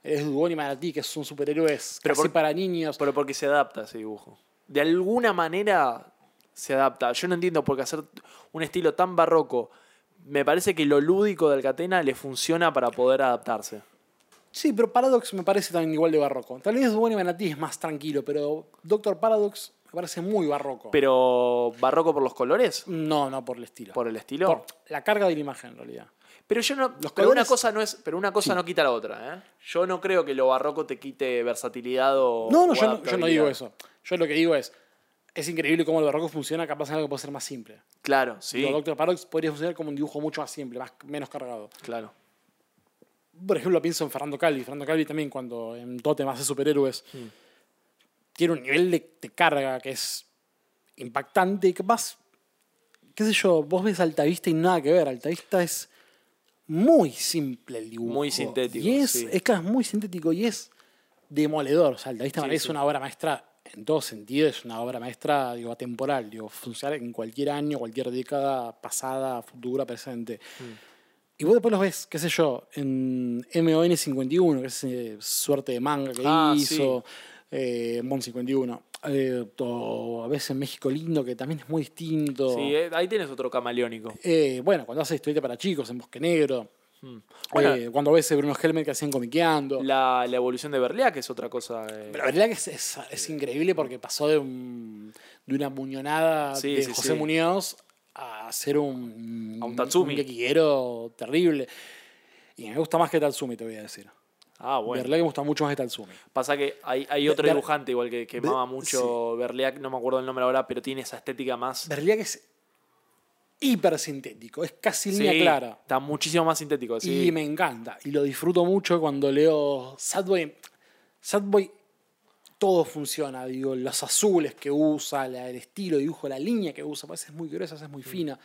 Es Dugón y Manatí, que son superhéroes Pero casi por- para niños. Pero porque se adapta ese dibujo. De alguna manera se adapta. Yo no entiendo por qué hacer un estilo tan barroco. Me parece que lo lúdico de Alcatena le funciona para poder adaptarse. Sí, pero Paradox me parece también igual de barroco. Tal vez Dugón y Manatí es más tranquilo, pero Doctor Paradox me parece muy barroco. Pero barroco por los colores, no, no por el estilo. por el estilo. Por la carga de la imagen, en realidad. Pero yo no. Los pero una cosa no es. Pero una cosa no quita la otra, ¿eh? Yo no creo que lo barroco te quite versatilidad o. No, no, o yo, no, yo no digo eso. Yo lo que digo es, es increíble cómo el barroco funciona, capaz en algo que puede ser más simple. Claro, sí. Doctor Paradox podría funcionar como un dibujo mucho más simple, más, menos cargado. Claro. por ejemplo, pienso en Fernando Calvi. Fernando Calvi también, cuando en Totem hace superhéroes, Hmm. tiene un nivel de, de carga que es impactante y capaz, qué sé yo, vos ves Altavista y nada que ver. Altavista es muy simple el dibujo. Muy sintético, Y es, sí. es, es muy sintético y es demoledor. O sea, Altavista Sí, sí. una obra maestra en todo sentido es una obra maestra, digo, atemporal, digo, funciona en cualquier año, cualquier década, pasada, futura, presente. Y vos después los ves, qué sé yo, en MON 51, que es ese suerte de manga que Ah, hizo, eh, Mon 51. eh, o a veces en México Lindo, que también es muy distinto. Sí, eh, ahí tienes otro camaleónico. Eh, bueno, cuando hace historieta para chicos en Bosque Negro. Bueno, eh, cuando ves a Bruno Helmet que hacían comiqueando. La, la evolución de Berliak es otra cosa. eh, Pero que es, es- es increíble porque pasó de, un- de una muñonada Sí, de sí, José sí. Muñoz a ser un, A un Tatsumi. gekiero terrible. Y me gusta más que Tatsumi, te voy a decir. ah, bueno. Berliak me gusta mucho más que Tatsumi. Pasa que hay, hay otro Ber- dibujante igual que, que Ber- mama mucho Berliak, no me acuerdo el nombre ahora, pero tiene esa estética más. Berliak es hiper sintético, es casi Sí, línea clara. Está muchísimo más sintético. Sí. Y me encanta. Y lo disfruto mucho cuando leo Sadboy. Sadboy, todo funciona. Digo, los azules que usa, el estilo de dibujo, la línea que usa, parece es muy gruesa, es Mm. muy fina.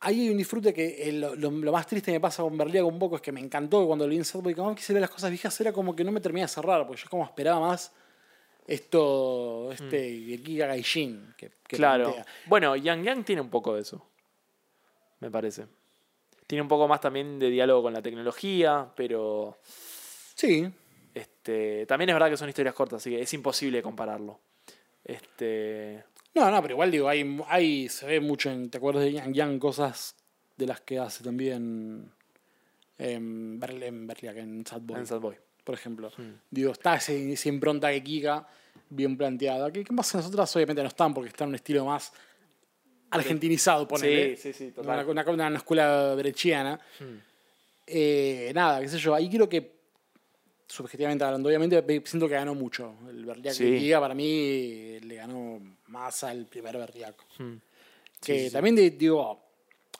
Ahí hay un disfrute que eh, lo, lo- lo más triste me pasa con Berliaga un poco es que me encantó cuando leí en Sadboy, como quise ver las cosas viejas, era como que no me terminaba de cerrar, porque yo como esperaba más esto, este Giga Gaijin que, que Mm. claro. plantea. Bueno, Yang Yang tiene un poco de eso. Me parece. Tiene un poco más también de diálogo con la tecnología, pero Sí, este, también es verdad que son historias cortas, así que es imposible compararlo. Este, No, no, pero igual digo, hay, hay se ve mucho en, ¿te acuerdas de Yang Yang? Cosas de las que hace también en, Berl en Berliak, en Sadboy, en Sad Boy. Por ejemplo. Hmm. Digo, está esa impronta que Kika bien planteada. Que, que más nosotras obviamente no están porque están en un estilo más argentinizado, ponele. Sí, sí, sí, una, total. una, una- una escuela brechiana. Hmm. Eh, nada, qué sé yo. Ahí creo que, subjetivamente hablando, obviamente ve- siento que ganó mucho. El Berliak Sí. de Giga para mí le ganó más al primer. Que Sí, sí, sí. también di- digo,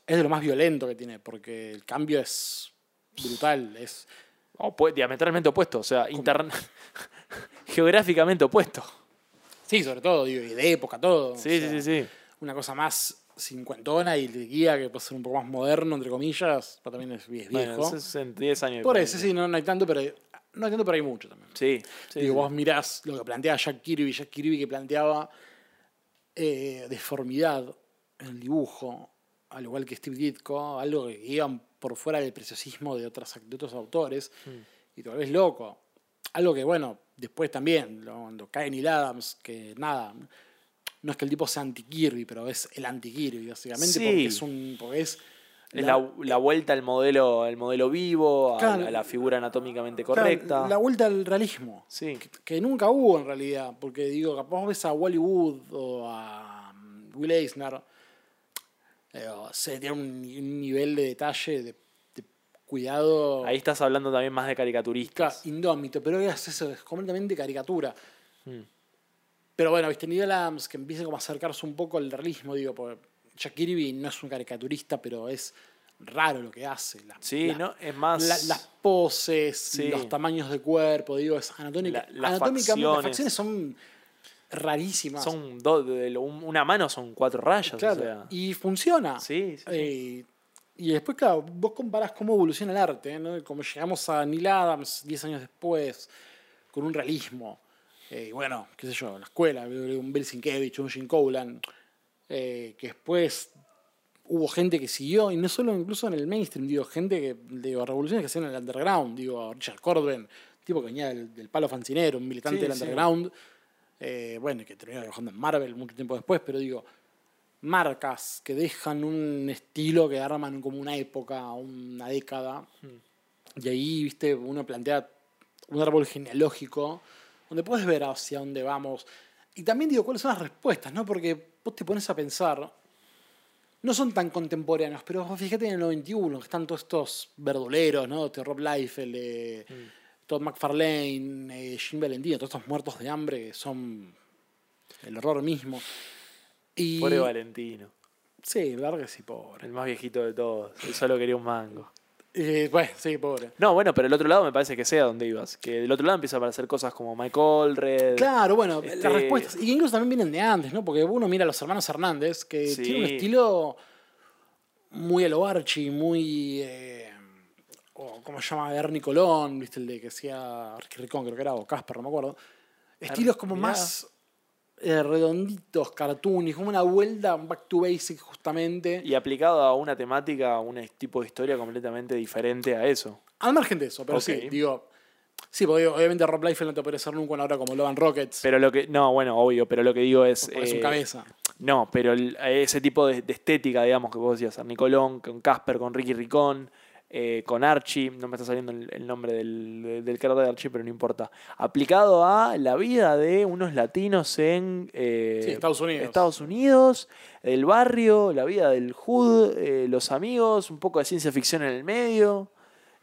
es de lo más violento que tiene, porque el cambio es brutal. Es, diametralmente opuesto, o sea, interna- geográficamente opuesto. sí, sobre todo, digo, y de época, todo. o Sí, sea, sí, sí, sí. Una cosa más cincuentona y de guía que puede ser un poco más moderno, entre comillas, pero también es, viejo. Bueno, es en 10 años. Por eso, sí, no, no hay tanto, pero hay, no hay tanto, pero hay mucho también. Sí, sí, Digo, sí. vos mirás lo que planteaba Jack Kirby, Jack Kirby que planteaba eh, deformidad en el dibujo, al igual que Steve Ditko, algo que iban por fuera del preciosismo de, otras, de otros autores, y te volvés loco. Algo que, bueno, después también, cuando cae Neil Adams, que nada, no es que el tipo sea anti-Kirby, pero es el anti-Kirby, básicamente, Sí. porque es un... Porque es la, la vuelta al modelo, al modelo vivo, a, Claro. a la figura anatómicamente Claro, correcta. La vuelta al realismo. Sí. Que, que nunca hubo en realidad. Porque digo, capaz vos ves a Wally Wood o a um, Will Eisner. Eh, o se tiene un, un nivel de detalle, de, de cuidado Ahí estás hablando también más de ca- caricaturistas. indómito. Pero es eso, es completamente caricatura. Mm. Pero bueno, viste, Neil Adams que empieza como a acercarse un poco al realismo, digo, Jack Kirby no es un caricaturista, pero es raro lo que hace. la- Sí, la- ¿no? Es más. la- las poses, Sí. los tamaños de cuerpo, digo, es anatómica. La- anatómicamente las facciones son rarísimas. Son dos, de lo- una mano son cuatro rayas. Claro, o sea. y funciona. Sí, sí, sí. Eh, y después, claro, vos comparás cómo evoluciona el arte, ¿no? Como llegamos a Neil Adams 10 años después, con un realismo. Eh, bueno, qué sé yo, la escuela, un Bill Sienkiewicz, un Jim Cowland, eh, que después hubo gente que siguió, y no solo incluso en el mainstream, digo, gente que, digo, revoluciones que hacían en el underground, digo, Richard Cordwen, tipo que venía del, del palo fancinero, un militante Sí, del sí. Eh, bueno, que terminó trabajando en Marvel mucho tiempo después, pero digo, marcas que dejan un estilo, que arman como una época, una década, y ahí, viste, uno plantea un árbol genealógico donde puedes ver hacia dónde vamos. Y también digo, ¿cuáles son las respuestas? ¿no? Porque vos te pones a pensar, no son tan contemporáneos, pero fíjate en el 91, que están todos estos verduleros, ¿no? Este Rob Liefeld, eh, Todd McFarlane, eh, Jim Valentino, todos estos muertos de hambre que son el horror mismo. Y, Pobre Valentino. Sí, la verdad que sí, pobre. El más viejito de todos. Él solo quería un mango. Eh, bueno, sí, pobre. No, bueno, pero el otro lado me parece que sea donde ibas. Que del otro lado empieza a aparecer cosas como Mike Allred. Claro, bueno, Este- las respuestas. Y incluso también vienen de antes, ¿no? Porque uno mira a los hermanos Hernández, que Sí. tienen un estilo muy a lo Archie, muy. Eh, o ¿Cómo se llama? Ernie Colón, ¿viste? El de que hacía Ricky Ricón, creo que era, o Casper, no me acuerdo. estilos como mirá. más eh, redonditos, cartoonish, como una vuelta, un back to basic justamente. Y aplicado a una temática, a un tipo de historia completamente diferente a eso. Al margen de eso, pero sí, digo. Sí, porque obviamente Rob Liefeld no te puede ser nunca una obra como Love and Rockets. Pero lo que. No, bueno, obvio, pero lo que digo es. es un eh, cabeza. No, pero el- ese tipo de, de estética, digamos, que vos decías, Nicolón, con Casper, con Ricky Ricón, eh, con Archie, no me está saliendo el, el nombre del, de- del creador de Archie, pero no importa. Aplicado a la vida de unos latinos en eh, Sí, Estados Unidos. Estados Unidos, el barrio, la vida del hood, eh, los amigos, un poco de ciencia ficción en el medio.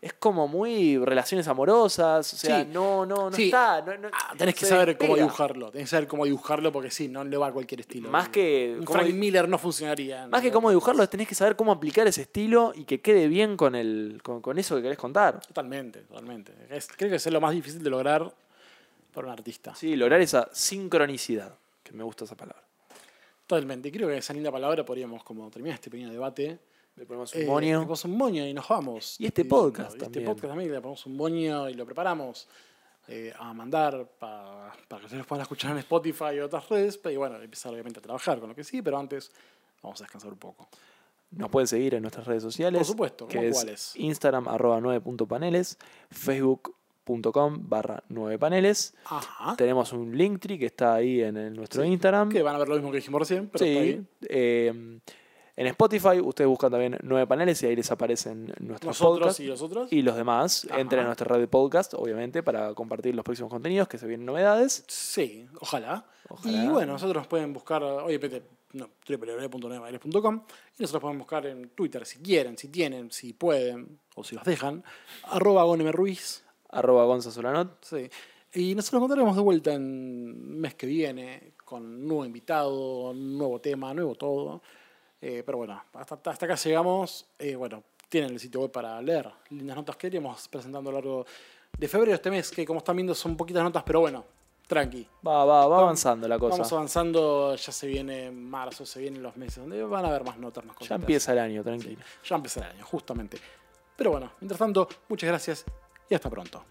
Es como muy relaciones amorosas, o sea, Sí. no, no, no Sí. está. no- no- Ah, tenés que saber cómo dibujarlo. Tenés que saber cómo dibujarlo porque sí, no le va a cualquier estilo. Más que Un Frank Miller no funcionaría. Más que cómo dibujarlo, tenés que saber cómo aplicar ese estilo y que quede bien con, el, con, con eso que querés contar. Totalmente, totalmente. Es- creo que es lo más difícil de lograr para un artista. Sí, lograr esa sincronicidad, que me gusta esa palabra. Totalmente. Creo que esa linda palabra podríamos como terminar este pequeño debate. Le ponemos un Eh, moño. Le ponemos un moño y nos vamos. Y este Y, podcast y también. Este podcast también le ponemos un moño y lo preparamos eh, a mandar pa- para que ustedes puedan escuchar en Spotify y otras redes. Y bueno, empezar obviamente a trabajar con lo que sí, pero antes vamos a descansar un poco. Nos pueden seguir en nuestras redes sociales. Por supuesto, que ¿cómo es cuáles? Instagram arroba 9.paneles, facebook.com barra 9 paneles. Ajá. Tenemos un Linktree que está ahí en, el- nuestro Sí, Instagram. Que van a ver lo mismo que dijimos recién, pero está sí. bien. eh, en Spotify ustedes buscan también 9 paneles y ahí les aparecen nuestros Nosotros podcasts. y los otros. Y los demás, Ajá. entren a nuestra red de podcast, obviamente, para compartir los próximos contenidos, que se vienen novedades. Sí, ojalá. Ojalá. Y bueno, nosotros nos pueden buscar, obviamente, no, www.nuevaires.com y nosotros pueden buscar en Twitter si quieren, si tienen, si pueden o si los dejan, arroba Goneme Ruiz. Arroba Gonza Solanot. Sí. Y nosotros nos encontraremos de vuelta en mes que viene con nuevo invitado, nuevo tema, nuevo todo. Eh, pero bueno, hasta, hasta acá llegamos. Eh, bueno, tienen el sitio web para leer lindas notas que iremos presentando a lo largo de febrero este mes, que como están viendo son poquitas notas, pero bueno, tranqui. Va, va, va avanzando la cosa. Vamos avanzando, ya se viene marzo, se vienen los meses donde van a haber más notas, más cosas. ya empieza el año, tranquilo. Ya empieza el año, justamente. Pero bueno, mientras tanto, muchas gracias y hasta pronto.